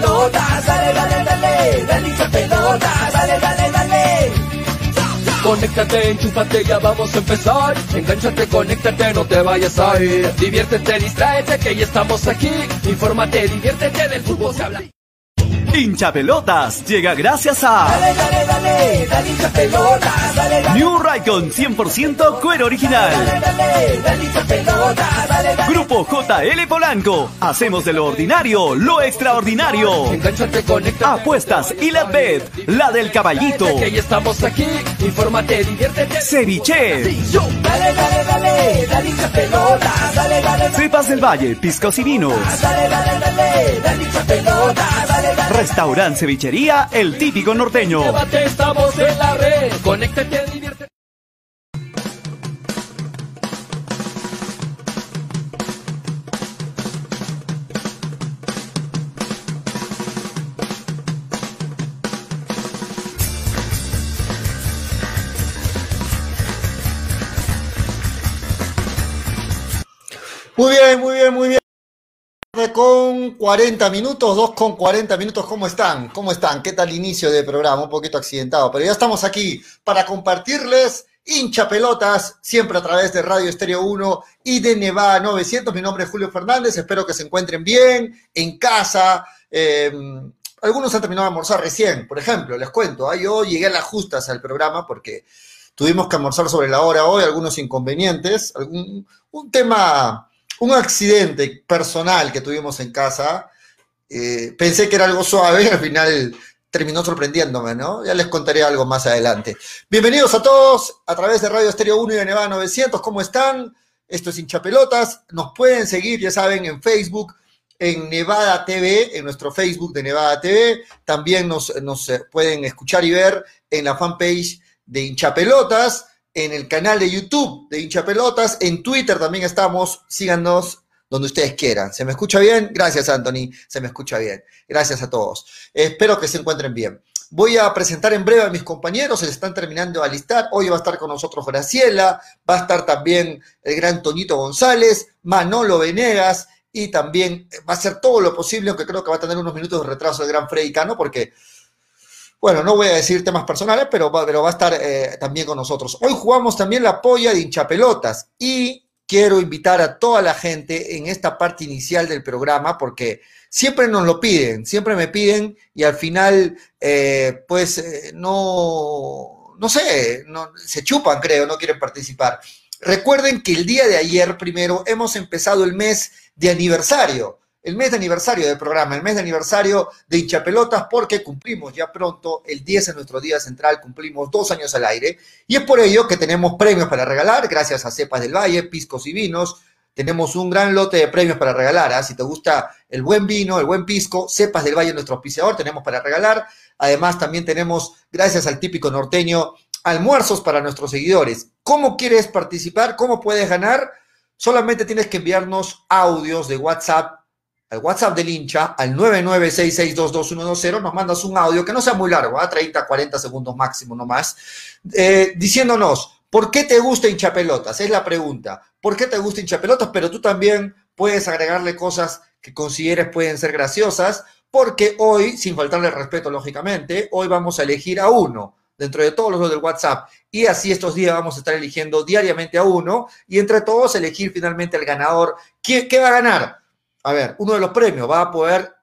dale, dale, dale, dale hincha pelotas, dale, dale, dale. Conéctate, enchúfate, ya vamos a empezar. Engánchate, conéctate, no te vayas a ir. Diviértete, distráete, que ya estamos aquí. Infórmate, diviértete, del fútbol se habla. Hincha Pelotas llega gracias a Dale, dale, dale, dale hincha pelotas, dale, dale. New Raycon 100% cuero original. Grupo JL Polanco. Hacemos de lo ordinario lo extraordinario. Apuestas y la bet, la del caballito. Estamos aquí. Infórmate, diviértete. Ceviche. Cepas del Valle, piscos y vinos. Dale, dale, dale, dale hincha pelotas, dale, dale. Restaurant Cevichería, el típico norteño. Conéctate, 40 minutos, 2 con 40 minutos, ¿cómo están? ¿Cómo están? ¿Qué tal inicio de programa? Un poquito accidentado, pero ya estamos aquí para compartirles hincha pelotas, siempre a través de Radio Estéreo 1 y de Nevada 900. Mi nombre es Julio Fernández, espero que se encuentren bien, en casa. eh, algunos han terminado de almorzar recién, por ejemplo, les cuento, ah, yo llegué a las justas al programa porque tuvimos que almorzar sobre la hora hoy, algunos inconvenientes, algún, un tema, un accidente personal que tuvimos en casa. Eh, pensé que era algo suave y al final terminó sorprendiéndome, ¿no? Ya les contaré algo más adelante. Bienvenidos a todos a través de Radio Estéreo 1 y de Nevada 900. ¿Cómo están? Esto es Hinchapelotas. Nos pueden seguir, ya saben, en Facebook, en Nevada TV, en nuestro Facebook de Nevada TV. También nos, eh, pueden escuchar y ver en la fanpage de Hinchapelotas, en el canal de YouTube de Hinchapelotas, en Twitter también estamos, síganos donde ustedes quieran. ¿Se me escucha bien? Gracias, Anthony, se me escucha bien. Gracias a todos. Espero que se encuentren bien. Voy a presentar en breve a mis compañeros, se están terminando de alistar. Hoy va a estar con nosotros Graciela, va a estar también el gran Toñito González, Manolo Venegas y también va a hacer todo lo posible, aunque creo que va a tener unos minutos de retraso el gran Freddy Cano, porque bueno, no voy a decir temas personales, pero va, pero va a estar eh, también con nosotros. Hoy jugamos también la polla de hinchapelotas y quiero invitar a toda la gente en esta parte inicial del programa porque siempre nos lo piden, siempre me piden y al final, eh, pues, eh, no, no sé, no, se chupan, creo, no quieren participar. Recuerden que el día de ayer, primero, hemos empezado el mes de aniversario el mes de aniversario del programa, el mes de aniversario de hinchapelotas, porque cumplimos ya pronto, el 10 en nuestro día central, cumplimos dos años al aire, y es por ello que tenemos premios para regalar, gracias a Cepas del Valle, Piscos y Vinos, tenemos un gran lote de premios para regalar, ¿ah? si te gusta el buen vino, el buen pisco, Cepas del Valle, nuestro auspiciador, tenemos para regalar, además también tenemos, gracias al típico norteño, almuerzos para nuestros seguidores. ¿Cómo quieres participar? ¿Cómo puedes ganar? Solamente tienes que enviarnos audios de WhatsApp al WhatsApp del hincha, al 996622120, nos mandas un audio que no sea muy largo, a 30, 40 segundos máximo nomás, eh, diciéndonos, ¿por qué te gusta hinchapelotas? Es la pregunta. ¿Por qué te gusta hinchapelotas? Pero tú también puedes agregarle cosas que consideres pueden ser graciosas, porque hoy, sin faltarle respeto, lógicamente, hoy vamos a elegir a uno dentro de todos los del WhatsApp. Y así estos días vamos a estar eligiendo diariamente a uno y entre todos elegir finalmente al ganador. ¿Qué, qué va a ganar? A ver, uno de los premios va a poder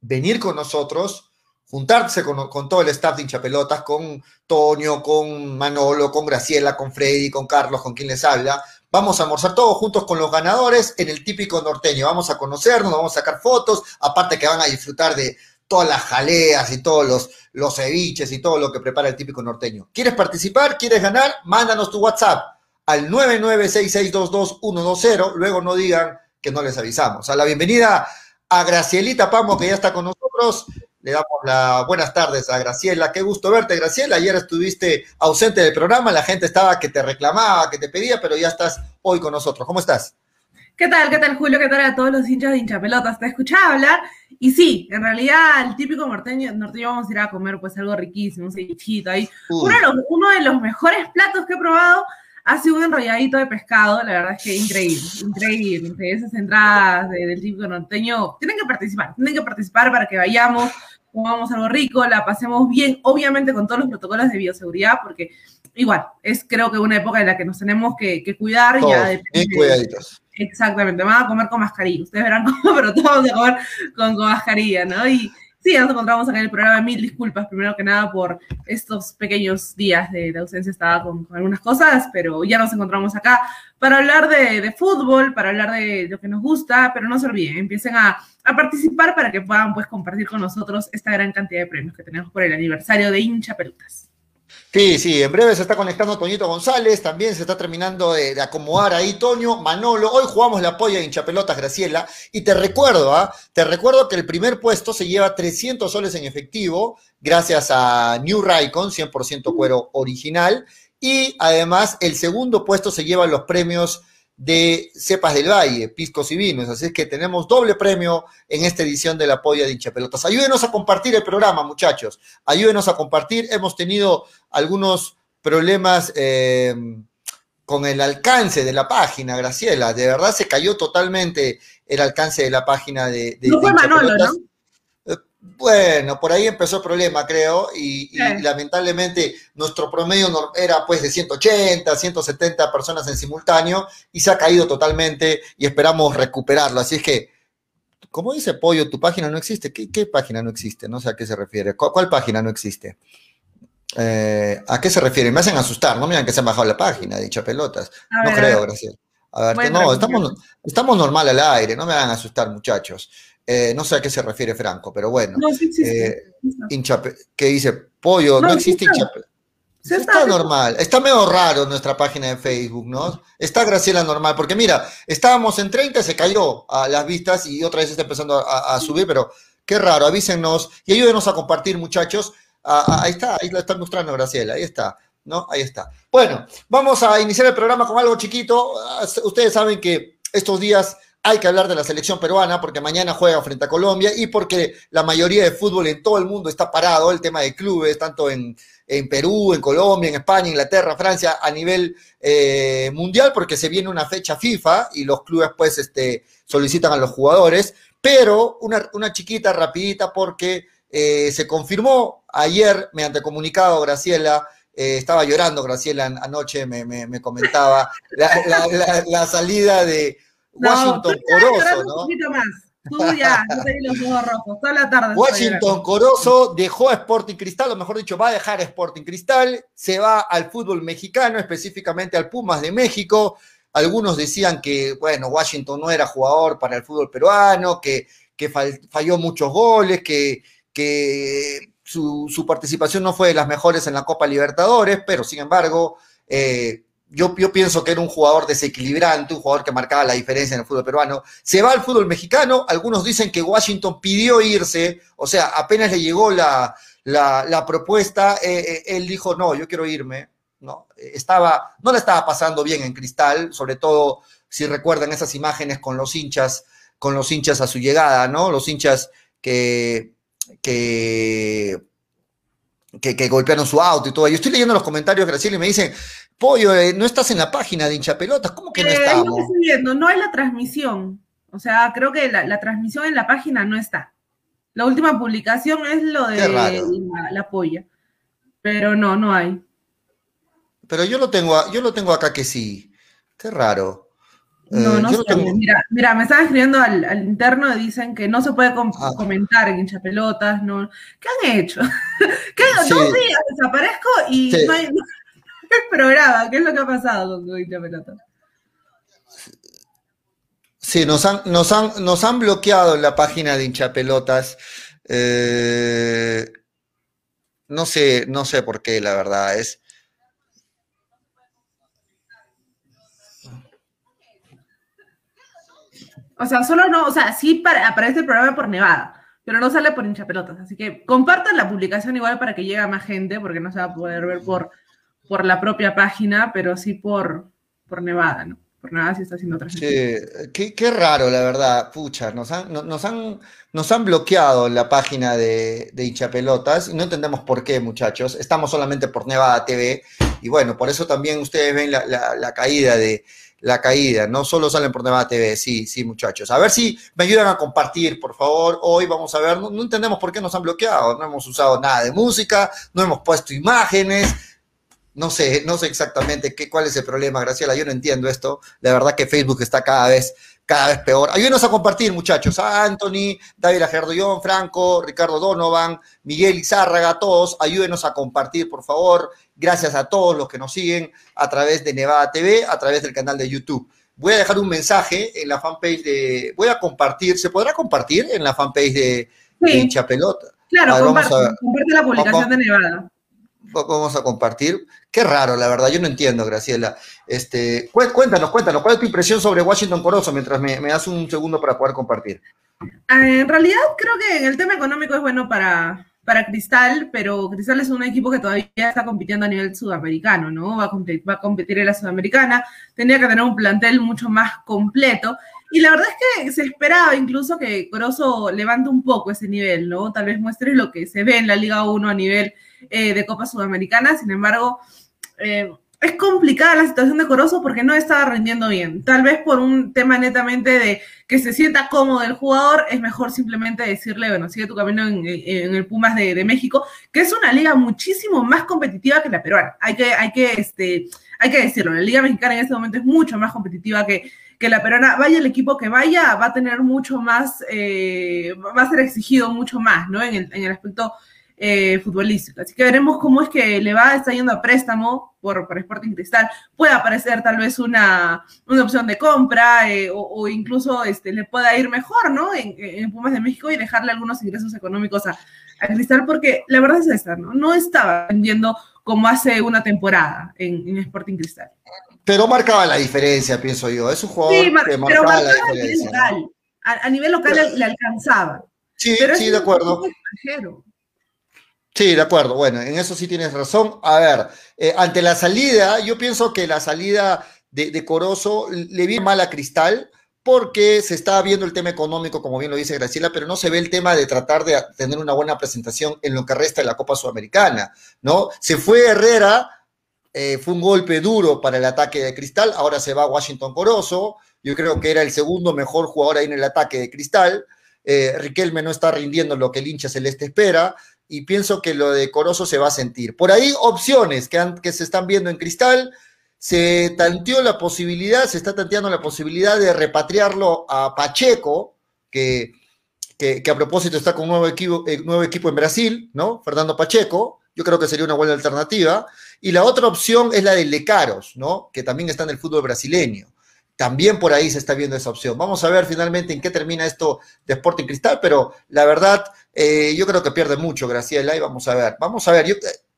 venir con nosotros, juntarse con, todo el staff de hinchapelotas, con Toño, con Manolo, con Graciela, con Freddy, con Carlos, con quien les habla. Vamos a almorzar todos juntos con los ganadores en el típico norteño. Vamos a conocernos, vamos a sacar fotos, aparte que van a disfrutar de todas las jaleas y todos los, los ceviches y todo lo que prepara el típico norteño. ¿Quieres participar? ¿Quieres ganar? Mándanos tu WhatsApp al 996622120. Luego no digan que no les avisamos. A la bienvenida a Gracielita Pamo, que ya está con nosotros. Le damos las buenas tardes a Graciela. Qué gusto verte, Graciela. Ayer estuviste ausente del programa, la gente estaba que te reclamaba, que te pedía, pero ya estás hoy con nosotros. ¿Cómo estás? ¿Qué tal? ¿Qué tal, Julio? ¿Qué tal a todos los hinchas de hinchapelotas? Te escuchaba hablar y sí, en realidad el típico norteño, norteño vamos a ir a comer pues algo riquísimo, un cevichito ahí. Uno de, los, uno de los mejores platos que he probado ha sido un enrolladito de pescado, la verdad es que increíble, increíble. Esas entradas de, del típico norteño, tienen que participar, tienen que participar para que vayamos comamos algo rico, la pasemos bien, obviamente con todos los protocolos de bioseguridad, porque igual, es creo que una época en la que nos tenemos que, cuidar. Todos, ya bien cuidaditos. Exactamente, van a comer con mascarilla. Ustedes verán cómo, pero todos vamos a comer con, con mascarilla, ¿no? Y, Sí, nos encontramos acá en el programa. Mil disculpas, primero que nada, por estos pequeños días de, ausencia. Estaba con, algunas cosas, pero ya nos encontramos acá para hablar de, fútbol, para hablar de lo que nos gusta. Pero no se olviden, empiecen a, participar para que puedan pues, compartir con nosotros esta gran cantidad de premios que tenemos por el aniversario de hincha pelutas. Sí, sí, en breve se está conectando Toñito González, también se está terminando de, acomodar ahí Toño, Manolo, hoy jugamos la polla de hinchapelotas Graciela, y te recuerdo, ¿ah? Te recuerdo que el primer puesto se lleva 300 soles en efectivo, gracias a New Raycon, 100% cuero original, y además el segundo puesto se lleva los premios de Cepas del Valle, Piscos y Vinos. Así es que tenemos doble premio en esta edición de la polla de hinchapelotas. Ayúdenos a compartir el programa, muchachos. Ayúdenos a compartir. Hemos tenido algunos problemas eh, con el alcance de la página, Graciela. De verdad se cayó totalmente el alcance de la página de, de No fue Manolo, ¿no? Bueno, por ahí empezó el problema, creo, y, lamentablemente nuestro promedio era pues de 180, 170 personas en simultáneo y se ha caído totalmente y esperamos recuperarlo. Así es que, como dice Pollo, tu página no existe. ¿Qué, página no existe? No sé a qué se refiere. ¿Cuál, página no existe? Eh, ¿A qué se refiere? Me hacen asustar, no miran que se ha bajado la página, dicha pelotas. no creo, gracias. A ver, no, estamos, estamos normal al aire, no me hagan asustar, muchachos. Eh, no sé a qué se refiere Franco, pero bueno. No, sí existe. Eh, ¿Qué dice? Pollo, no, existe hinchape. Está, normal, está medio raro nuestra página de Facebook, ¿no? Está Graciela normal, porque mira, estábamos en 30, se cayó a las vistas y otra vez está empezando a, subir, pero qué raro, avísenos y ayúdenos a compartir, muchachos. ahí está, ahí lo está mostrando Graciela, ahí está, ¿no? Ahí está. Bueno, vamos a iniciar el programa con algo chiquito. Ustedes saben que estos días hay que hablar de la selección peruana porque mañana juega frente a Colombia y porque la mayoría de fútbol en todo el mundo está parado, el tema de clubes, tanto en, Perú, en Colombia, en España, Inglaterra, Francia, a nivel eh, mundial, porque se viene una fecha FIFA y los clubes pues este, solicitan a los jugadores, pero una, una chiquita, rapidita, porque eh, se confirmó ayer mediante comunicado, Graciela, eh, estaba llorando Graciela anoche, me, comentaba, la salida de Washington Corozo, ¿no? Un poquito más. Tú ya, no los ojos rojos, toda la tarde. Washington Corozo dejó a Sporting Cristal, o mejor dicho, va a dejar a Sporting Cristal, se va al fútbol mexicano, específicamente al Pumas de México. Algunos decían que, bueno, Washington no era jugador para el fútbol peruano, que, que falló muchos goles, que, que su, su, participación no fue de las mejores en la Copa Libertadores, pero sin embargo, eh, yo, pienso que era un jugador desequilibrante, un jugador que marcaba la diferencia en el fútbol peruano. Se va al fútbol mexicano, algunos dicen que Washington pidió irse, o sea, apenas le llegó la, propuesta, eh, eh, él dijo, no, yo quiero irme. No, estaba, no le estaba pasando bien en Cristal, sobre todo si recuerdan esas imágenes con los hinchas, con los hinchas a su llegada, ¿no? Los hinchas que, que que, golpearon su auto y todo. Yo estoy leyendo los comentarios, Graciela, y me dicen, Pollo, eh, no estás en la página de hinchapelotas, ¿cómo que no eh, estamos? no hay la transmisión. O sea, creo que la, transmisión en la página no está. La última publicación es lo de la, polla. Pero no, no hay. Pero yo lo tengo, yo lo tengo acá que sí. Qué raro. No, eh, no sé. Mira, mira, me están escribiendo al, interno y dicen que no se puede ah. comentar en hinchapelotas. No. ¿Qué han hecho? ¿Qué, Dos días desaparezco y no hay programa. ¿Qué es lo que ha pasado con hinchapelotas? Sí, nos han, nos han, nos han bloqueado la página de hinchapelotas. Eh, no sé, no sé por qué, la verdad. Es, O sea, solo no, o sea, sí aparece el programa por Nevada, pero no sale por hinchapelotas. Así que compartan la publicación igual para que llegue a más gente, porque no se va a poder ver por, por la propia página, pero sí por, por Nevada, ¿no? Por Nevada sí está haciendo otra Sí, qué, qué, raro, la verdad. Pucha, nos han, nos han, nos han bloqueado la página de, de hinchapelotas y no entendemos por qué, muchachos. Estamos solamente por Nevada TV y bueno, por eso también ustedes ven la caída de la caída, no solo salen por Nevada TV, sí, sí, muchachos. A ver si me ayudan a compartir, por favor. Hoy vamos a ver, no, entendemos por qué nos han bloqueado, no hemos usado nada de música, no hemos puesto imágenes, no sé, no sé exactamente qué, cuál es el problema, Graciela, yo no entiendo esto. La verdad que Facebook está cada vez, cada vez peor. Ayúdenos a compartir, muchachos. A Anthony, David Ajerdollón, Franco, Ricardo Donovan, Miguel Izárraga, todos, ayúdenos a compartir, por favor. Gracias a todos los que nos siguen a través de Nevada TV, a través del canal de YouTube. Voy a dejar un mensaje en la fanpage de. Voy a compartir, ¿se podrá compartir en la fanpage de, Sí. Pelota? Claro, A ver, vamos comparte, a comparte la publicación Vamos- de Nevada. vamos a compartir. Qué raro, la verdad, yo no entiendo, Graciela. Este, cué- cuéntanos, cuéntanos, ¿cuál es tu impresión sobre Washington Corozo mientras me, me das un segundo para poder compartir? Eh, En realidad creo que en el tema económico es bueno para, para Cristal, pero Cristal es un equipo que todavía está compitiendo a nivel sudamericano, ¿no? Va a, competir, va a competir en la sudamericana, tendría que tener un plantel mucho más completo. Y la verdad es que se esperaba incluso que Corozo levante un poco ese nivel, ¿no? Tal vez muestre lo que se ve en la Liga 1 a nivel eh, de Copa Sudamericana, sin embargo, eh, es complicada la situación de Corozo porque no estaba rindiendo bien. Tal vez por un tema netamente de que se sienta cómodo el jugador, es mejor simplemente decirle, bueno, sigue tu camino en, el Pumas de, de México, que es una liga muchísimo más competitiva que la peruana. Hay que, hay que, este, hay que decirlo, la liga mexicana en este momento es mucho más competitiva que, que la peruana. Vaya el equipo que vaya, va a tener mucho más, eh, va a ser exigido mucho más, ¿no? En el, en el aspecto eh, futbolístico. Así que veremos cómo es que le va, está yendo a préstamo por, por Sporting Cristal. Puede aparecer tal vez una, una opción de compra eh, o, o, incluso este, le pueda ir mejor, ¿no? En, en, Pumas de México y dejarle algunos ingresos económicos a, a, Cristal, porque la verdad es esta, ¿no? No estaba vendiendo como hace una temporada en, en Sporting Cristal. Pero marcaba la diferencia, pienso yo. Es un jugador sí, mar que marcaba, marcaba la a diferencia. Nivel local. ¿no? a, a, nivel local pero, le, le, alcanzaba. Sí, pero sí, de acuerdo. Sí, de acuerdo. Bueno, en eso sí tienes razón. A ver, eh, ante la salida, yo pienso que la salida de, Corozo le viene mal a Cristal porque se está viendo el tema económico, como bien lo dice Graciela, pero no se ve el tema de tratar de tener una buena presentación en lo que resta de la Copa Sudamericana, ¿no? Se fue Herrera, eh, fue un golpe duro para el ataque de Cristal, ahora se va Washington Corozo, yo creo que era el segundo mejor jugador ahí en el ataque de Cristal, eh, Riquelme no está rindiendo lo que el hincha celeste espera, y pienso que lo de Corozo se va a sentir. Por ahí opciones que, se están viendo en Cristal, se tanteó la posibilidad, se está tanteando la posibilidad de repatriarlo a Pacheco, que, que, que a propósito está con un nuevo equipo, eh, nuevo equipo en Brasil, ¿no? Fernando Pacheco, yo creo que sería una buena alternativa. Y la otra opción es la de Lecaros, ¿no? Que también está en el fútbol brasileño. También por ahí se está viendo esa opción. Vamos a ver finalmente en qué termina esto de Sporting Cristal, pero la verdad, eh, yo creo que pierde mucho Graciela y vamos a ver. Vamos a ver, yo,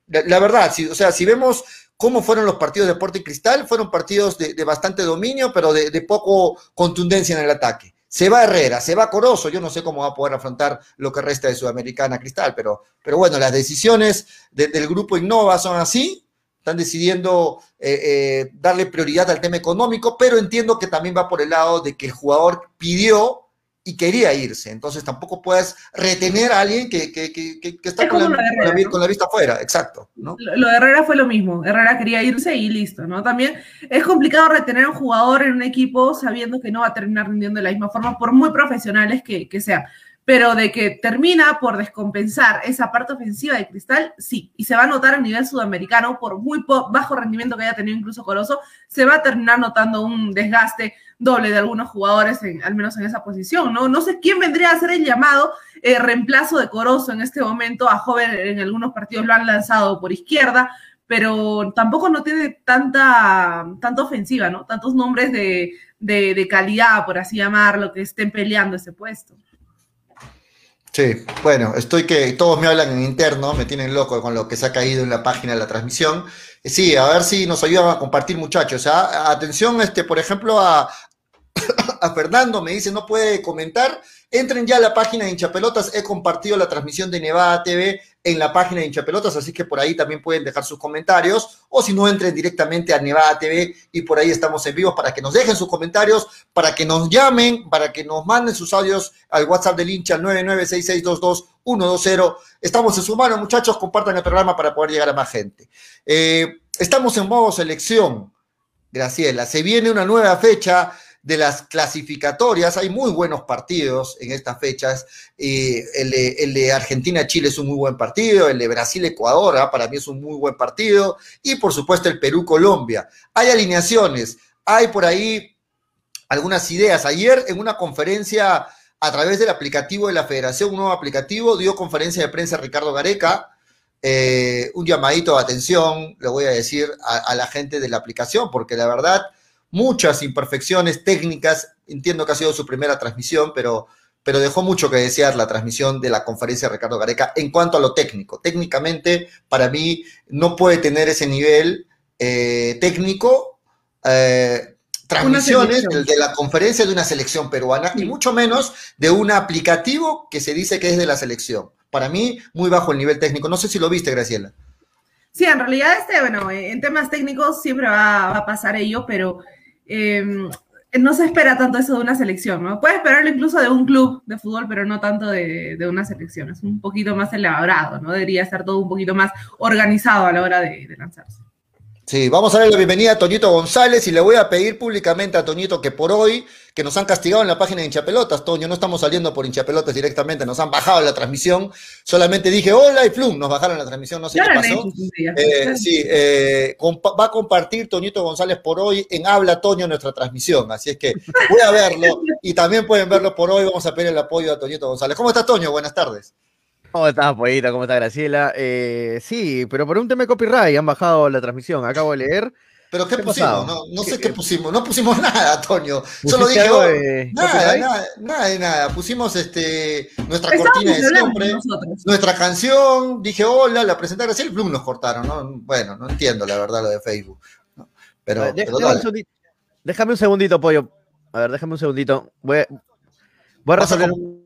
la, la, verdad, si, o sea, si vemos cómo fueron los partidos de Sporting Cristal, fueron partidos de, bastante dominio, pero de, de, poco contundencia en el ataque. Se va Herrera, se va Corozo, yo no sé cómo va a poder afrontar lo que resta de Sudamericana Cristal, pero, pero bueno, las decisiones de, del grupo Innova son así, están decidiendo eh, eh, darle prioridad al tema económico, pero entiendo que también va por el lado de que el jugador pidió y quería irse. Entonces tampoco puedes retener a alguien que, que, que, que está con la, Herrera, con, la, con la, vista afuera. Exacto. ¿no? Lo, lo, de Herrera fue lo mismo. Herrera quería irse y listo. ¿no? También es complicado retener a un jugador en un equipo sabiendo que no va a terminar rindiendo de la misma forma, por muy profesionales que, que sean pero de que termina por descompensar esa parte ofensiva de Cristal, sí, y se va a notar a nivel sudamericano, por muy bajo rendimiento que haya tenido incluso Corozo, se va a terminar notando un desgaste doble de algunos jugadores, en, al menos en esa posición, ¿no? No sé quién vendría a hacer el llamado eh, reemplazo de Corozo en este momento, a Joven en algunos partidos lo han lanzado por izquierda, pero tampoco no tiene tanta, tanta ofensiva, ¿no? Tantos nombres de, de, de calidad, por así llamarlo, que estén peleando ese puesto. Sí, bueno, estoy que todos me hablan en interno, me tienen loco con lo que se ha caído en la página de la transmisión. Sí, a ver si nos ayudan a compartir, muchachos. ¿eh? Atención, este, por ejemplo, a, a Fernando, me dice, no puede comentar. Entren ya a la página de Hinchapelotas. He compartido la transmisión de Nevada TV en la página de Hinchapelotas, así que por ahí también pueden dejar sus comentarios. O si no, entren directamente a Nevada TV y por ahí estamos en vivo para que nos dejen sus comentarios, para que nos llamen, para que nos manden sus audios al WhatsApp del hincha 996622120. Estamos en su mano, muchachos. Compartan el programa para poder llegar a más gente. Eh, estamos en modo selección. Graciela, se viene una nueva fecha de las clasificatorias. Hay muy buenos partidos en estas fechas. el, de, Argentina-Chile es un muy buen partido, el de Brasil-Ecuador ¿ah? para mí es un muy buen partido y por supuesto el Perú-Colombia. Hay alineaciones, hay por ahí algunas ideas. Ayer en una conferencia a través del aplicativo de la Federación, un nuevo aplicativo, dio conferencia de prensa Ricardo Gareca. Eh, un llamadito de atención, le voy a decir a la gente de la aplicación, porque la verdad muchas imperfecciones técnicas. Entiendo que ha sido su primera transmisión, pero, pero dejó mucho que desear la transmisión de la conferencia de Ricardo Gareca en cuanto a lo técnico. Técnicamente, para mí, no puede tener ese nivel eh, técnico. Eh, transmisiones de, la conferencia de una selección peruana y mucho menos de un aplicativo que se dice que es de la selección. Para mí, muy bajo el nivel técnico. No sé si lo viste, Graciela. Sí, en realidad, este, bueno, en temas técnicos siempre va a pasar ello, pero Em, no se espera tanto eso de una selección, ¿no? Puede esperarlo incluso de un club de fútbol, pero no tanto de, una selección. Es un poquito más elaborado, ¿no? Debería estar todo un poquito más organizado a la hora de lanzarse. Sí, vamos a darle la bienvenida a Toñito González y le voy a pedir públicamente a Toñito que por hoy, que nos han castigado en la página de hinchapelotas, Toño, no estamos saliendo por hinchapelotas directamente, nos han bajado la transmisión, solamente dije hola y plum, nos bajaron la transmisión, no sé qué pasó. Eh, sí, eh, va a compartir Toñito González por hoy en Habla Toño nuestra transmisión, así es que voy a verlo y también pueden verlo por hoy, vamos a pedir el apoyo a Toñito González. ¿Cómo estás, Toño? Buenas tardes. ¿Cómo estás, Pollita? ¿Cómo está Graciela? Eh, sí, pero por un tema de copyright han bajado la transmisión. Acabo de leer. ¿Pero qué, pusimos? No, sé qué, pusimos. No pusimos nada, Toño. Solo dije, oh, nada, nada, nada, de nada. Pusimos este, nuestra cortina de siempre, nuestra canción. Dije, hola, la presenté Graciela y Bloom nos cortaron. ¿no? Bueno, no entiendo la verdad lo de Facebook. Pero, déjame un segundito, Pollo. A ver, déjame un segundito. Voy, voy a resolver un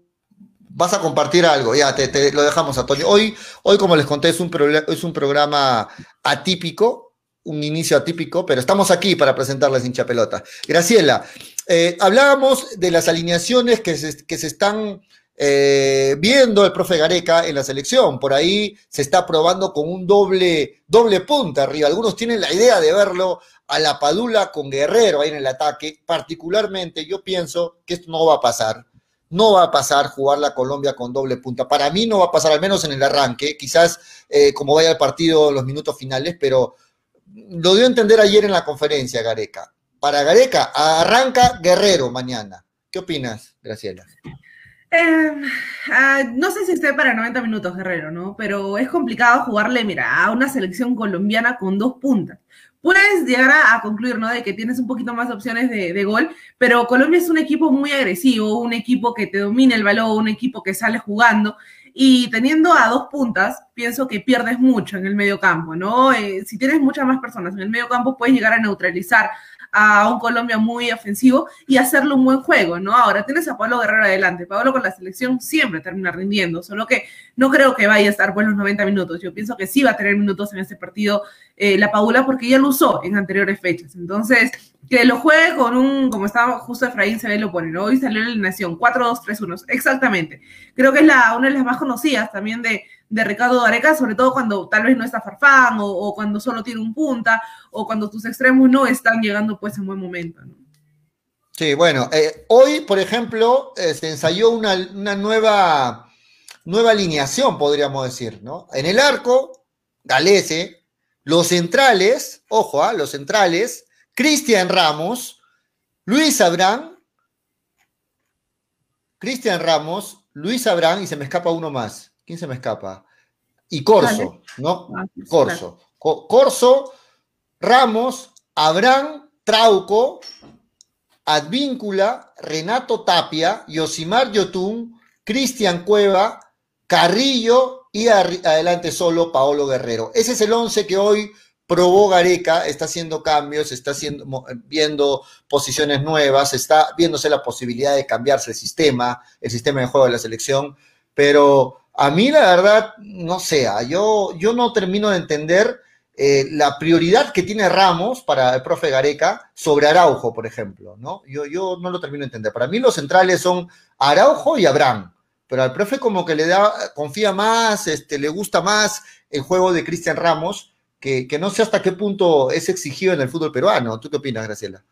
vas a compartir algo, ya te, lo dejamos, Antonio. Hoy, hoy, como les conté, es un, es un programa atípico, un inicio atípico, pero estamos aquí para presentarles hincha pelota. Graciela, eh, hablábamos de las alineaciones que se, que se están eh, viendo el profe Gareca en la selección. Por ahí se está probando con un doble, doble punta arriba. Algunos tienen la idea de verlo a la Padula con Guerrero ahí en el ataque. Particularmente, yo pienso que esto no va a pasar no va a pasar jugar la Colombia con doble punta. Para mí no va a pasar, al menos en el arranque, quizás eh, como vaya el partido los minutos finales, pero lo dio a entender ayer en la conferencia, Gareca. Para Gareca, arranca Guerrero mañana. ¿Qué opinas, Graciela? Em, ah, no sé si esté para 90 minutos, Guerrero, ¿no? Pero es complicado jugarle, mira, a una selección colombiana con dos puntas puedes llegar a, concluir, ¿no? De que tienes un poquito más opciones de, gol, pero Colombia es un equipo muy agresivo, un equipo que te domina el balón, un equipo que sale jugando. Y teniendo a dos puntas, pienso que pierdes mucho en el medio campo, ¿no? Eh, si tienes muchas más personas en el medio campo, puedes llegar a neutralizar a un Colombia muy ofensivo y hacerle un buen juego, ¿no? Ahora tienes a Pablo Guerrero adelante. Pablo con la selección siempre termina rindiendo, solo que no creo que vaya a estar por los 90 minutos. Yo pienso que sí va a tener minutos en este partido eh, la Paula porque ya lo usó en anteriores fechas. Entonces, que lo juegue con un, como estaba justo Efraín se ve lo pone, ¿no? Hoy salió en la alineación 4-2-3-1, exactamente. Creo que es la, una de las más conocidas también de, de Ricardo Areca, sobre todo cuando tal vez no está Farfán o, cuando solo tiene un punta o cuando tus extremos no están llegando pues en buen momento. Sí, bueno, eh, hoy, por ejemplo, eh, se ensayó una, nueva, nueva alineación, podríamos decir, ¿no? En el arco, Galese, los centrales, ojo, ¿ah? los centrales, Cristian Ramos, Luis Abrán, Cristian Ramos, Luis Abrán y se me escapa uno más. ¿Quién se me escapa? Y Corso, ¿no? Ah, Corso. Corso, Ramos, Abraham, Trauco, Advíncula, Renato Tapia, Yosimar Yotun, Cristian Cueva, Carrillo y adelante solo Paolo Guerrero. Ese es el once que hoy probó Gareca, está haciendo cambios, está haciendo, viendo posiciones nuevas, está viéndose la posibilidad de cambiarse el sistema, el sistema de juego de la selección, pero a mí la verdad, no sé, ah, yo, yo no termino de entender eh, la prioridad que tiene Ramos para el profe Gareca sobre Araujo, por ejemplo, ¿no? Yo, yo no lo termino de entender. Para mí los centrales son Araujo y Abraham, pero al profe como que le da, confía más, este, le gusta más el juego de Cristian Ramos que, que no sé hasta qué punto es exigido en el fútbol peruano. ¿Tú qué opinas, Graciela?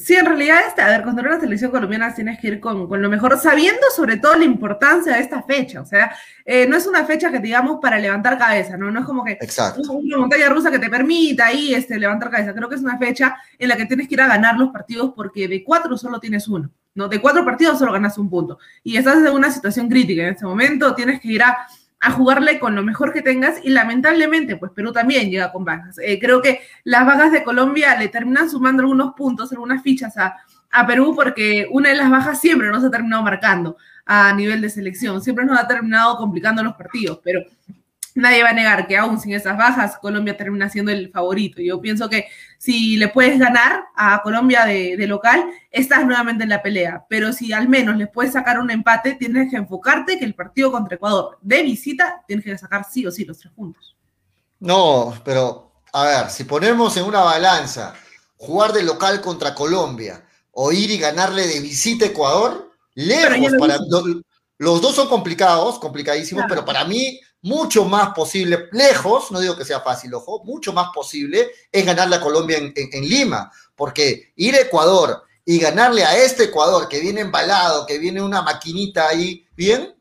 Sí, en realidad, este, a ver, cuando eres la selección colombiana tienes que ir con, con, lo mejor, sabiendo sobre todo la importancia de esta fecha. O sea, eh, no es una fecha que digamos para levantar cabeza, ¿no? No es como que Exacto. una montaña rusa que te permita ahí este, levantar cabeza. Creo que es una fecha en la que tienes que ir a ganar los partidos porque de cuatro solo tienes uno, ¿no? De cuatro partidos solo ganas un punto. Y estás en una situación crítica en este momento, tienes que ir a a jugarle con lo mejor que tengas y lamentablemente pues Perú también llega con bajas. Eh, creo que las bajas de Colombia le terminan sumando algunos puntos, algunas fichas a, a, Perú porque una de las bajas siempre nos ha terminado marcando a nivel de selección, siempre nos ha terminado complicando los partidos, pero nadie va a negar que aún sin esas bajas Colombia termina siendo el favorito. Yo pienso que si le puedes ganar a Colombia de, de, local, estás nuevamente en la pelea. Pero si al menos le puedes sacar un empate, tienes que enfocarte que el partido contra Ecuador de visita tienes que sacar sí o sí los tres puntos. No, pero a ver, si ponemos en una balanza jugar de local contra Colombia o ir y ganarle de visita a Ecuador, lejos para... Los, los dos son complicados, complicadísimos, claro. pero para mí mucho más posible, lejos, no digo que sea fácil, ojo, mucho más posible es ganarle a Colombia en, en, en, Lima, porque ir a Ecuador y ganarle a este Ecuador que viene embalado, que viene una maquinita ahí bien,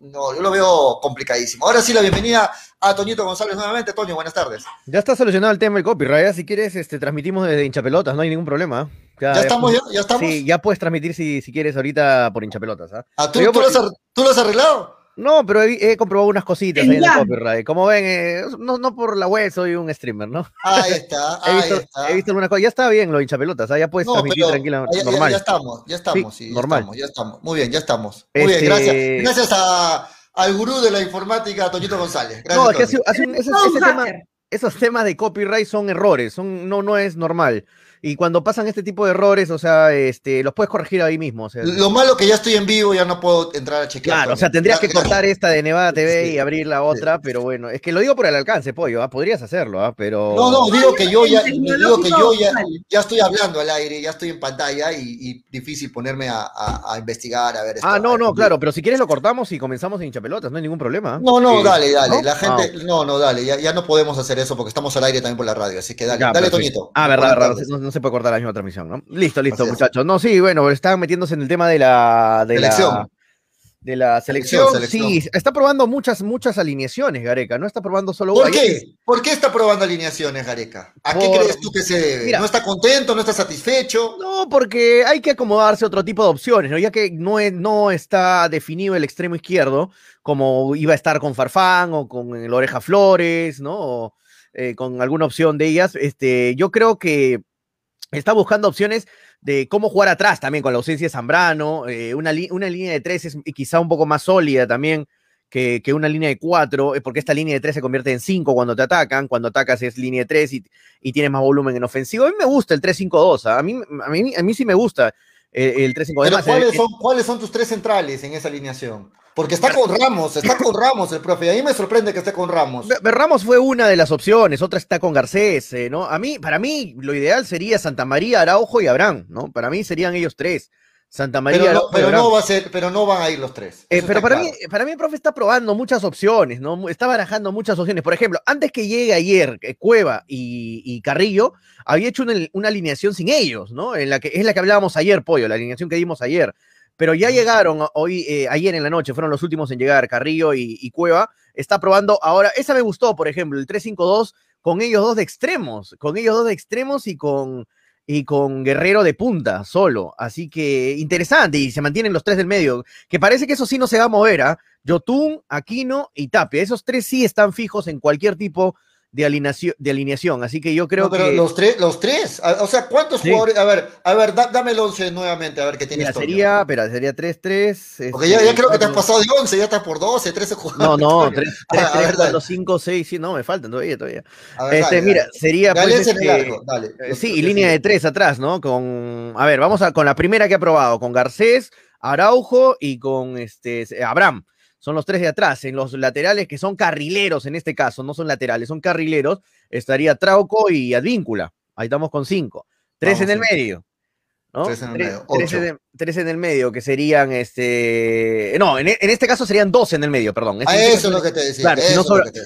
no, yo lo veo complicadísimo. Ahora sí, la bienvenida a Toñito González nuevamente. Toño, buenas tardes. Ya está solucionado el tema del copyright, si quieres, este, transmitimos desde hinchapelotas, no hay ningún problema. Ya, ¿Ya estamos, ya, ya, estamos. Sí, ya puedes transmitir si, si quieres ahorita por hinchapelotas. ¿Ah, ¿tú, tú, lo has, ¿Tú lo has arreglado? No, pero he, he, comprobado unas cositas ahí en el copyright. Como ven, eh, no, no, por la web, soy un streamer, ¿no? Ahí está, he, visto, ahí está. he visto algunas cosas. Ya está bien lo hinchapelotas, ¿ah? ya puedes no, transmitir tranquilamente. Ya, normal. Ya, ya, estamos, ya estamos, sí, sí normal. Estamos, ya estamos. Muy bien, ya estamos. Muy este... bien, gracias. Gracias a, al gurú de la informática, Toñito González. Gracias, no, es que hace, hace un, ese, ese tema, esos temas de copyright son errores, son, no, no es normal. Y cuando pasan este tipo de errores, o sea, este, los puedes corregir ahí mismo. O sea, lo malo que ya estoy en vivo, ya no puedo entrar a chequear. Claro, o sea, tendrías que cortar esta de Nevada TV sí, y abrir la otra, sí. pero bueno, es que lo digo por el alcance, pollo, ¿eh? podrías hacerlo, ¿eh? pero. No, no, digo que yo ya, digo que yo ya, ya estoy hablando al aire, ya estoy en pantalla y, y difícil ponerme a, a, a, investigar, a ver. Ah, no, no, claro, pero si quieres lo cortamos y comenzamos en hinchapelotas, no hay ningún problema. No, no, dale, dale, ¿no? la gente, ah. no, no, dale, ya, ya, no podemos hacer eso porque estamos al aire también por la radio, así que dale, ya, dale, Toñito. Ah, verdad, verdad, no, se puede cortar la misma transmisión. ¿no? Listo, listo, muchachos. No, sí, bueno, están metiéndose en el tema de la, de selección. La, de la selección. selección. Sí, está probando muchas, muchas alineaciones, Gareca. No está probando solo ¿Por qué? ¿Por qué está probando alineaciones, Gareca? ¿A Por... qué crees tú que se debe? Mira, ¿No está contento? ¿No está satisfecho? No, porque hay que acomodarse a otro tipo de opciones, ¿no? Ya que no, es, no está definido el extremo izquierdo, como iba a estar con Farfán o con el Oreja Flores, ¿no? O, eh, con alguna opción de ellas. Este, yo creo que está buscando opciones de cómo jugar atrás también con la ausencia de Zambrano, eh, una, una, línea de tres es quizá un poco más sólida también que, que una línea de cuatro, eh, porque esta línea de tres se convierte en cinco cuando te atacan, cuando atacas es línea de tres y, y tienes más volumen en ofensivo. A mí me gusta el 3-5-2, ¿ah? a mí, a, mí, a mí sí me gusta eh, el 3-5-2. ¿cuáles, son, ¿Cuáles son tus tres centrales en esa alineación? Porque está con Ramos, está con Ramos el profe. A mí me sorprende que esté con Ramos. Ramos fue una de las opciones, otra está con Garcés, eh, ¿no? A mí, para mí, lo ideal sería Santa María, Araujo y Abraham, ¿no? Para mí serían ellos tres. Santa María. Pero no, pero no, va a ser, pero no van a ir los tres. Eh, pero para claro. mí, para mí el profe está probando muchas opciones, ¿no? Está barajando muchas opciones. Por ejemplo, antes que llegue ayer eh, Cueva y, y, Carrillo, había hecho una, una, alineación sin ellos, ¿no? En la que es la que hablábamos ayer, Pollo, la alineación que dimos ayer pero ya llegaron hoy, eh, ayer en la noche, fueron los últimos en llegar, Carrillo y, y, Cueva. Está probando ahora, esa me gustó, por ejemplo, el 3-5-2 con ellos dos de extremos, con ellos dos de extremos y con, y con Guerrero de punta, solo. Así que interesante, y se mantienen los tres del medio, que parece que eso sí no se va a mover, ¿ah? ¿eh? Yotun, Aquino y Tapia. Esos tres sí están fijos en cualquier tipo de alineación, de alineación. Así que yo creo no, pero que. Los tres, los tres. O sea, ¿cuántos sí. jugadores? A ver, a ver, da, dame el 11 nuevamente, a ver qué tienes. Mira, sería, espera, sería 3-3. Porque ya, ya, creo que te has pasado de 11, ya estás por 12, 13 jugadores. No, no, 3, 3, 3 ver, 4, 5, 6, sí, no, me faltan todavía, todavía. Ver, este, dale, mira, dale. sería. Pues, este, arco, dale. Sí, y línea de 3 atrás, ¿no? Con. A ver, vamos a, con la primera que ha probado, con Garcés, Araujo y con este Abraham son los tres de atrás. En los laterales, que son carrileros en este caso, no son laterales, son carrileros, estaría Trauco y Advíncula. Ahí estamos con cinco. Tres Vamos en el medio. ¿no? Tres en el medio. Tres, en el medio, que serían este. No, en, este caso serían dos en el medio, perdón. ah, eso es lo que te decía.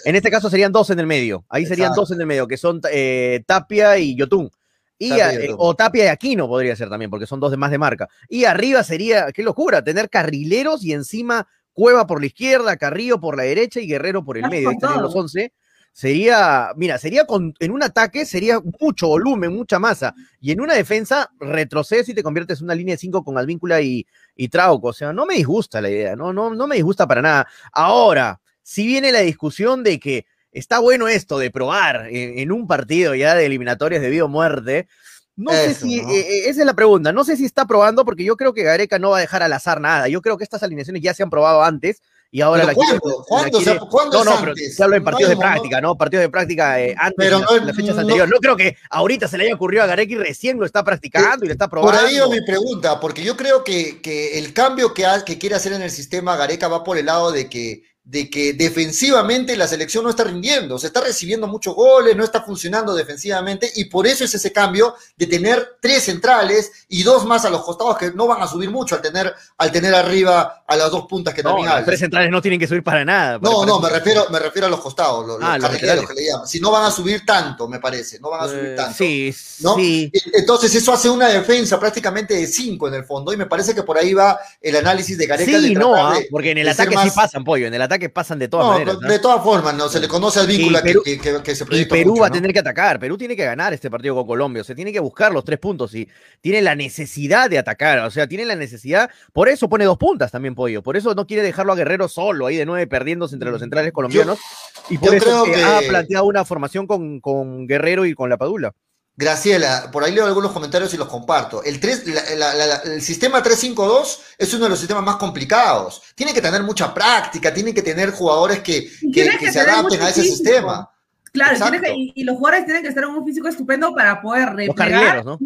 en este caso serían dos en el medio. Ahí serían dos en el medio, que son eh, Tapia y Yotun. Y eh, o Tapia y Aquino podría ser también, porque son dos de más de marca. Y arriba sería, qué locura, tener carrileros y encima Cueva por la izquierda, Carrillo por la derecha y Guerrero por el medio. Ahí estarían los 11 sería, mira, sería con, en un ataque sería mucho volumen, mucha masa, y en una defensa retrocedes y te conviertes en una línea de 5 con Advíncula y, y Trauco. O sea, no me disgusta la idea, no, no, no me disgusta para nada. Ahora, si viene la discusión de que está bueno esto de probar en, un partido ya de eliminatorias de vida o muerte, no sé si, eh, eh, esa es la pregunta, no sé si está probando porque yo creo que Gareca no va a dejar al azar nada, yo creo que estas alineaciones ya se han probado antes, y ahora la ¿cuándo? ¿Cuándo, ¿cuándo no, no, pero se habla de partidos de práctica, ¿no? Partidos de práctica eh, antes pero de las, fechas anteriores. No creo que ahorita se le haya ocurrido a Gareca y recién lo está practicando y lo está probando. Por ahí va mi pregunta, porque yo creo que, que el cambio que, que quiere hacer en el sistema Gareca va por el lado de que de que defensivamente la selección no está rindiendo, se está recibiendo muchos goles, no está funcionando defensivamente y por eso es ese cambio de tener tres centrales y dos más a los costados que no van a subir mucho al tener, al tener arriba a las dos puntas que también hay. Tres centrales no tienen que subir para nada. no, no, me refiero, me refiero a los costados, los, ah, que le llaman. Si no van a subir tanto, me parece, no van a subir eh, tanto. Sí, sí. Entonces eso hace una defensa prácticamente de cinco en el fondo y me parece que por ahí va el análisis de Gareca. Sí, no, ah, porque en el ataque sí pasan, pollo, en el ataque que pasan de todas maneras. De todas formas, no se le conoce al vínculo que, se Y Perú va a tener que atacar. Perú tiene que ganar este partido con Colombia. O sea, tiene que buscar los tres puntos y tiene la necesidad de atacar. O sea, tiene la necesidad. Por eso pone dos puntas también, Pollo. Por eso no quiere dejarlo a Guerrero solo ahí de nueve perdiéndose entre los centrales colombianos. y por eso ha planteado una formación con, con Guerrero y con la Padula. Graciela, por ahí leo algunos comentarios y los comparto. El, 3, el sistema 352 es uno de los sistemas más complicados. Tiene que tener mucha práctica, tiene que tener jugadores que, que, se adapten a ese sistema. Claro, y, los jugadores tienen que estar en un físico estupendo para poder replegar. ¿no?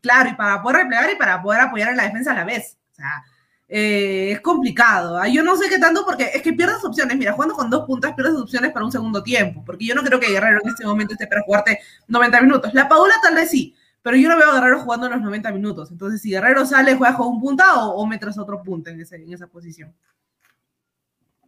Claro, y para poder replegar y para poder apoyar en la defensa a la vez. O sea, eh, es complicado. ¿ah? Yo no sé qué tanto, porque es que pierdes opciones. Mira, jugando con dos puntas, pierdes opciones para un segundo tiempo. Porque yo no creo que Guerrero en este momento esté para jugarte 90 minutos. La Paula tal vez sí, pero yo no veo a Guerrero jugando los 90 minutos. Entonces, si Guerrero sale, juega con un punta o, o metes otro punta en, ese, en esa posición.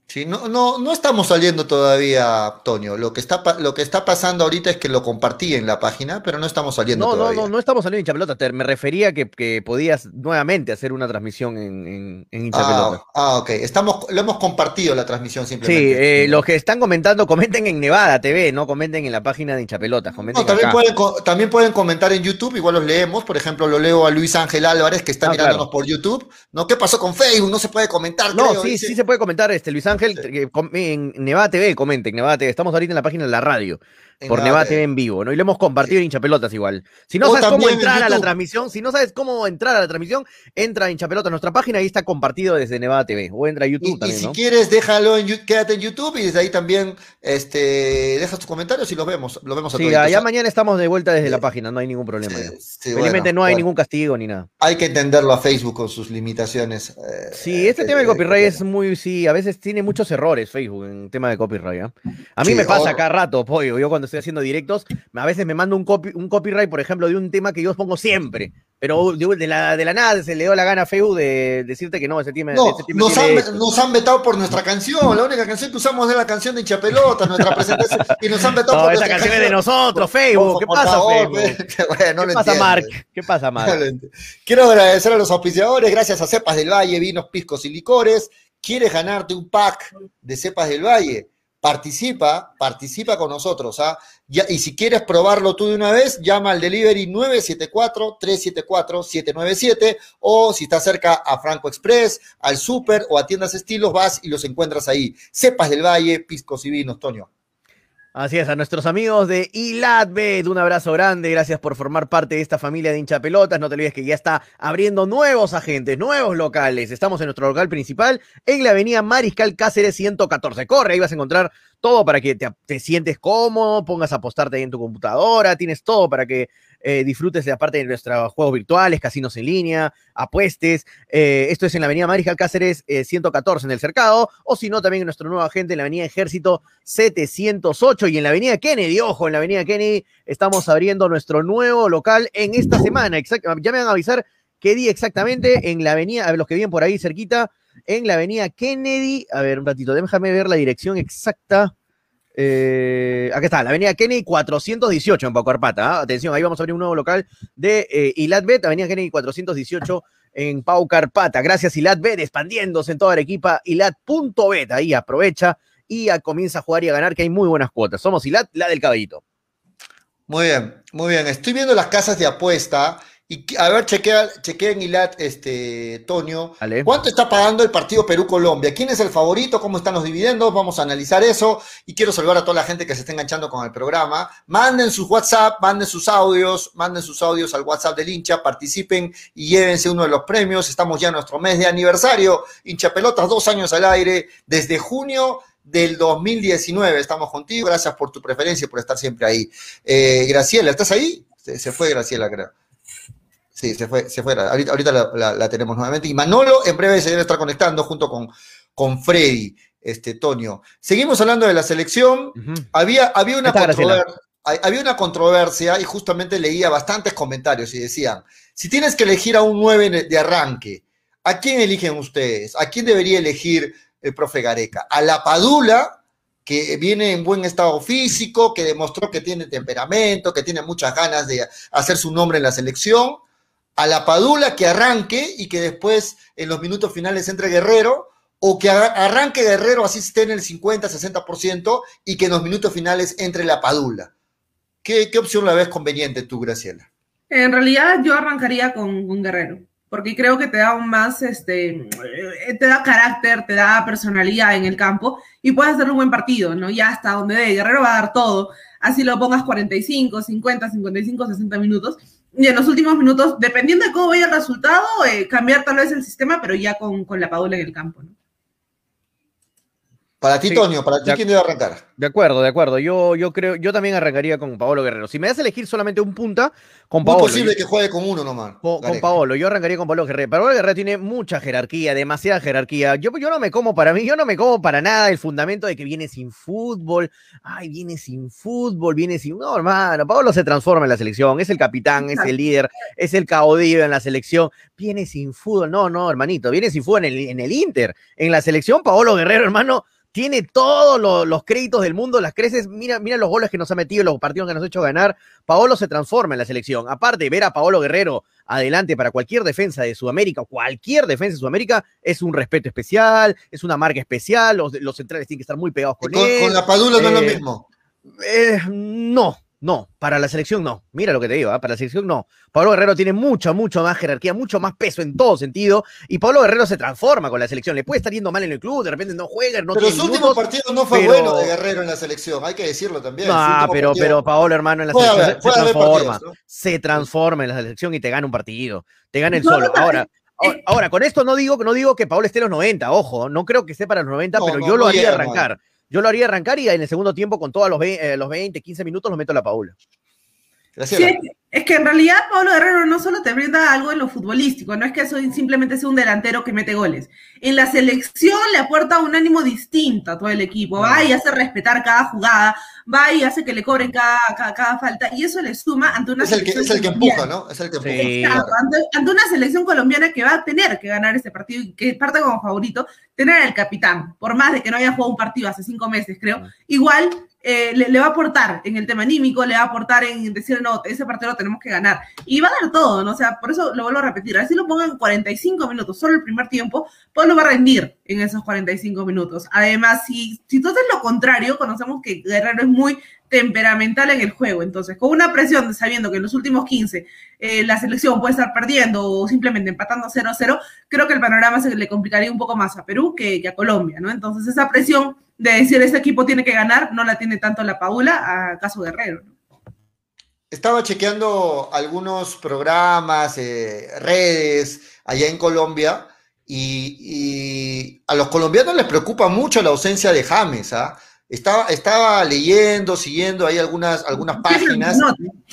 Sí, no, no, no estamos saliendo todavía, Antonio. Lo que, está, lo que está pasando ahorita es que lo compartí en la página, pero no estamos saliendo no, todavía. No, no, no estamos saliendo en Hinchapelota. Me refería que, que podías nuevamente hacer una transmisión en, en, ah, ah, ok. Estamos, lo hemos compartido la transmisión simplemente. Sí, eh, los que están comentando, comenten en Nevada TV, no comenten en la página de Hinchapelota. también, Pueden, también pueden comentar en YouTube, igual los leemos. Por ejemplo, lo leo a Luis Ángel Álvarez, que está ah, mirándonos por YouTube. ¿No? ¿Qué pasó con Facebook? No se puede comentar. No, sí, sí se puede comentar, este Luis Ángel. Ángel, en Nevada TV, comenten, Nevada TV. Estamos ahorita en la página de la radio por Nevada TV en vivo, ¿no? Y lo hemos compartido en hinchapelotas igual. Si no sabes cómo entrar a la transmisión, si no sabes cómo entrar a la transmisión, entra a hinchapelotas, nuestra página, ahí está compartido desde Nevada TV. O entra a YouTube también. Y si quieres, déjalo en quédate en YouTube y desde ahí también este, dejas tus comentarios y los vemos. Lo vemos a sí, ya mañana estamos de vuelta desde la página, no hay ningún problema. Felizmente no hay ningún castigo ni nada. Hay que entenderlo a Facebook con sus limitaciones. Eh, sí, este tema del copyright es muy, sí, a veces tiene muchos errores Facebook en tema de copyright. ¿eh? A mí me pasa acá rato, pollo. Yo cuando estoy haciendo directos, a veces me mando un, copy, un copyright, por ejemplo, de un tema que yo pongo siempre, pero de la, de la nada se le dio la gana a Feu de decirte que no, ese tema, no, nos, han, nos, han, vetado por nuestra canción, la única canción que usamos es la canción de Hinchapelota, nuestra presentación, y nos han vetado por esa canción es de nosotros, Facebook, ¿qué pasa, ¿Qué pasa, Mark? ¿Qué pasa, Mark? Quiero agradecer a los auspiciadores, gracias a Cepas del Valle, vinos, piscos y licores. ¿Quieres ganarte un pack de Cepas del Valle? Participa, participa con nosotros. ¿ah? y si quieres probarlo tú de una vez, llama al delivery 974-374-797 o si estás cerca a Franco Express, al Super o a tiendas estilos, vas y los encuentras ahí. Cepas del Valle, piscos y vinos, Toño. Así es, a nuestros amigos de Ilatbet, un abrazo grande, gracias por formar parte de esta familia de hinchapelotas. No te olvides que ya está abriendo nuevos agentes, nuevos locales. Estamos en nuestro local principal en la avenida Mariscal Cáceres 114. Corre, ahí vas a encontrar todo para que te, te sientes cómodo, pongas a apostarte ahí en tu computadora, tienes todo para que eh, disfrutes de aparte de nuestros juegos virtuales, casinos en línea, apuestes. Eh, esto es en la Avenida Mariscal Cáceres 114 eh, en el Cercado, o si no, también en nuestro nuevo agente en la Avenida Ejército 708 y en la Avenida Kennedy. Ojo, en la Avenida Kennedy estamos abriendo nuestro nuevo local en esta semana. Exacto, ya me van a avisar ¿Qué día exactamente? En la avenida, a los que vienen por ahí cerquita, en la avenida Kennedy. A ver, un ratito, déjame ver la dirección exacta. Eh, aquí está, la avenida Kennedy 418 en Paco Arpata. ¿ah? Atención, ahí vamos a abrir un nuevo local de eh, Ilatbet, avenida Kennedy 418 en Pau Carpata. Gracias, Ilatbet, expandiéndose en toda Arequipa. Ilat.bet, ahí aprovecha y comienza a jugar y a ganar, que hay muy buenas cuotas. Somos Ilat, la del caballito. Muy bien, muy bien. Estoy viendo las casas de apuesta y a ver, chequea, chequea en Ilat, este, Tonio. ¿Cuánto está pagando el partido Perú-Colombia? ¿Quién es el favorito? ¿Cómo están los dividendos? Vamos a analizar eso. Y quiero saludar a toda la gente que se está enganchando con el programa. Manden sus WhatsApp, manden sus audios, manden sus audios al WhatsApp del hincha, participen y llévense uno de los premios. Estamos ya en nuestro mes de aniversario. Hincha Pelotas, dos años al aire, desde junio del 2019. Estamos contigo. Gracias por tu preferencia y por estar siempre ahí. Eh, Graciela, ¿estás ahí? se fue Graciela, creo. Sí, se fue, se fue. Ahorita, ahorita la, tenemos nuevamente. Y Manolo en breve se debe estar conectando junto con, con Freddy, este, Tonio. Seguimos hablando de la selección. había, había, una había una controversia y justamente leía bastantes comentarios y decían, si tienes que elegir a un 9 de arranque, ¿a quién eligen ustedes? ¿A quién debería elegir el profe Gareca? ¿A la Padula? que viene en buen estado físico, que demostró que tiene temperamento, que tiene muchas ganas de hacer su nombre en la selección, a la Padula que arranque y que después en los minutos finales entre Guerrero, o que arranque Guerrero así esté en el 50, 60% y que en los minutos finales entre la Padula. ¿Qué, opción la ves conveniente tú, Graciela? En realidad yo arrancaría con, con Guerrero, porque creo que te da un más, este, te da carácter, te da personalidad en el campo y puedes hacer un buen partido, ¿no? Ya hasta donde de Guerrero va a dar todo, así lo pongas 45, 50, 55, 60 minutos y en los últimos minutos, dependiendo de cómo vaya el resultado, eh, cambiar tal vez el sistema, pero ya con, con la Paula en el campo. ¿no? Para ti, Toño, para ti, ¿quién debe arrancar? De acuerdo, de acuerdo. Yo, yo creo, yo también arrancaría con Paolo Guerrero. Si me das a elegir solamente un punta, con Paolo. Es posible que juegue con uno nomás. Con, Paolo, yo arrancaría con Paolo Guerrero. Paolo Guerrero tiene mucha jerarquía, demasiada jerarquía. Yo, yo no me como para mí, yo no me como para nada el fundamento de que viene sin fútbol. Ay, viene sin fútbol, viene sin. No, hermano, Paolo se transforma en la selección, es el capitán, es el líder, es el caudillo en la selección. Viene sin fútbol. No, no, hermanito, viene sin fútbol en el, en el Inter. En la selección, Paolo Guerrero, hermano tiene todos los créditos del mundo, las creces, mira, mira los goles que nos ha metido, los partidos que nos ha hecho ganar. Paolo se transforma en la selección. Aparte, ver a Paolo Guerrero adelante para cualquier defensa de Sudamérica, cualquier defensa de Sudamérica, es un respeto especial, es una marca especial, los, los centrales tienen que estar muy pegados con, él. Con la Padula no es lo eh, mismo. Eh, no, no, para la selección no. Mira lo que te digo, ¿ah? para la selección no. Pablo Guerrero tiene mucha, mucho más jerarquía, mucho más peso en todo sentido. Y Pablo Guerrero se transforma con la selección. Le puede estar yendo mal en el club, de repente no juega, no Pero su último partido no fue bueno de Guerrero en la selección, hay que decirlo también. No, pero, pero Pablo, hermano, en la selección se, transforma. Se transforma en la selección y te gana un partido. Te gana el solo. Ahora. Ahora, con esto no digo, no digo que Pablo esté en los 90, ojo, no creo que esté para los 90, pero yo lo haría arrancar. Yo lo haría arrancar y en el segundo tiempo, con todos los, eh, los 20, 15 minutos, lo meto a la Paula. Gracias. Es que en realidad Pablo Guerrero no solo te brinda algo en lo futbolístico, no es que eso simplemente sea un delantero que mete goles. En la selección le aporta un ánimo distinto a todo el equipo, va y hace respetar cada jugada, va y hace que le cobren cada, cada, falta, y eso le suma ante una es el que, es el que empuja, ¿no? Es el que empuja. ante, una selección colombiana que va a tener que ganar este partido y que parte como favorito, tener al capitán, por más de que no haya jugado un partido hace cinco meses, creo, igual eh, le, va a aportar en el tema anímico, le va a aportar en decir, no, ese partido lo tenemos que ganar. Y va a dar todo, ¿no? O sea, por eso lo vuelvo a repetir. A ver si lo pongan 45 minutos, solo el primer tiempo, pues lo va a rendir en esos 45 minutos. Además, si, si tú haces lo contrario, conocemos que Guerrero es muy temperamental en el juego. Entonces, con una presión sabiendo que en los últimos 15 eh, la selección puede estar perdiendo o simplemente empatando 0-0, creo que el panorama se le complicaría un poco más a Perú que a Colombia, ¿no? Entonces, esa presión de decir ese equipo tiene que ganar, no la tiene tanto la Paula a caso Guerrero. Estaba chequeando algunos programas, eh, redes allá en Colombia y, a los colombianos les preocupa mucho la ausencia de James. ¿ah? Estaba, estaba leyendo, siguiendo ahí algunas, algunas páginas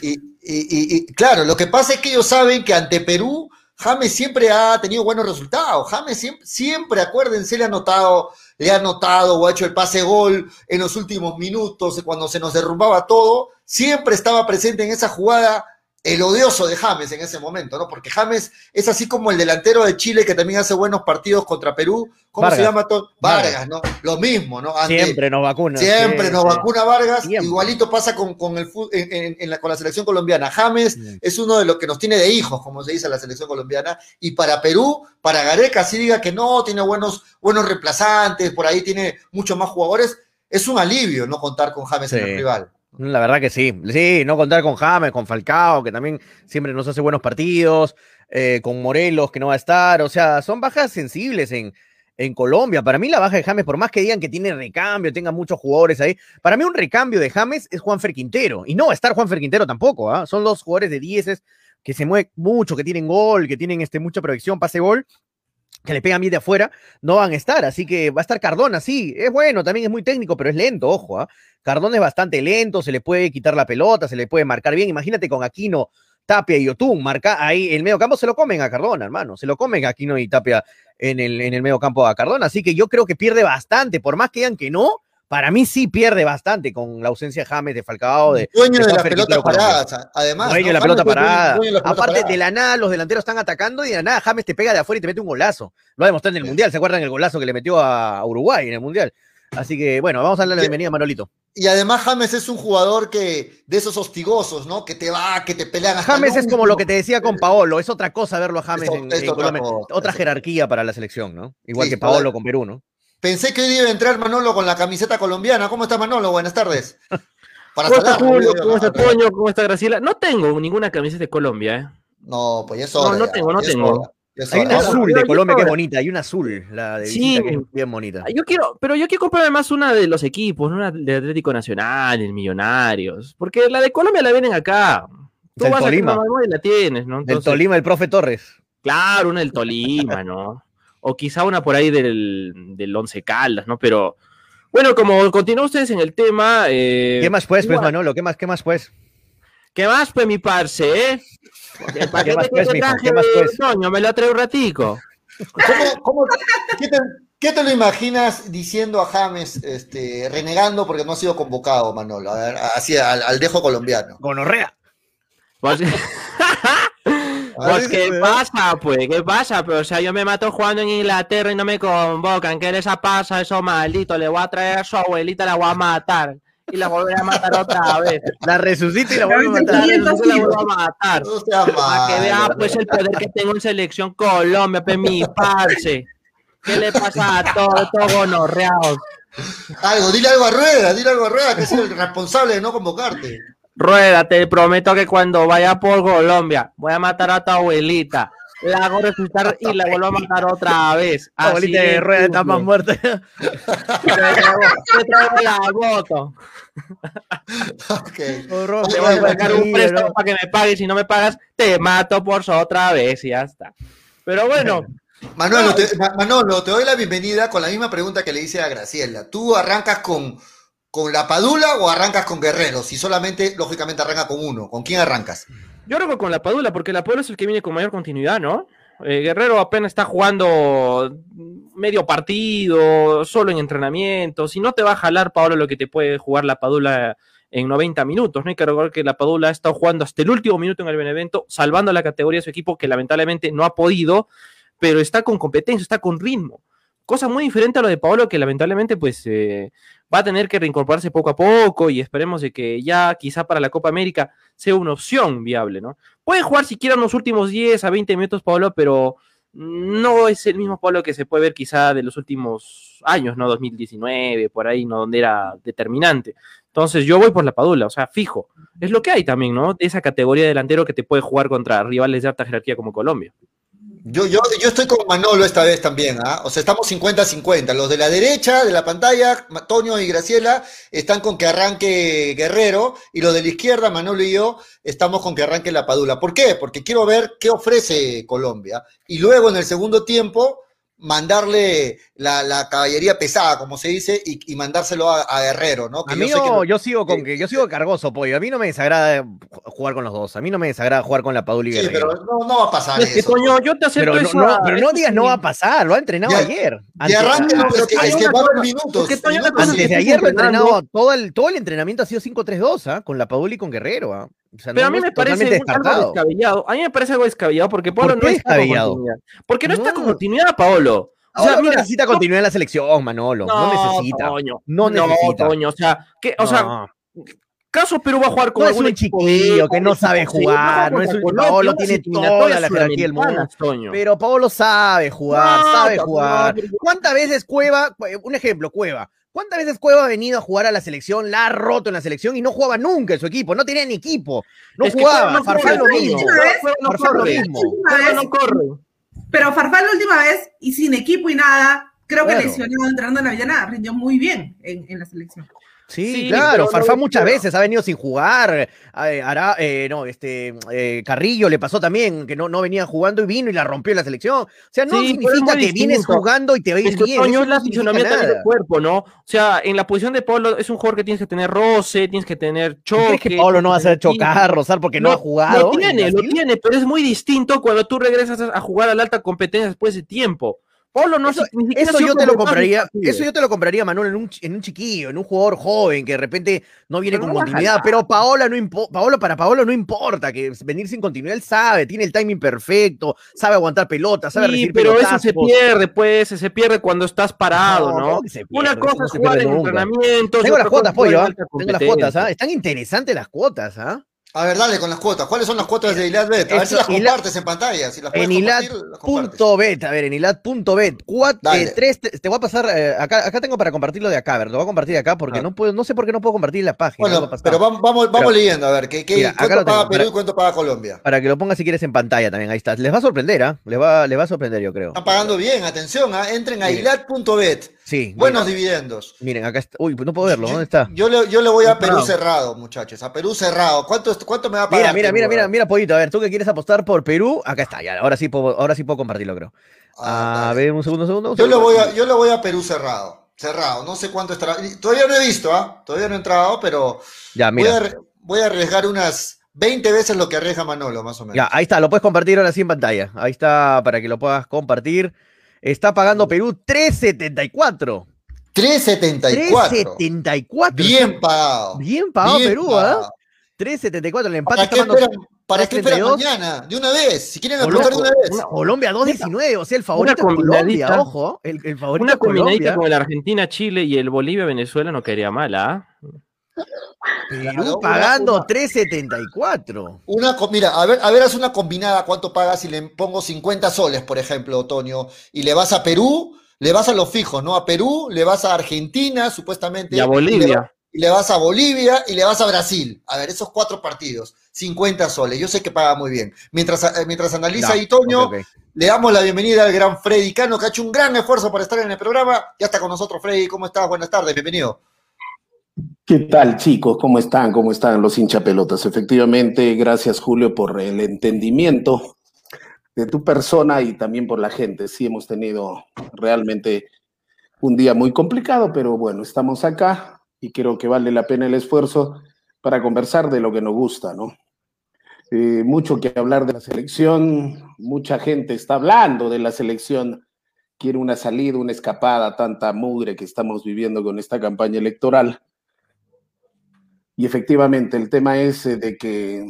y, y, claro, lo que pasa es que ellos saben que ante Perú James siempre ha tenido buenos resultados. James siempre, siempre acuérdense, le ha notado le ha anotado o ha hecho el pase gol en los últimos minutos, cuando se nos derrumbaba todo, siempre estaba presente en esa jugada el odioso de James en ese momento, ¿no? Porque James es así como el delantero de Chile que también hace buenos partidos contra Perú. ¿Cómo se llama todo? Vargas, ¿no? Lo mismo, ¿no? siempre nos vacuna. Siempre nos vacuna Vargas. Igualito pasa con, con el, en, la, con la selección colombiana. James es uno de los que nos tiene de hijos, como se dice en la selección colombiana. Y para Perú, para Gareca, si diga que no, tiene buenos, buenos reemplazantes, por ahí tiene muchos más jugadores. Es un alivio no contar con James en el rival. La verdad que sí. Sí, no contar con James, con Falcao, que también siempre nos hace buenos partidos, eh, con Morelos, que no va a estar. O sea, son bajas sensibles en, en Colombia. Para mí la baja de James, por más que digan que tiene recambio, tenga muchos jugadores ahí, para mí un recambio de James es Juanfer Quintero. Y no va a estar Juanfer Quintero tampoco. ¿ah? Son dos jugadores de dieces que se mueven mucho, que tienen gol, que tienen este, mucha proyección, pase gol que le pegan bien de afuera, no van a estar. Así que va a estar Cardona, sí, es bueno, también es muy técnico, pero es lento, ojo. ¿ah? Cardona es bastante lento, se le puede quitar la pelota, se le puede marcar bien. Imagínate con Aquino, Tapia y Otún, marca ahí el medio campo, se lo comen a Cardona, hermano, se lo comen Aquino y Tapia en el, en el medio campo a Cardona. Así que yo creo que pierde bastante, por más que digan que no, para mí sí pierde bastante con la ausencia de James, de Falcao, de. Dueño de, la pelota parada, además. Dueño de la pelota parada. Aparte, de la nada, los delanteros están atacando y de la nada James te pega de afuera y te mete un golazo. Lo ha demostrado en el Mundial. ¿Se acuerdan el golazo que le metió a Uruguay en el Mundial? Así que, bueno, vamos a darle la bienvenida a Manolito. Y además James es un jugador que de esos hostigosos, ¿no? Que te va, que te pelean. James es como lo que te decía con Paolo, es otra cosa verlo a James en, otra, jerarquía para la selección, ¿no? Igual que Paolo con Perú, ¿no? Pensé que hoy iba a entrar Manolo con la camiseta colombiana. ¿Cómo está Manolo? Buenas tardes. Para ¿Cómo está Julio? ¿Cómo está Toño? ¿Cómo está Graciela? No tengo ninguna camiseta de Colombia, ¿eh? No, pues eso. No, no tengo, no tengo. Hay una azul de Colombia que es bonita, hay una azul, la de sí, que es bien bonita. Yo quiero, pero yo quiero comprar además una de los equipos, una de Atlético Nacional, el Millonarios, porque la de Colombia la vienen acá. Tú vas Tolima. A y la tienes, ¿no? Entonces, del Tolima, el profe Torres. Claro, una del Tolima, ¿no? O quizá una por ahí del, del Once Caldas, ¿no? Pero bueno, como continúan ustedes en el tema. Eh, ¿Qué más pues, pues, Manolo? ¿Qué más, qué más pues? ¿Qué más pues, mi parce, eh? El paquete más, pues, que te traje, ¿Qué más, pues? Coño, me lo trae un ratico. ¿Cómo, cómo, qué, te, qué, te, lo imaginas diciendo a James, este, renegando porque no ha sido convocado, Manolo? A ver, así, al, al dejo colombiano. Gonorrea. Pues, ¿qué pasa? Pues, ¿qué pasa? Pero, o sea, yo me mato jugando en Inglaterra y no me convocan. ¿Qué les pasa eso maldito? Le voy a traer a su abuelita, la voy a matar. Y la volveré a matar otra vez. La resucita y la vuelvo a matar. La vuelvo a matar. Para que vea, pues, el poder que tengo en Selección Colombia, pues, mi parce. ¿Qué le pasa a todos, todos gonorreados? Algo, dile algo a Rueda, dile algo a Rueda, que es el responsable de no convocarte. Rueda, te prometo que cuando vaya por Colombia voy a matar a tu abuelita. La hago resucitar y la vuelvo a matar otra vez. abuelita de Rueda está más muerta. Te traigo, la voto. Ok. te voy a sacar un préstamo para que me pagues. Si no me pagas, te mato por otra vez y ya está. Pero bueno. Manolo, te, Manolo, te doy la bienvenida con la misma pregunta que le hice a Graciela. Tú arrancas con con la Padula o arrancas con Guerrero? Si solamente, lógicamente, arranca con uno. ¿Con quién arrancas? Yo que con la Padula, porque la Padula es el que viene con mayor continuidad, ¿no? Eh, Guerrero apenas está jugando medio partido, solo en entrenamiento. Si no te va a jalar, Pablo, lo que te puede jugar la Padula en 90 minutos. No hay que recordar que la Padula ha estado jugando hasta el último minuto en el Benevento, salvando la categoría de su equipo, que lamentablemente no ha podido, pero está con competencia, está con ritmo. Cosa muy diferente a lo de Pablo, que lamentablemente, pues, eh, va a tener que reincorporarse poco a poco y esperemos de que ya quizá para la Copa América sea una opción viable, ¿no? Puede jugar siquiera los últimos 10 a 20 minutos, Pablo, pero no es el mismo Pablo que se puede ver quizá de los últimos años, ¿no? 2019, por ahí, ¿no? Donde era determinante. Entonces yo voy por la Padula, o sea, fijo. Es lo que hay también, ¿no? De esa categoría de delantero que te puede jugar contra rivales de alta jerarquía como Colombia. Yo, yo, yo estoy con Manolo esta vez también, ¿ah? O sea, estamos 50-50. Los de la derecha de la pantalla, Toño y Graciela, están con que arranque Guerrero, y los de la izquierda, Manolo y yo, estamos con que arranque la Padula. ¿Por qué? Porque quiero ver qué ofrece Colombia. Y luego, en el segundo tiempo, mandarle la, caballería pesada, como se dice, y, mandárselo a, Guerrero, ¿no? a mí yo, yo sigo con que yo sigo cargoso, pollo. A mí no me desagrada jugar con los dos. A mí no me desagrada jugar con la Padula y Guerrero. Sí, pero no, va a pasar eso. yo te acepto pero, no, pero no digas no va a pasar, lo ha entrenado ayer. Y arranque, es que, es que va a minutos. Antes de ayer lo ha entrenado, todo el, todo el entrenamiento ha sido 5-3-2, ¿ah? con la Padula y con Guerrero. ¿ah? O sea, Pero no- a mí me es parece totalmente algo descartado. descabellado. A mí me parece algo descabellado porque Paolo ¿Por no está con continuidad. Porque no, está con continuidad, Paolo. O sea, no mira, necesita continuidad en la selección, Manolo. No, necesita. Toño, No necesita. Toño, o sea, que, o sea. ¿caso Perú va a jugar con No es algún un equipo chiquillo que no sabe jugar, no es un- Paolo tiene toda la jerarquía del mundo. Pero Paolo sabe jugar, No, sabe jugar. ¿Cuántas veces Cueva, un ejemplo, Cueva, cuántas veces Cueva ha venido a jugar a la selección, la ha roto en la selección y no jugaba nunca en su equipo, no tenía ni equipo, no Es jugaba, no Farfán lo mismo. Toño. Cueva no Farfán lo corre. mismo. Cueva no corre. Pero Farfán la última vez, y sin equipo y nada, creo que Claro. lesionado entrenando en la Villana, rindió muy bien en, en la selección. Sí, Sí, claro, no Farfán muchas veces ha venido sin jugar. eh, Ara- eh, no, este eh, Carrillo le pasó también que no, no venía jugando y vino y la rompió en la selección. O sea, no Sí, significa que vienes jugando y te que bien. Toño es la no fisionomía del cuerpo, ¿no? O sea, en la posición de Pablo es un jugador que tienes que tener roce, tienes que tener ¿Tú choque. ¿Crees que Pablo no va a hacer chocar, rozar porque no, Lo- ha jugado? Lo en tiene, lo tiene, pero es muy distinto cuando tú regresas a a jugar a la alta competencia después de tiempo. Pablo no Eso, ni eso yo te lo compraría, eso yo te lo compraría, Manuel, en un, en un chiquillo, en un jugador joven que de repente no viene Pero con no continuidad. Pero Paola no impo- Paolo, para Paolo no importa que venir sin continuidad, él sabe, tiene el timing perfecto, sabe aguantar pelota, sabe Sí, recibir pero eso se pierde, pues, se pierde cuando estás parado, No. Una cosa es jugar pierde en entrenamientos. y Tengo las cuotas, pollo, ¿ah? Tengo las cuotas, ¿ah? Están interesantes las cuotas, ¿ah? A ver, dale con las cuotas. ¿Cuáles son las cuotas de Hilad Bet? A ver si las compartes en pantalla. Si las En hilad.bet, a ver, en Dale. eh, tres, te, te voy a pasar, eh, acá, acá tengo para compartirlo de acá, a ver, lo voy a compartir de acá porque Ah. no puedo, no sé por qué no puedo compartir la página. no Bueno, pero vamos, vamos, Pero- leyendo, a ver, ¿qué, qué- Mira, ¿cuánto paga Perú y cuánto paga Colombia? Para que lo pongas si quieres en pantalla también, ahí está. Les va a sorprender, ¿ah? Les, va, les va a sorprender, yo creo. Están pagando bien, atención, ¿ah? entren a Miren. hilad.bet. Sí. Buenos dividendos. miren, acá está. Uy, pues no puedo verlo, ¿dónde está? Yo le, yo le voy a Perú cerrado, muchachos. A Perú cerrado. ¿Cuánto, cuánto me va a pagar? Mira, mira, mira, mira, ver? mira, Pollito, a ver, tú que quieres apostar por Perú, acá está, ya, ahora sí puedo, ahora sí puedo compartirlo, creo. Ah, a ver, un segundo, un segundo. un Yo le voy a, yo le voy a Perú cerrado. Cerrado. No sé cuánto estará. Todavía no he visto, ¿ah? Todavía no he entrado, pero Ya, voy mira. a, voy a arriesgar unas 20 veces lo que arriesga Manolo, más o menos. Ya, ahí está, lo puedes compartir ahora sí en pantalla. Ahí está para que lo puedas compartir. Está pagando Perú 3.74. 3.74. 3.74. Bien pagado. Bien pagado Bien Perú. ¿ah? 3.74. El empate ¿Para está esperan, para qué esperan 3.32? mañana? De una vez. Si quieren Colombia, apostar de una vez. una- Colombia 2.19. O sea, el favorito es. Colombia, ojo. El, el favorito Una combinadita Colombia. con el Argentina, Chile y el Bolivia-Venezuela no quería mal, ¿ah? Perú pagando una- 3.74. Una, mira, a ver, a ver, haz una combinada, ¿cuánto pagas si le pongo 50 soles, por ejemplo, Otoño? Y le vas a Perú, le vas a los fijos, ¿no? A Perú, le vas a Argentina, supuestamente. Y a Bolivia. y le vas a Bolivia y le vas a Brasil. A ver, esos cuatro partidos, 50 soles. Yo sé que paga muy bien. Mientras, eh, mientras analiza ahí, Toño, le damos la bienvenida al gran Freddy Cano, que ha hecho un gran esfuerzo para estar en el programa. Ya está con nosotros, Freddy. ¿Cómo estás? Buenas tardes, bienvenido. ¿Qué tal, chicos? ¿Cómo están? ¿Cómo están los hinchapelotas? Efectivamente, gracias, Julio, por el entendimiento de tu persona y también por la gente. Sí, hemos tenido realmente un día muy complicado, pero bueno, estamos acá y creo que vale la pena el esfuerzo para conversar de lo que nos gusta, ¿no? Eh, mucho que hablar de la selección, mucha gente está hablando de la selección, quiere una salida, una escapada, tanta mugre que estamos viviendo con esta campaña electoral. Y efectivamente, el tema es eh, de que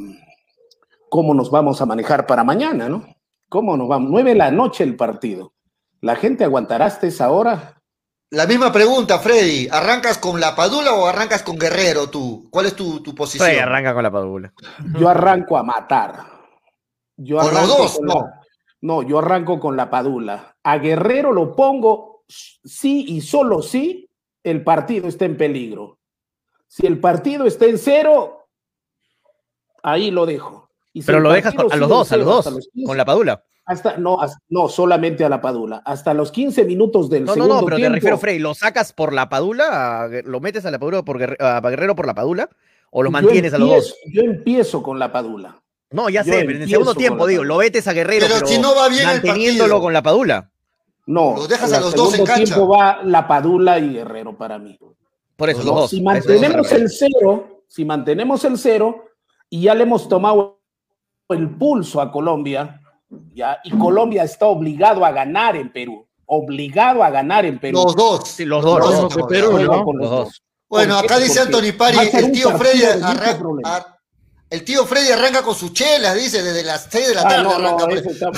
cómo nos vamos a manejar para mañana, ¿no? ¿Cómo nos vamos? Nueve de la noche el partido. ¿La gente aguantará hasta esa hora? La misma pregunta, Freddy. ¿Arrancas con la Padula o arrancas con Guerrero tú? ¿Cuál es tu, tu posición? Freddy arranca con la padula. Yo arranco a matar. Yo Con los dos, con no. la- no, yo arranco con la Padula. A Guerrero lo pongo sí y solo si el partido está en peligro. Si el partido está en cero, ahí lo dejo. Y si Pero lo dejas a los dos, a los dos, hasta los 15, con la padula. hasta, no, hasta- no, solamente a la Padula. Hasta los 15 minutos del No, no, segundo no, pero tiempo. te refiero, Freddy, ¿lo sacas por la padula? a- ¿Lo metes a la padula por a Guerrero por la padula? ¿O lo mantienes a los dos? Yo empiezo con la Padula. No, ya yo sé, pero en el segundo tiempo, digo, lo metes a Guerrero, Pero si no va bien el manteniéndolo partido. con la padula. No, Los dejas a los dos en segundo cancha. tiempo va la Padula y Guerrero para mí. Por eso, los dos. Si mantenemos el cero, si mantenemos el cero y ya le hemos tomado el pulso a Colombia, ya, y Colombia está obligado a ganar en Perú, obligado a ganar en Perú. Los dos. Sí, los dos, Los los dos. Bueno, acá dice Anthony Pari, el tío Freddy de mucho arran- problema. ar- El tío Freddy arranca con sus chelas, dice, desde las 6 de la Ah, tarde. no, no, arranca, eso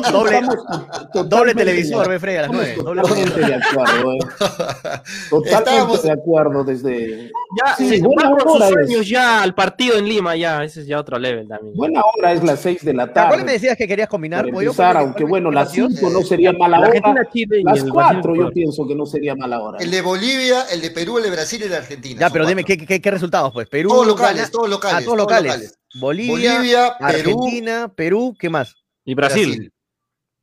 Doble- televisor, ve Freddy a las nueve. Doble Totalmente de acuerdo, eh. Totalmente Estábamos- de acuerdo desde. Ya, Sí, se buena sus sueños ya al partido en Lima, ya, ese es ya otro level también. Buena hora es las 6 de la ¿Cuál me tarde. decías que querías combinar? Para aunque bueno, las partido? 5 no sería mala La hora. Argentina, Chile y Las el 4 Brasil, yo pienso que no sería mala hora. El de Bolivia, el de Perú, el de Brasil y el de Argentina. Ya, pero dime. ¿qué, qué, qué resultados? Pues Perú. Todos locales, todos locales. Ah, todos locales. Bolivia, Bolivia, Perú, Argentina, Perú, ¿qué más? Y Brasil. Brasil.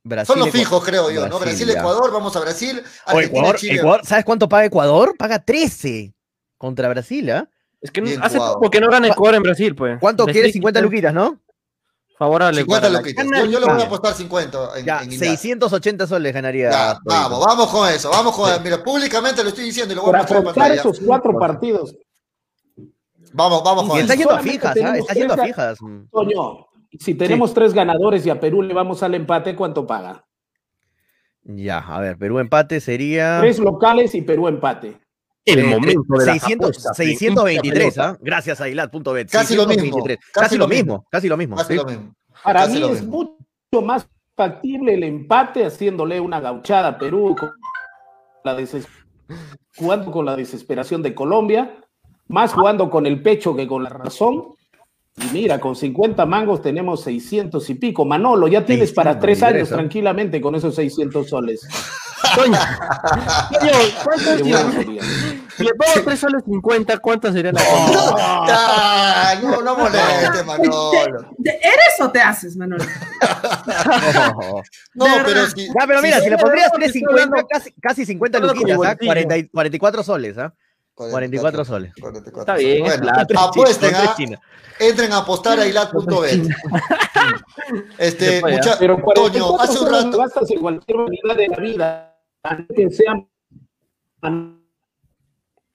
Brasil. Son los fijos, creo yo, ¿no? Brasil, Brasil, ya. Ecuador, vamos a Brasil. O Argentina, Ecuador, Chile. Ecuador, ¿sabes cuánto paga Ecuador? Paga 13 contra Brasil, ¿ah? Es que no- Bien hace poco que no gana Ecuador en Brasil, pues. ¿Cuánto quieres? dije 50 que luquitas, ¿no? Favorable. 50 para la- loquitas. Gana Yo, yo le voy a apostar 50 en, Ya, en Guindar. 680 soles ganaría. Ya, vamos, vamos con eso, vamos con Mira, públicamente lo estoy diciendo y lo voy a mostrar en pantalla. esos cuatro partidos, Vamos, vamos Y con está eso. yendo a fijas, tenemos Está yendo a fijas. Toño, si tenemos tres ganadores y a Perú le vamos al empate, ¿cuánto paga? Ya, a ver, Perú empate sería. Tres locales y Perú empate. El eh, momento de las 600, apuestas, 623, hincha ¿ah? Gracias a Ilat.bet. Casi lo mismo, 623. casi Casi lo mismo, casi lo mismo. Casi sí. lo mismo. Para Casi mí es mismo. mucho más factible el empate haciéndole una gauchada a Perú, con la deses- jugando con la desesperación de Colombia, más jugando con el pecho que con la razón. Y mira, con 50 mangos tenemos 600 y pico. Manolo, ya tienes para tres 623, años ¿ah? tranquilamente con esos 600 soles. Toño, Toño, ¿cuánto Qué es? bueno sería. Si le pongo 3 soles 50, ¿cuántas serían las Ah, no, no moleste, Manolo. ¿De- ¿Eres o te haces, Manolo? No, pero si. Ya, pero mira, si le pondrías verdad, te 350, estoy hablando- casi, casi 50 Hablando con luquitas, ¿ah? bolsillo. 40 y- 44 soles, ¿ah? 44 soles. 44 Está bien, es Bueno, plata. apuesten, tres ¿ah? chinas. entren a apostar a hilat.bet. Este, puede, mucha, Pero Toño, 44 hace un rato. gastas en cualquier unidad de la vida, que sea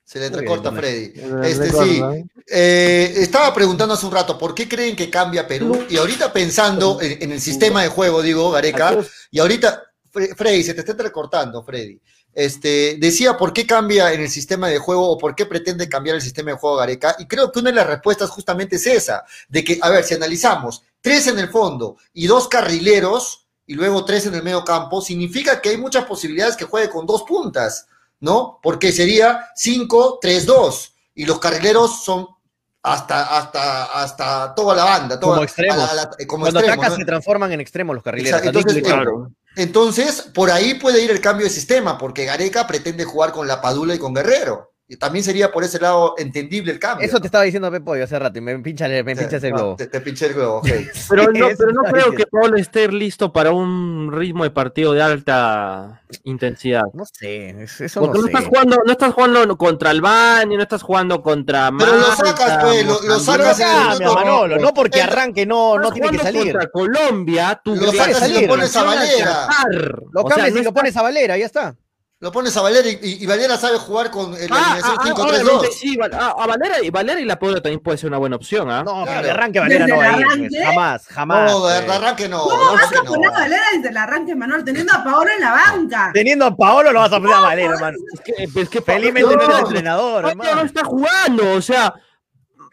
Se le Muy entrecorta a bien, Freddy. Este sí. ¿eh? Eh, estaba preguntando hace un rato, ¿por qué creen que cambia Perú? Y ahorita pensando en, en el sistema de juego, digo, Gareca, y ahorita, Fre- Freddy, se te está entrecortando, Freddy. Este, decía por qué cambia en el sistema de juego o por qué pretende cambiar el sistema de juego Gareca. Y creo que una de las respuestas justamente es esa, de que, a ver, si analizamos tres en el fondo y dos carrileros y luego tres en el medio campo, significa que hay muchas posibilidades que juegue con dos puntas, ¿no? Porque sería 5-3-2 y los carrileros son hasta, hasta, hasta toda la banda. Toda, Como extremos. a la- a la- como Cuando ¿no? se transforman en extremos los carrileros. Exacto, entonces, Claro. Entonces, por ahí puede ir el cambio de sistema, porque Gareca pretende jugar con la Padula y con Guerrero. Y también sería por ese lado entendible el cambio. Eso te estaba diciendo Pepo hace rato y me pincha, me Sí, pinchas el globo. Te, te pinché el globo, ok. Pero no, pero no creo que Paul esté listo para un ritmo de partido de alta intensidad. No sé, es- eso Porque no no, sé. estás jugando, no estás jugando contra Albania, no estás jugando contra Pero lo sacas, pues, lo- sacas en el minuto- Manolo, no porque El- arranque no, no tiene que salir. Contra Colombia, tú Lo sacas y lo pones a Valera. Lo cambias y lo pones a Valera, ya está. Lo pones a Valera y, y- y Valera sabe jugar con el Ah, alineación ah, ah, 5-3-2. obviamente sí, Val- ah, a Valera y Valera y la Puebla también puede ser una buena opción, ¿ah? No, pero Claro. de arranque Valera Desde no el va a ir. pues, arranque. Jamás, jamás. no, de pues. arranque no. ¿Cómo de vas arranque a poner no. a Valera desde el arranque, Manuel, teniendo a Paolo en la banca? Teniendo a Paolo lo vas a poner a Valera, hermano. Es que, es que Felizmente no es no, entrenador, Paolo no hermano. está jugando, o sea,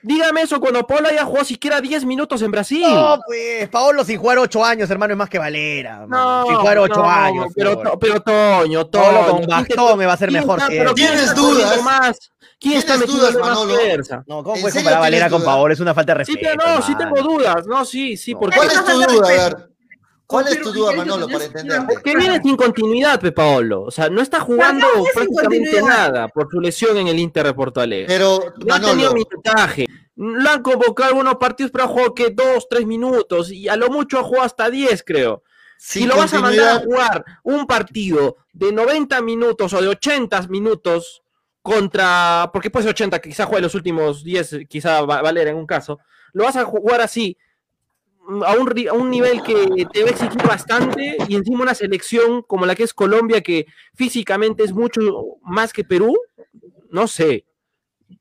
dígame eso cuando Paolo haya jugado siquiera 10 minutos en Brasil. No, pues, Paolo sin jugar ocho años, hermano, es más que Valera. hermano. sin jugar ocho no, años. Pero, to- pero Toño, Toño. Paolo con ¿quién te- bastón me va a ser mejor está- que pero él. ¿quién ¿Tienes dudas? Más? ¿Quién está ¿Tienes metiendo dudas, más fuerza? No, ¿cómo ¿En puedes comparar a Valera con? Paolo? Es una falta de Sí, respeto. pero no, sí tengo dudas. No, sí, sí, No. porque ¿Cuál es tu duda? ¿Cuál es tu duda, Manolo, para yo- entenderte? Que viene sin continuidad, Pe Paolo. O sea, no está jugando es prácticamente nada por su lesión en el Inter de Porto Alegre. Pero, No ha tenido Manolo, minutaje. Lo han convocado algunos partidos, pero ha jugado que dos, tres minutos. Y a lo mucho ha jugado hasta 10, creo. sin Si lo vas a mandar a jugar un partido de 90 minutos o de 80 minutos contra. Porque puede ser 80, quizá juegue los últimos 10, quizá va- Valera en un caso. Lo vas a jugar así. A un, a un nivel que te va a exigir bastante y encima una selección como la que es Colombia que físicamente es mucho más que Perú, no sé.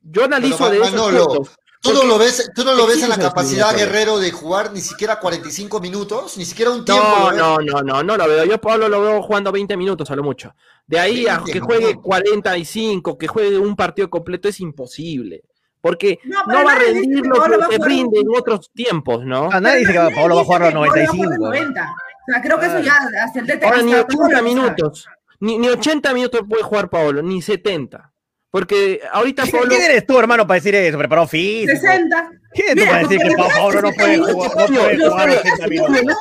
Yo analizo Pero, de esos. ¿Tú no, lo ves, ¿Tú no lo ves en la capacidad. Guerrero de jugar ni siquiera 45 minutos? Ni siquiera un tiempo. No, ves? no, no, no, no lo veo. Yo Pablo lo veo jugando 20 minutos a lo mucho. De ahí a 20 que juegue minutos. 45, que juegue un partido completo es imposible. Porque No, va a rendir que lo que jugar rinde en otros tiempos, ¿no? Nadie dice que Paolo va a jugar los Paolo va a jugar 95. 90. O sea, creo que eso ya DT Ahora ni hasta 80 Paolo lo sabe. minutos, ni, ni 80 minutos puede jugar Paolo, ni 70. Porque ahorita ¿Quién Paolo... quién eres tú, hermano, para decir eso? Preparado físico. 60. ¿Quién tú para decir que Paolo no puede jugar, no puede los jugar jugadores 80 que minutos?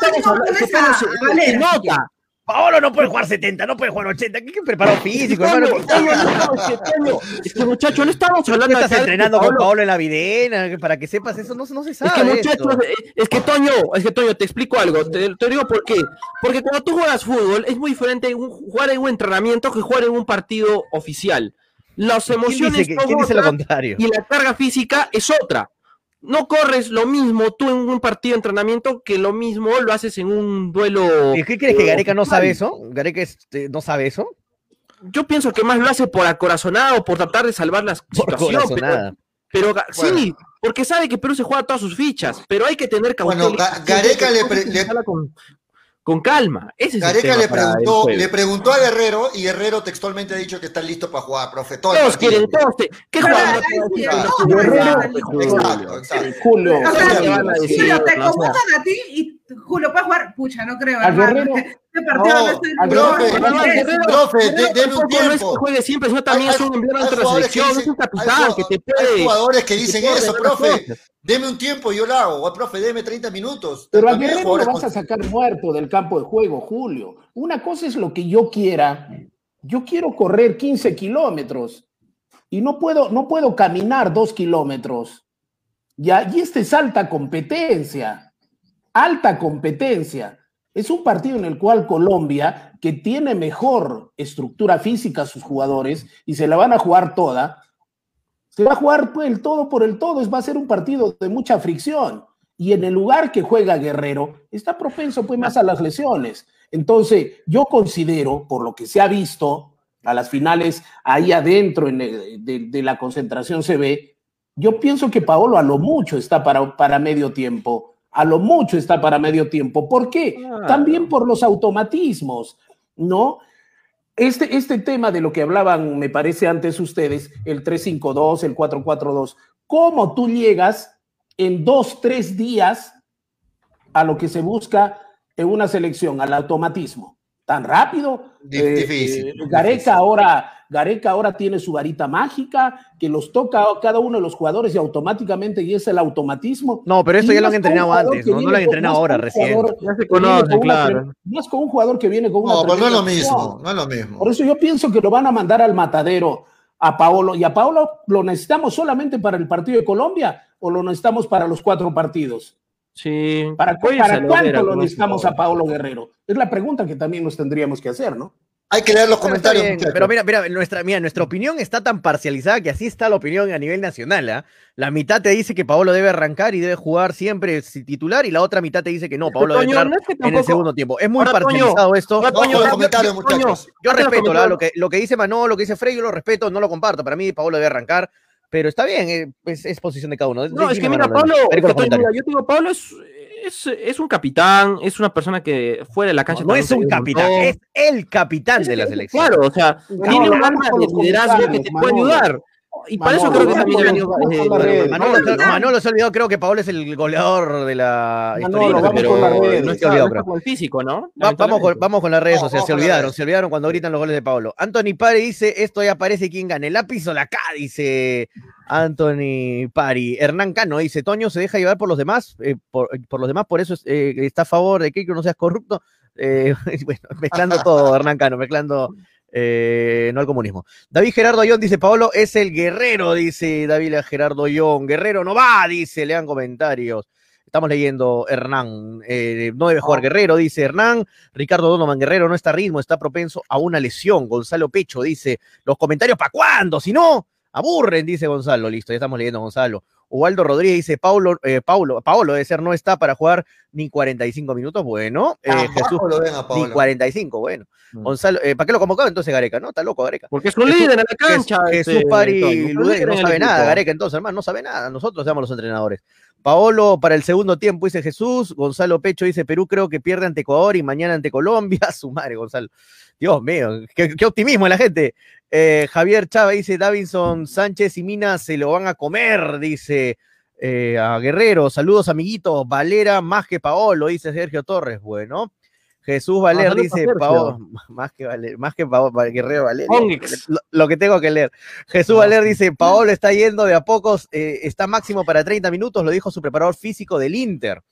Se- se nota. Paolo no puede jugar 70, no puede jugar 80. ¿Qué, qué preparado físico, Toño, hermano? No, es que, Toño, es que muchacho, no estamos hablando estás de que entrenando con Paolo- en la videna, para que sepas eso, no, no se sabe. Es que muchachos, es que Toño, es que Toño, te explico algo, te, te digo por qué. Porque cuando tú juegas fútbol es muy diferente jugar en un entrenamiento que jugar en un partido oficial. Las ¿Quién emociones dice, son quién dice lo otras contrario? y la carga física es otra. No corres lo mismo tú en un partido de entrenamiento que lo mismo lo haces en un duelo. ¿Y ¿Qué crees que eh, Gareca no sabe eso? ¿Gareca este, no sabe eso? Yo pienso que más lo hace por acorazonado, por tratar de salvar la Por situación. Pero, Bueno. sí, porque sabe que Perú se juega todas sus fichas, pero hay que tener cautela. Bueno, Ga- Gareca le pre- le- con, con calma. Ese tema le preguntó, le preguntó a Guerrero y Guerrero textualmente ha dicho que está listo para jugar, profe. Todos partido. quieren, todos. te- ¿Qué jugador? Exacto, exacto. Julio, te convocan a ti y Julio puede jugar. Pucha, no creo. A hermano. Guerrero- Este profe, no, Pero no, no, Guerrero- profe, Guerrero de- deme un tampoco No es que tiempo. juegue siempre, sino también Hay- es un emblema hay de selección, es un capitán hay que te Hay puede. jugadores que dicen eso, profe. Deme un tiempo y yo lo hago. O, profe, deme 30 minutos. Pero a hay Guerrero lo vas a sacar muerto del campo de juego, Julio. Una cosa es lo que yo quiera. Yo quiero correr 15 kilómetros y no puedo, no puedo caminar dos kilómetros. Y este es alta competencia. Alta competencia. Es un partido en el cual Colombia, que tiene mejor estructura física a sus jugadores y se la van a jugar toda, se va a jugar el todo por el todo. Va a ser un partido de mucha fricción. Y en el lugar que juega Guerrero, está propenso pues más a las lesiones. Entonces, yo considero, por lo que se ha visto a las finales ahí adentro en de la concentración se ve, yo pienso que Paolo a lo mucho está para, para medio tiempo. A lo mucho está para medio tiempo. ¿Por qué? También por los automatismos, ¿no? Este, este tema de lo que hablaban, me parece antes ustedes, el 352, el 442, ¿cómo tú llegas en dos, tres días a lo que se busca en una selección, al automatismo? ¿Tan rápido? Di- Eh, difícil, eh, Gareca ahora, Gareca ahora tiene su varita mágica que los toca a cada uno de los jugadores y automáticamente y es el automatismo. No, pero esto Y ya lo han entrenado antes, ¿no? No lo han entrenado ahora, recién. jugador Ya se que viene conocen, con una claro. Más con un jugador que viene con una No, pero no es lo mismo. No es lo mismo. Por eso yo pienso que lo van a mandar al matadero a Paolo. ¿Y a Paolo lo necesitamos solamente para el partido de Colombia o lo necesitamos para los cuatro partidos? Sí. ¿Para, para cuánto lo necesitamos eso. a Paolo Guerrero? Es la pregunta que también nos tendríamos que hacer, ¿no? Hay que leer los comentarios. bien, muchachos. pero mira, mira, nuestra, mira, nuestra opinión está tan parcializada que así está la opinión a nivel nacional. ¿ah? La mitad te dice que Paolo debe arrancar y debe jugar siempre si titular, y la otra mitad te dice que no, Paolo debe entrar no es que en el tampoco- segundo tiempo. Es muy Ahora, Toño, parcializado esto. Toño, yo- comentarios, yo- muchachos. Yo Antes de respeto ¿verdad? lo que, lo que dice Manolo, lo que dice Frey, yo lo respeto, no lo comparto. Para mí, Paolo debe arrancar, pero está bien, eh, es, es posición de cada uno. No, es que mira, Manolo, Pablo, que mira, yo te digo, Pablo es, es, es un capitán, es una persona que fuera de la cancha No, no es un capitán, montón. es el capitán de la selección. Claro, o sea, Manolo, tiene un con de liderazgo que te puede ayudar. Y para eso creo que también eh. Manolo, Manolo, se- Manolo se ha olvidado, creo que Paolo es el goleador de la Manolo, historia, vamos pero con las redes. no no olvidado, no creo. el físico, ¿no? Va- vamos, con, vamos con las redes sociales. Se olvidaron, se olvidaron cuando gritan los goles de Pablo. Anthony Pari dice: Esto ya parece quién gana, el lápiz o la K, dice Anthony Pari. Hernán Cano dice: Toño se deja llevar por los demás, eh, por, por los demás, por eso es, eh, está a favor de que no seas corrupto. Eh, bueno, mezclando todo, Hernán Cano, mezclando eh, no al comunismo. David Gerardo Ayón dice: Paolo es el guerrero, dice David Gerardo Ayón. Guerrero no va, dice, lean comentarios. Estamos leyendo Hernán. eh, no debe jugar Guerrero, dice Hernán. Ricardo Donovan Guerrero no está a ritmo, está propenso a una lesión. Gonzalo Pecho dice: Los comentarios para cuándo, si no, aburren, dice Gonzalo. Listo, ya estamos leyendo Gonzalo. Ubaldo Rodríguez dice: Paulo, eh, Paulo, Paulo debe ser, no está para jugar ni 45 minutos. Bueno, eh, Tampoco Jesús, lo ven a ni Paolo. 45, bueno. Mm. Gonzalo, eh, ¿para qué lo convocaba entonces Gareca? No, está loco Gareca. Porque es un Jesús- líder en la cancha. Jesús este, Pari no el sabe nada. Gareca entonces, hermano, no sabe nada. Nosotros seamos los entrenadores. Paolo para el segundo tiempo, dice Jesús. Gonzalo Pecho dice Perú creo que pierde ante Ecuador y mañana ante Colombia. Su madre, Gonzalo. Dios mío, qué, optimismo la gente. Eh, Javier Chávez dice Davinson Sánchez y Mina se lo van a comer, dice eh, a Guerrero. Saludos, amiguitos. Valera más que Paolo, dice Sergio Torres. Bueno. Jesús Valer dice. Paolo, más que Valer, más que Paolo, Guerrero Valer. Lo, lo que tengo que leer. Jesús Valer dice, Paolo está yendo de a pocos, eh, está máximo para 30 minutos, lo dijo su preparador físico del Inter.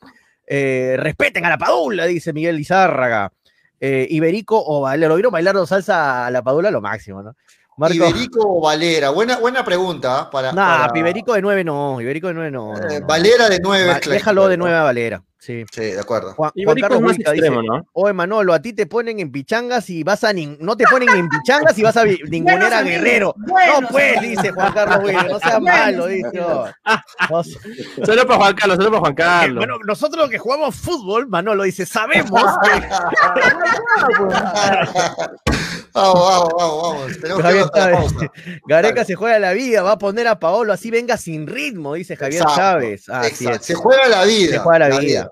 Eh, respeten a la Padula, dice Miguel Lizárraga. Eh, Iberico o Valera, ¿lo vieron bailando salsa a la Padula? Lo máximo, ¿no? Marco, Iberico o Valera. Buena, buena pregunta. ¿ah? Para, nah, para- Iberico de 9 no, Iberico de 9 no. no, no. Valera de 9. Va- déjalo de 9 a Valera, sí. Sí, de acuerdo. Juan, Carlos más extremo, dice, ¿no? Oye, Manolo, a ti te ponen en pichangas y vas a nin- no te ponen en pichangas y vas a vi- ningunear a Guerrero. buenos no, pues, dice Juan Carlos Huica, no sea malo, dice. oh. No sé. Solo para Juan Carlos, solo para Juan Carlos. Bueno, nosotros los que jugamos fútbol, Manolo dice, sabemos que Vamos, vamos, vamos, vamos. Tenemos que Javier pausa. Gareca se juega la vida, va a poner a Paolo así venga sin ritmo, dice Javier Exacto, Chávez. Se juega la vida. Se juega la vida. la vida.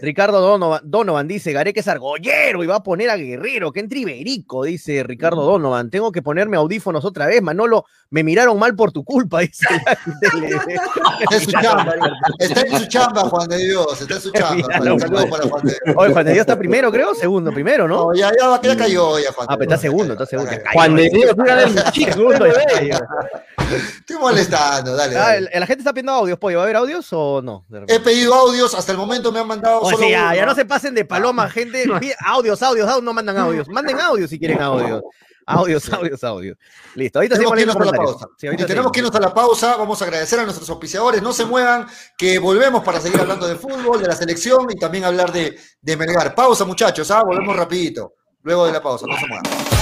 Ricardo Donovan, Donovan dice, Gareca es argollero y va a poner a Guerrero, que entre Iberico, dice Ricardo Donovan. Tengo que ponerme audífonos otra vez, Manolo, me miraron mal por tu culpa, dice. Está en su chamba. Está en su chamba, Juan de Dios. Está en su chamba. Míralo, Un saludo para Juan de Dios. Oye, Juan de Dios está primero, creo, segundo, primero, ¿no? No, ya, ya, ya cayó ya, Juan Ah, pero está Dios. segundo, está segundo. Cayó. Juan de Dios, Segundo, ya bebé. cayó. Estoy molestando, dale. Ah, dale. el- la gente está pidiendo audios, pollo. ¿Va a haber audios o no? He pedido audios, hasta el momento me han mandado O solo sea, ya, uno. ya no se pasen de paloma, gente. Pide audios, audios, audios, no mandan audios. Manden audios si quieren audios. Audios, audios, audios. Listo, ahorita Tenemos que irnos a la pausa. Sí, y ahorita tenemos que irnos a la pausa. Vamos a agradecer a nuestros auspiciadores. No se muevan, que volvemos para seguir hablando de fútbol, de la selección y también hablar de, de Melgar. Pausa, muchachos, ¿ah? volvemos rapidito. Luego de la pausa, no se muevan.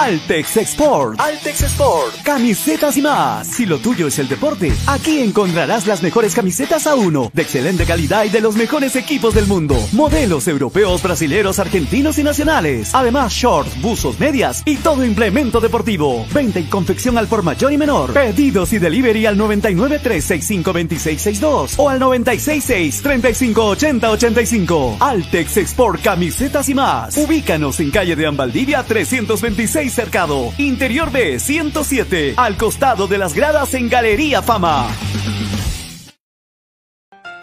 Altex Export. Altex Export. Camisetas y más. Si lo tuyo es el deporte, aquí encontrarás las mejores camisetas a uno, de excelente calidad y de los mejores equipos del mundo. Modelos europeos, brasileros, argentinos y nacionales. Además, shorts, buzos, medias y todo implemento deportivo. Venta y confección al por mayor y menor. Pedidos y delivery al 99 365 2662 o al 966 3580 85. Altex Export Camisetas y más. Ubícanos en calle de Ambaldivia 326 Cercado, Interior B 107, al costado de las gradas en Galería Fama.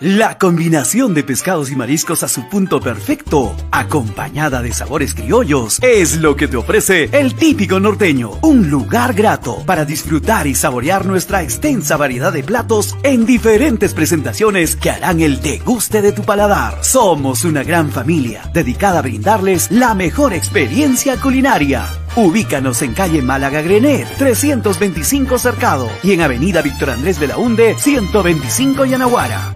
La combinación de pescados y mariscos a su punto perfecto, acompañada de sabores criollos, es lo que te ofrece el típico norteño. Un lugar grato para disfrutar y saborear nuestra extensa variedad de platos en diferentes presentaciones que harán el deguste de tu paladar. Somos una gran familia dedicada a brindarles la mejor experiencia culinaria. Ubícanos en calle Málaga Grenet, 325 Cercado y en avenida Víctor Andrés de la Hunde, 125 Yanaguara.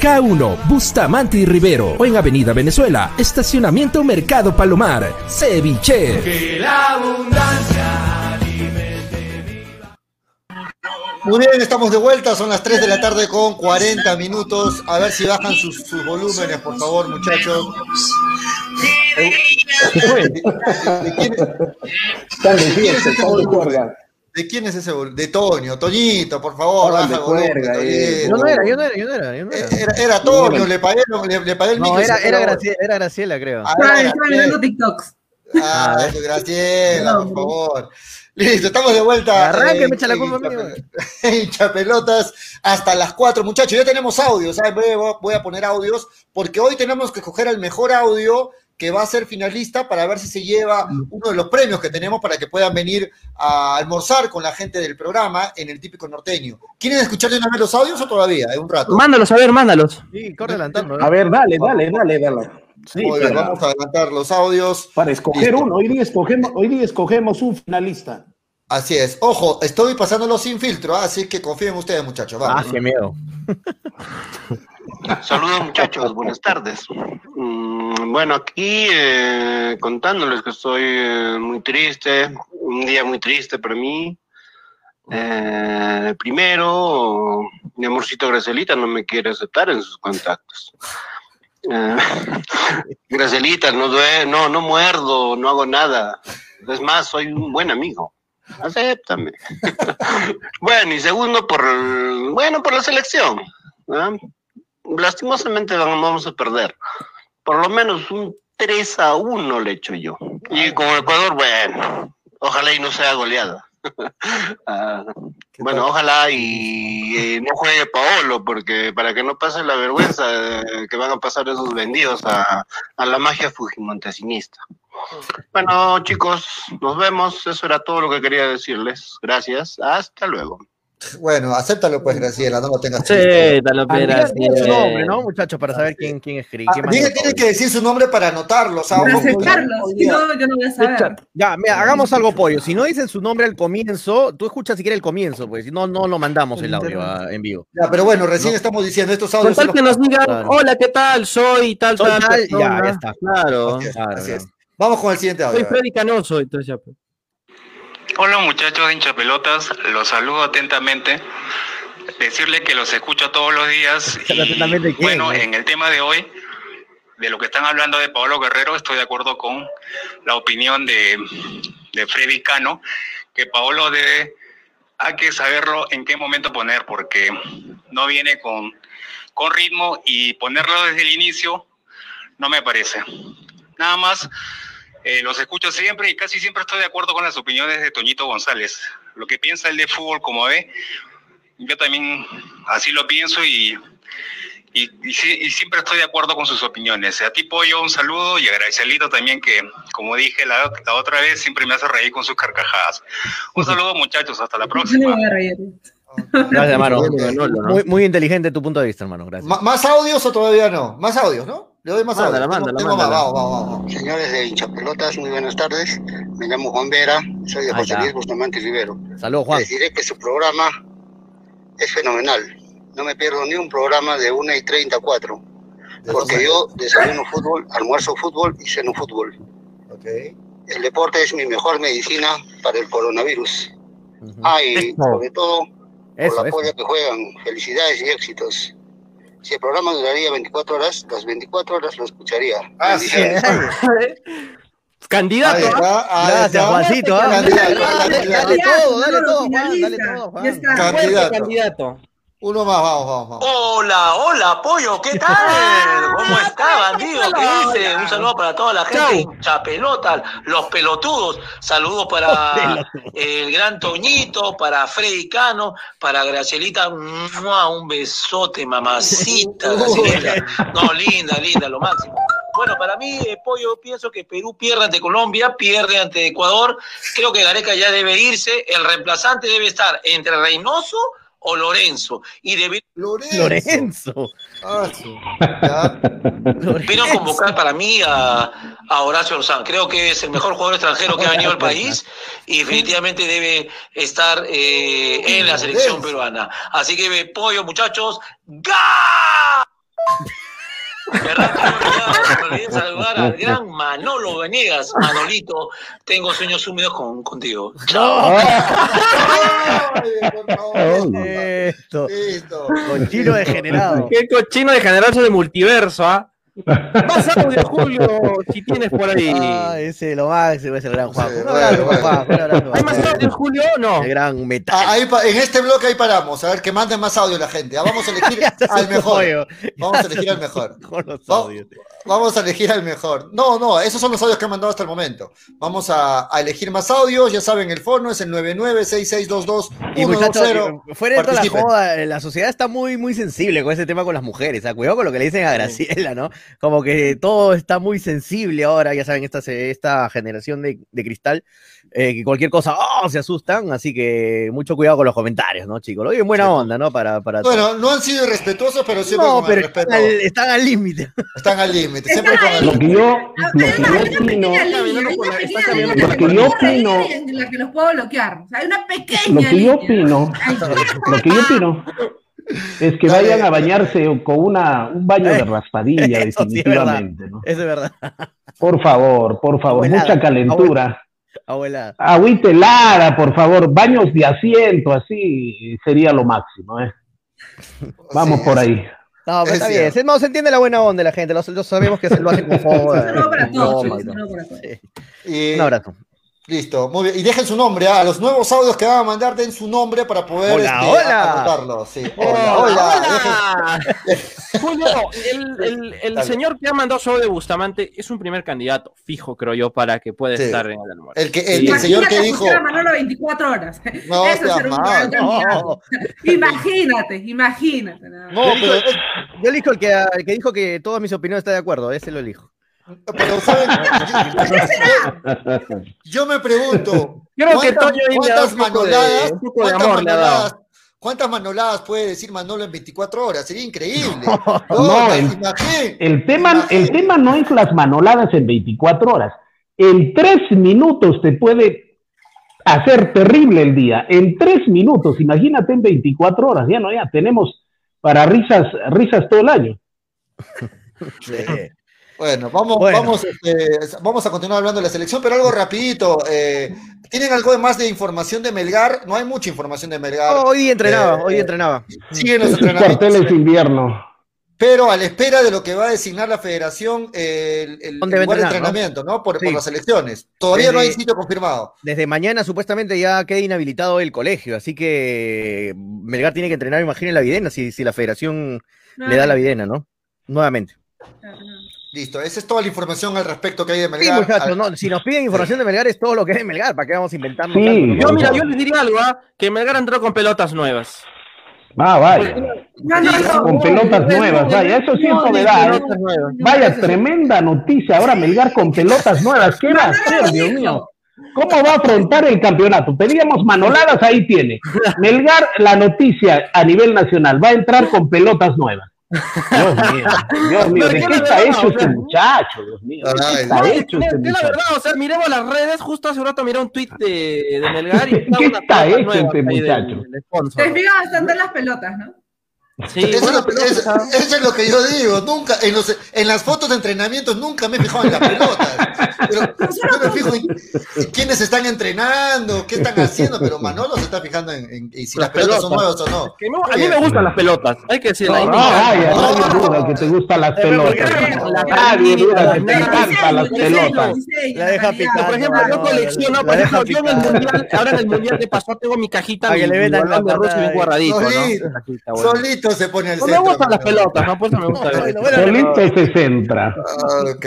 K1, Bustamante y Rivero. O en Avenida Venezuela, Estacionamiento Mercado Palomar, Ceviche. Que la abundancia Muy bien, estamos de vuelta, son las 3 de la tarde con 40 minutos. A ver si bajan sus, sus volúmenes, por favor, muchachos. ¿De quién es- Están de ¿De quién es de quién es ese volumen? De Toño, Toñito, por favor, baja de Toñito. eh. Yo no era, yo no era, yo no era. Yo no era. Era, era Toño, le pagué, le, le pagué el micro era, era. Graciela, era Graciela, creo. Ah, Estaba viendo TikToks. Ah, eso, Graciela, por favor. Listo, estamos de vuelta. Arranque, en- me echa la en culpa Hinchapelotas hasta las 4. Muchachos, ya tenemos audios. ¿sabes? Voy, voy a poner audios porque hoy tenemos que escoger el mejor audio que va a ser finalista para ver si se lleva uno de los premios que tenemos para que puedan venir a almorzar con la gente del programa en el típico norteño. ¿Quieren escuchar de una vez los audios o todavía? En un rato. Mándalos, a ver, mándalos. Sí, corre adelantando. A ver, dale, dale, dale, dale. Sí, para, vamos a adelantar los audios. para escoger Listo. uno. Hoy día escogemos, hoy día escogemos un finalista. Así es. Ojo, estoy pasándolo sin filtro, ¿ah? así que confíen en ustedes, muchachos. Ah, qué miedo. Saludos muchachos, buenas tardes. Mm, bueno, aquí eh, contándoles que estoy eh, muy triste, un día muy triste para mí. Eh, primero, mi amorcito Gracelita no me quiere aceptar en sus contactos. Eh, Gracelita, no, no, no muerdo, no hago nada. Es más, soy un buen amigo. Acéptame. bueno, y segundo, por, bueno, por la selección. ¿ah? lastimosamente vamos a perder. Por lo menos un 3 a 1 le echo yo. Y con Ecuador, bueno, ojalá y no sea goleada. Ah, bueno, ojalá y eh, no juegue Paolo, porque para que no pase la vergüenza eh, que van a pasar esos vendidos a, a la magia fujimontesinista. Bueno, chicos, nos vemos. Eso era todo lo que quería decirles. Gracias. Hasta luego. Bueno, acéptalo pues, Graciela, no lo tengas. Ah, su eh. nombre, ¿no, muchachos? Para saber quién, quién escribe. Ah, quién tiene, tiene que decir su nombre para anotarlo, o sea, Para aceptarlos, si no, yo no voy a saber. Ya, mira, hagamos algo, pollo. Si no dicen su nombre al comienzo, tú escuchas si quieres el comienzo, pues. Si no, no lo mandamos el audio ah, en vivo. Ya, pero bueno, recién estamos diciendo estos Con audios. tal son que los- nos digan, Claro. hola, ¿qué tal? Soy tal, Soy tal, tal, ya, ya está. Claro. Así es, Claro, así claro. es. Vamos con el siguiente Soy audio. Freddy Canoso, entonces ya. pues. Hola muchachos de hinchapelotas, los saludo atentamente. Decirle que los escucho todos los días. Y, Atentamente, ¿quién, bueno, no? en el tema de hoy, de lo que están hablando de Pablo Guerrero, estoy de acuerdo con la opinión de, de Freddy Cano, que Paolo debe, hay que saberlo en qué momento poner, porque no viene con, con ritmo y ponerlo desde el inicio no me parece. Nada más, eh, los escucho siempre y casi siempre estoy de acuerdo con las opiniones de Toñito González. Lo que piensa él de fútbol como ve, yo también así lo pienso y, y, y sí- y siempre estoy de acuerdo con sus opiniones. A ti, Pollo, un saludo y a Gracielito también, que como dije la, la otra vez, siempre me hace reír con sus carcajadas. Un saludo, muchachos, hasta la próxima. Gracias, hermano. Muy, muy inteligente tu punto de vista, hermano. Gracias. ¿Más audios o todavía no? Más audios, ¿no? Le doy más Mándala, mándala, más. mándala. Vamos, vamos, vamos. Señores de hinchapelotas, muy buenas tardes. Me llamo Juan Vera, soy de Ahí José está. Luis Bustamante Rivero. Saludos, Juan. Les diré que su programa es fenomenal. No me pierdo ni un programa de 1 y 34. Porque yo desayuno fútbol, almuerzo fútbol y ceno fútbol. El deporte es mi mejor medicina para el coronavirus. Ah, y sobre todo por Eso, la eso. polla que juegan. Felicidades y éxitos. Si el programa duraría 24 horas, las 24 horas lo escucharía. Ah, sí. Bendiciones. Candidato. Ahí está, ahí Gracias. Juancito. ¿ah? Candidato, Dale, todo, dale todo, Juan, dale todo, Juan. Candidato. Uno más, vamos, vamos, vamos. Hola, hola, pollo, ¿qué tal? ¿Cómo está, bandido? ¿Qué dice? Un saludo para toda la gente, hincha pelota, los pelotudos. Saludos para el gran Toñito, para Freddy Cano, para Gracielita. Un besote, mamacita, Gracielita. No, linda, linda, lo máximo. Bueno, para mí, eh, Pollo, pienso que Perú pierde ante Colombia, pierde ante Ecuador. Creo que Gareca ya debe irse. El reemplazante debe estar entre Reynoso o Lorenzo. Y debe Lorenzo. Lorenzo. Ah, sí. Ya. Vino a convocar para mí a, a Horacio Orzán. Creo que es el mejor jugador extranjero que ha venido al país y definitivamente debe estar eh, en la selección peruana. Así que eh, pollo, muchachos, ¡ga! Saludar al gran Manolo Venegas. Manolito, tengo sueños húmedos con, contigo. Chao. Por favor. Listo. Cochino degenerado. Qué cochino de generarse de multiverso, ¿ah? Más audio, Julio, si tienes por ahí. Ah, ese es lo máximo, ese gran Juan. Un abrazo, papá. ¿Hay más audio, Julio? No. El gran metal. Ah, ahí en este bloque ahí paramos, a ver que manden más audio la gente. Ah, Vamos a elegir al mejor. Vamos a elegir al mejor. Vamos a elegir al mejor. No, no, esos son los audios que han mandado hasta el momento. Vamos a, a elegir más audios. Ya saben, el fono es el 996622 Y muchachos, fuera de toda la joda, la sociedad está muy, muy sensible con ese tema con las mujeres. ¿ah? Cuidado con lo que le dicen a Graciela, ¿no? Como que todo está muy sensible ahora, ya saben, esta, esta generación de, de cristal, eh, que cualquier cosa, ¡oh! se asustan. Así que mucho cuidado con los comentarios, ¿no, chicos? Lo en buena onda, ¿no? Para, para Bueno, no han sido irrespetuosos, pero siempre no, con el pero respeto. están al, límite. Están al límite. Siempre con el Lo que yo, lo que yo opino, Lo que yo opino- la que los puedo bloquear. O sea, hay una lo pequeña que yo opino, lo que yo opino es que vayan a bañarse con una, un baño de raspadilla, Eso sí es verdad. definitivamente. ¿no? Eso es verdad. Por favor, por favor, Abuelada, mucha calentura. Abuela. Agüita helada, por favor, baños de asiento, así sería lo máximo. ¿eh? Vamos por ahí. No, pero Es está bien. cierto. Se, no, se entiende la buena onda de la gente. Lo, lo sabemos que se lo hacen con joda. Un. Y- Un abrazo. Listo, muy bien. Y dejen su nombre, ¿ah? a los nuevos audios que van a mandar, den su nombre para poder Hola, este, hola. anotarlo. Sí. Hola, hola. Hola. Julio, el, el- el Dale. señor que ha mandado show de Bustamante es un primer candidato fijo, creo yo, para que pueda Sí. estar en el almuerzo. El, que, el, Sí. el señor que dijo. Manolo 24 horas. No, Eso sea mal, no. candidato. Imagínate, imagínate. No, pero, Yo elijo el que, el que dijo que todas mis opiniones está de acuerdo. Ese lo elijo. Pero ¿saben? Yo, yo me pregunto. Creo que ¿cuántas- Toño ahí le ha dado ¿Cuántas un poco de- manoladas? de ¿Cuántas manoladas? ¿Cuántas manoladas puede decir Manolo en 24 horas? Sería increíble. No, No, el- imagín- El tema, el tema no es las manoladas en 24 horas. En tres minutos te puede hacer terrible el día. En tres minutos, imagínate en 24 horas. Ya no, ya tenemos para risas, risas todo el año. Bueno, vamos, Bueno. Vamos, este, vamos a continuar hablando de la selección, pero algo rapidito. eh, ¿Tienen algo más de información de Melgar? No hay mucha información de Melgar. Oh, hoy entrenaba, Eh, hoy entrenaba. Siguen los entrenamientos, de invierno. pero a la espera de lo que va a designar la federación, el, el ¿Dónde va a lugar de entrenar, entrenamiento, ¿no? Por, por Sí. las elecciones. Todavía no hay sitio confirmado. Desde mañana supuestamente ya queda inhabilitado el colegio, así que Melgar tiene que entrenar, imaginen la videna, si, si la federación le da la videna, ¿no? Nuevamente. Listo, esa es toda la información al respecto que hay de Sí, Melgar. muchachos, Al- no, si nos piden información de Melgar es todo lo que es de Melgar, ¿para qué vamos a inventarnos Sí? Yo, mira, yo les diría algo, ¿ah? que Melgar entró con pelotas nuevas. Ah, vaya. No, no, no. Con pelotas nuevas, vaya. Eso sí es novedad. ¿eh? Vaya, tremenda noticia. Ahora Melgar con pelotas nuevas. ¿Qué va a hacer, Dios mío? ¿Cómo va a afrontar el campeonato? Pedíamos manoladas, ahí tiene. Melgar, la noticia a nivel nacional, va a entrar con pelotas nuevas. Dios mío, Dios mío, ¿de Pero qué está hecho este muchacho? Dios mío, ¿de qué Ay, está hecho es este que la muchacho? verdad, o sea, miremos las redes, justo hace un rato miré un tweet de, de Melgar y ¿Qué está hecho este muchacho? fijas bastante en las pelotas, ¿no? Sí, eso, bueno, es lo, que- eso- eso es lo que yo digo. Nunca, en, los, en las fotos de entrenamientos nunca me he fijado en las pelotas. Pero yo me fijo en, quiénes están entrenando, qué están haciendo, pero Manolo se está fijando en, en- en si las, pelotas, son nuevas o no. Que no, a mí me gustan las pelotas, hay que decirlo. No, ahí me no, vaya, nadie duda que te gustan las pelotas. Nadie duda que te encantan las pelotas. La deja picando. Por ejemplo, yo no, colecciono, por ejemplo, yo en el mundial, ahora en el mundial que pasó, tengo mi cajita, Para que le de Rusia bien guardadito, ¿no? Solito, Se pone al No me gustan las pelotas, no, pues no me gusta. Bueno, bueno, se centra. Ah, Ok,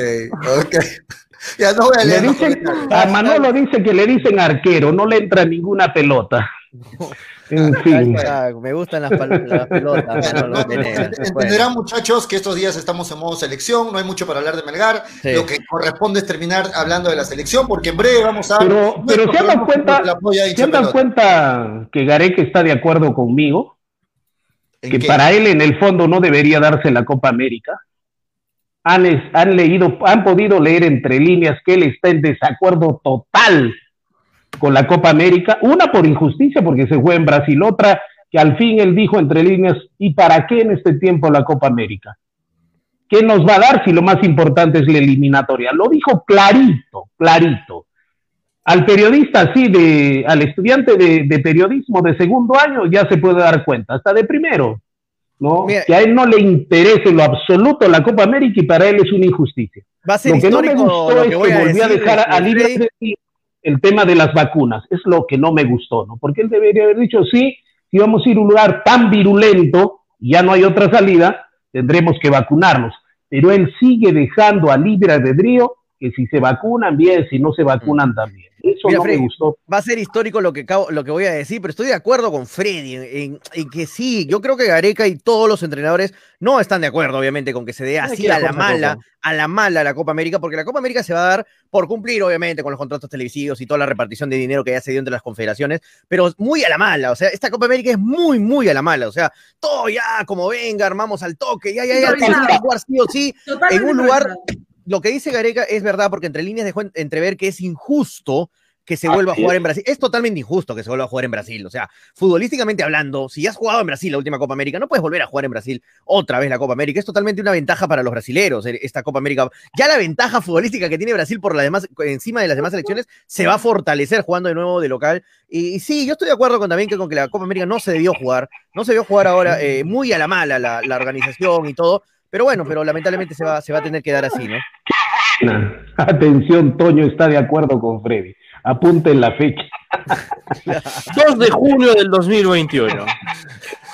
ok. Ya no voy a Le leer dicen, a Manolo dice que le dicen arquero, no le entra ninguna pelota. En fin. Hashtag, Me gustan las, las pelotas. Bueno, no, entenderán muchachos que estos días estamos en modo selección, no hay mucho para hablar de Melgar, Sí. lo que corresponde es terminar hablando de la selección, porque en breve vamos a... Pero, pero se dado cuenta, se pelota. cuenta que Gareca está de acuerdo conmigo, ¿En que qué? para él en el fondo no debería darse la Copa América. Han, es- han leído, han podido leer entre líneas que él está en desacuerdo total con la Copa América, una por injusticia porque se juega en Brasil, otra que al fin él dijo entre líneas, ¿y para qué en este tiempo la Copa América? ¿Qué nos va a dar si lo más importante es la eliminatoria? Lo dijo clarito, clarito. Al periodista, sí, de, al estudiante de, de periodismo de segundo año ya se puede dar cuenta, hasta de primero, ¿no? Mira. que a él no le interese en lo absoluto la Copa América y para él es una injusticia. Va a ser Lo que no me gustó lo es que voy que a volvió a dejar de a libre el tema de las vacunas. Es lo que no me gustó, ¿no? Porque él debería haber dicho, sí, si vamos a ir a un lugar tan virulento y ya no hay otra salida, tendremos que vacunarnos. Pero él sigue dejando a libre albedrío que si se vacunan bien, si no se vacunan también. Eso Mira, no Freddy, me gustó. Va a ser histórico lo que, acabo- lo que voy a decir, pero estoy de acuerdo con Freddy en, en- en que sí, yo creo que Gareca y todos los entrenadores no están de acuerdo, obviamente, con que se dé así a la mala, a la mala la Copa América, porque la Copa América se va a dar por cumplir, obviamente, con los contratos televisivos y toda la repartición de dinero que ya se dio entre las confederaciones, pero muy a la mala, o sea, esta Copa América es muy, muy a la mala, o sea, todo ya como venga, armamos al toque, ya, ya, ya, jugar sí o sí, Totalmente en un lugar. Lo que dice Gareca es verdad, porque entre líneas dejó en- entrever que es injusto que se vuelva a jugar es. en Brasil. Es totalmente injusto que se vuelva a jugar en Brasil. O sea, futbolísticamente hablando, si has jugado en Brasil la última Copa América, no puedes volver a jugar en Brasil otra vez la Copa América. Es totalmente una ventaja para los brasileros eh, esta Copa América. Ya la ventaja futbolística que tiene Brasil por la demás, encima de las demás selecciones se va a fortalecer jugando de nuevo de local. Y, y sí, yo estoy de acuerdo con también que con que la Copa América no se debió jugar. No se debió jugar ahora eh, muy a la mala la, la organización y todo. Pero bueno, pero lamentablemente se va, se va a tener que dar así, ¿no? Atención, Toño está de acuerdo con Freddy. Apunten la fecha. 2 de junio del 2021.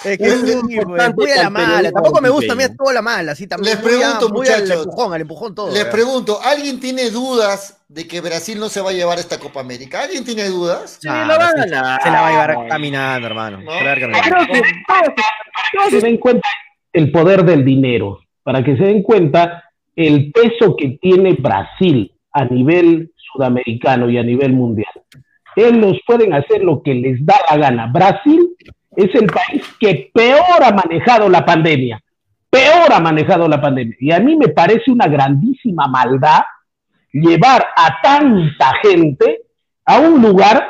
Es que sí, Muy a la mala. Tampoco me gusta a mí toda la mala, así también. Les muy a- pregunto, muy al muchachos. empujón, al empujón todo. Les ¿verdad? pregunto, ¿alguien tiene dudas de que Brasil no se va a llevar esta Copa América? ¿Alguien tiene dudas? Sí, Ah, la va a Brasil ganar. Se la va a llevar caminando, hermano. No. Se la va a llevar Creo caminando. que todos- se den cuenta el poder del dinero, para que se den cuenta el peso que tiene Brasil a nivel sudamericano y a nivel mundial. Ellos pueden hacer lo que les da la gana. Brasil es el país que peor ha manejado la pandemia, peor ha manejado la pandemia. Y a mí me parece una grandísima maldad llevar a tanta gente a un lugar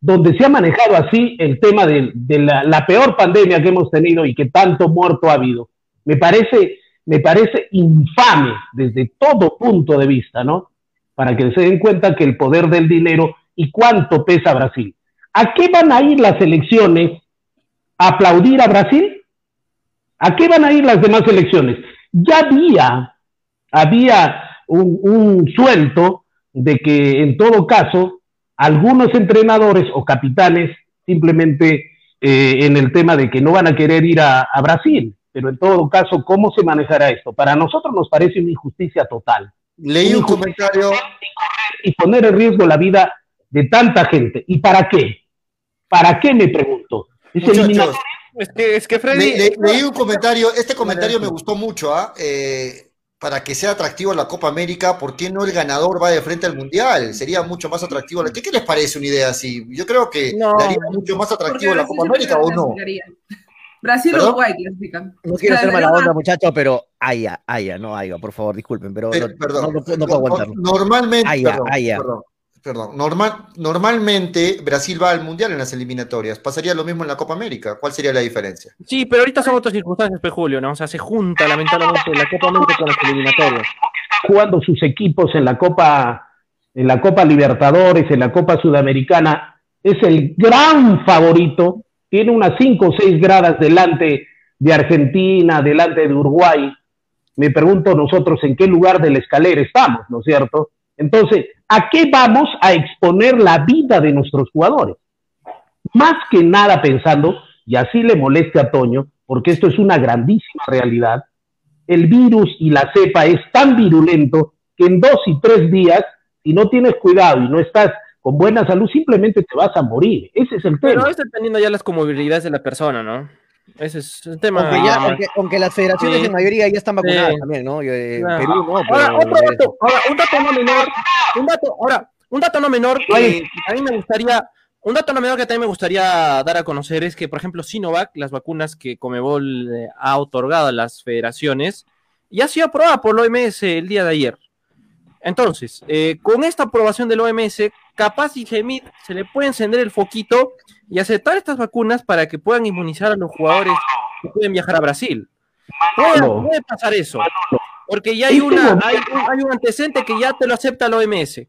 donde se ha manejado así el tema de, la peor pandemia que hemos tenido y que tanto muerto ha habido. Me parece, me parece infame desde todo punto de vista, ¿no? Para que se den cuenta que el poder del dinero y cuánto pesa Brasil. ¿A qué van a ir las elecciones? ¿A aplaudir a Brasil? ¿A qué van a ir las demás elecciones? Ya había, había un, suelto de que en todo caso algunos entrenadores o capitanes simplemente eh, en el tema de que no van a querer ir a Brasil. Pero en todo caso, ¿cómo se manejará esto? Para nosotros nos parece una injusticia total. Leí un comentario, y poner en riesgo la vida de tanta gente. ¿Y para qué? ¿Para qué me pregunto? Es muchachos, eliminatoria. Es que, es que Freddy. le- le- leí un comentario, este comentario me gustó mucho, ¿ah? Eh, para que sea atractivo la Copa América, ¿por qué no el ganador va de frente al Mundial? Sería mucho más atractivo. ¿Qué, qué les parece una idea así? Yo creo que No. haría mucho más atractivo la Copa América o no. Brasil o ¿Perdón? Uruguay clasifican. No quiero ser mala onda, muchachos, pero haya, haya, no haya, por favor, disculpen, pero no, perdón, no- no puedo- no puedo aguantarlo. Normalmente, Haya, perdón, perdón. perdón, normal, normalmente Brasil va al Mundial en las eliminatorias. ¿Pasaría lo mismo en la Copa América? ¿Cuál sería la diferencia? Sí, pero ahorita son otras circunstancias, Julio, ¿no? O sea, se junta lamentablemente la Copa América con las eliminatorias. Jugando sus equipos en la Copa, en la Copa Libertadores, en la Copa Sudamericana, es el gran favorito, tiene unas 5 o 6 gradas delante de Argentina, delante de Uruguay. Me pregunto nosotros en qué lugar de la escalera estamos, ¿no es cierto? Entonces, ¿a qué vamos a exponer la vida de nuestros jugadores? Más que nada pensando, y así le moleste a Toño, porque esto es una grandísima realidad, el virus y la cepa es tan virulento que en dos y tres días, si no tienes cuidado y no estás con buena salud, simplemente te vas a morir. Ese es el tema. Pero es dependiendo ya las comorbilidades de la persona, ¿no? Ese es el tema. Aunque, ya, aunque, aunque las federaciones Sí. en mayoría ya están vacunadas Sí. también, ¿no? Yo, eh, Claro. Perú no, pero... Ahora, otro dato, ahora, un dato no menor, un dato, ahora, un dato no menor que, que a mí me gustaría, un dato no menor que también me gustaría dar a conocer es que, por ejemplo, Sinovac, las vacunas que Comebol eh, ha otorgado a las federaciones, ya ha sido aprobada por la OMS el día de ayer. Entonces, eh, con esta aprobación del OMS, capaz y Gemit se le puede encender el foquito y aceptar estas vacunas para que puedan inmunizar a los jugadores que pueden viajar a Brasil. Puede, pasar eso. Porque ya hay, Este una, hay, un, hay un antecedente que ya te lo acepta la OMS.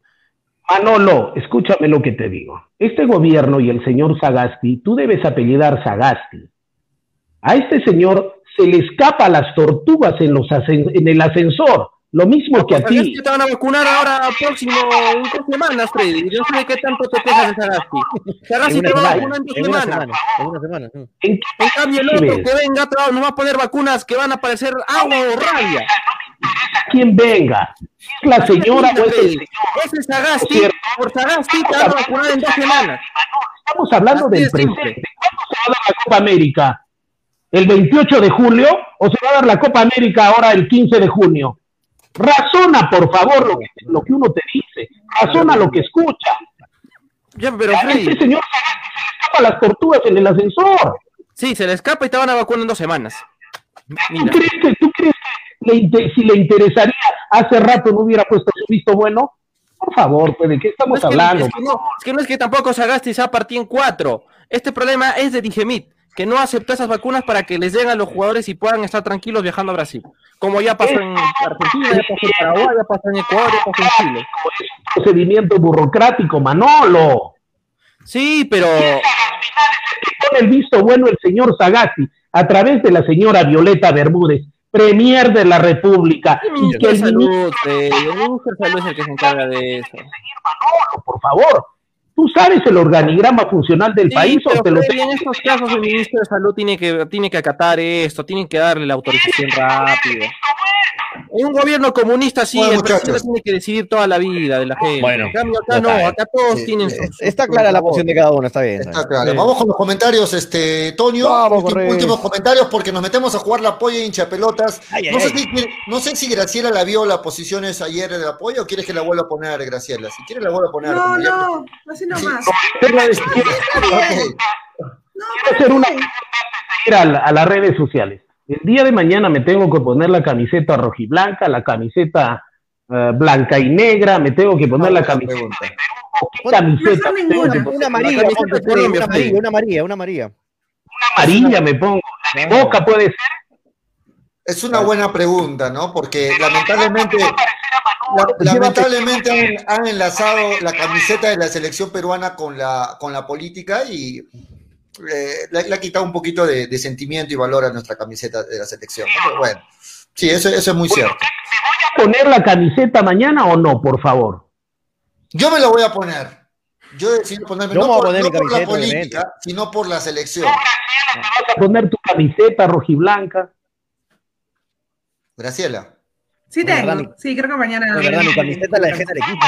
Manolo, escúchame lo que te digo. Este gobierno y el señor Sagasti, tú debes apellidar Sagasti. A este señor se le escapa las tortugas en, los en el ascensor, lo mismo que a Sagasti ti. te van a vacunar ahora próximo en dos semanas, Freddy. Yo sé de qué tanto te quejas de Sagasti. Sagasti te una va a vacunar en dos en una semanas. semana, en una semana. ¿En En cambio, el otro que venga nos va a poner vacunas que van a parecer agua o rabia. quien venga, la señora o es el señor. Ese Sagasti, por Sagasti te van a vacunar en dos semanas. Estamos hablando del presente. ¿Cuándo se va a dar la Copa América? ¿El 28 de julio o se va a dar la Copa América ahora el 15 de junio? Razona, por favor, lo que, lo que uno te dice. Razona lo que escucha. Ya, pero Freddy, este señor se le escapa las tortugas en el ascensor. sí, se le escapa y te van a vacunar en dos semanas. ¿Tú crees que, tú crees que le si le interesaría hace rato no hubiera puesto su visto bueno? Por favor, pues, ¿de qué No estamos es, que, hablando? es que no, es que no es que tampoco Sagasti se ha partido en cuatro. Este problema es de Digemit, que no aceptó esas vacunas para que les den a los jugadores y puedan estar tranquilos viajando a Brasil. Como ya pasó en Argentina, ya pasó en Paraguay, ya pasó en Ecuador, ya pasó en Chile. procedimiento burocrático, Manolo. Sí, pero Con el visto bueno el señor Sagasti, a través de la señora Violeta Bermúdez, Premier de la República, y que el ministro, Salud, eh, el ministro de Salud es el que se encarga de eso. por favor, ¿tú sabes el organigrama funcional del Sí, país o pero te lo tengo en estos casos el ministro de Salud tiene que, tiene que acatar esto, tiene que darle la autorización rápido. En un gobierno comunista sí, Bueno, el presidente tiene que decidir toda la vida de la gente. Bueno, en cambio acá no, acá todos Sí, tienen sí, su- su- Está su clara la posición de cada uno, está bien. está claro. Sí. Vamos con los comentarios, este, Toño. Vamos, Últim- correcto. últimos comentarios porque nos metemos a jugar la polla y hincha pelotas. Ay, ay, no, sé ay. si, quiere- no sé si Graciela la vio las posiciones ayer de la polla o quieres que la vuelva a poner, Graciela. Si quieres la vuelva a poner. No, no, así nomás. Quiero hacer una ir a, la- a las redes sociales. El día de mañana me tengo que poner la camiseta rojiblanca, la camiseta eh, blanca y negra, me tengo que poner la camiseta. ¿Qué camiseta? Ninguna. Una amarilla, Freddy, Colombia, una amarilla, una amarilla, una amarilla. amarilla me pongo. De boca puede ser. Es una buena pregunta, ¿no? Porque lamentablemente, la- lamentablemente han, han enlazado la camiseta de la selección peruana con la, con la política y eh, le, le ha quitado un poquito de, de sentimiento y valor a nuestra camiseta de la selección. Pero bueno, sí, eso, eso es muy cierto. poner la camiseta mañana o no, por favor? Yo me la voy a poner. Yo decidí ponerme, no me voy a por, poner no mi por la política, sino por la selección. Vas a poner tu camiseta rojiblanca. Graciela. Sí verdad, tengo. Sí, creo que mañana. De verdad, mi camiseta la dejé en el equipo.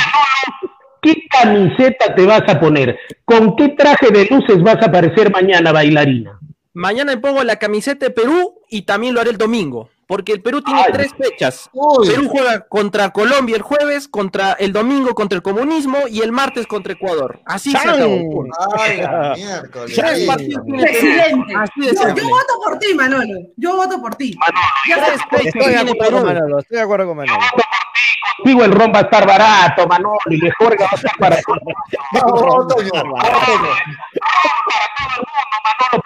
¿Qué camiseta te vas a poner? ¿Con qué traje de luces vas a aparecer mañana, bailarina? Mañana me pongo la camiseta de Perú y también lo haré el domingo. Porque el Perú tiene Ay. tres fechas. Uy, Perú juega contra Colombia el jueves, contra el domingo contra el comunismo y el martes contra Ecuador. Así se acabó. ay, la miércoles. Tres sí. partidos tiene Perú. Presidente. Así de Yo, voto por ti, Manolo. Yo voto por ti. Ya Tres está. fechas Estoy de tiene acuerdo con Perú. Manolo, estoy de acuerdo con Manolo. Digo, el ron va a estar barato, Manolo, y mejor va a estar Toño. Manolo,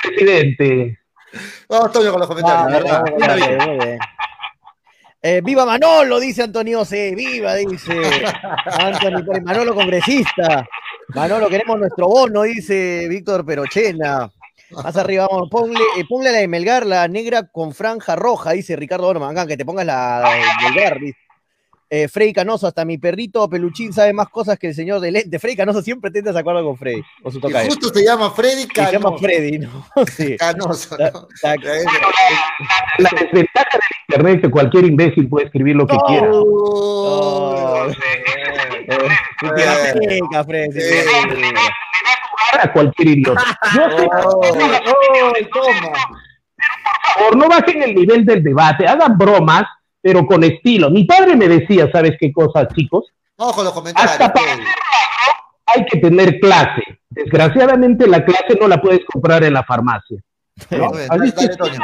presidente. Vamos, Toño, con los comentarios. Ah. Eh, viva Manolo, dice Antonio C. Viva, dice Pérez. Manolo congresista. Manolo, queremos nuestro bono, dice Víctor Perochena. Más arriba, vamos, ponle, eh, ponle la de Melgar, la negra con franja roja, dice Ricardo Orman. Acá, que te pongas la de Melgar, dice. Eh, Freddy Canoso, hasta mi perrito peluchín sabe más cosas que el señor de lente. Freddy Canoso siempre tiende a acuerdo con Freddy. Con su Y tocayo. justo se llama Freddy Se Canoso. llama Freddy, ¿no? Sí. Canoso, ¿no? La desventaja del internet es que cualquier imbécil puede escribir lo que quiera. Freddy, sí, tira seca. A cualquier idiota. Yo sé por favor, no bajen el nivel del debate, hagan bromas, pero con estilo. Mi padre me decía, ¿sabes qué cosas, chicos? Con los comentarios. Hasta para Freddy. hay que tener clase. Desgraciadamente la clase no la puedes comprar en la farmacia. ¿no? Así dale, Toño.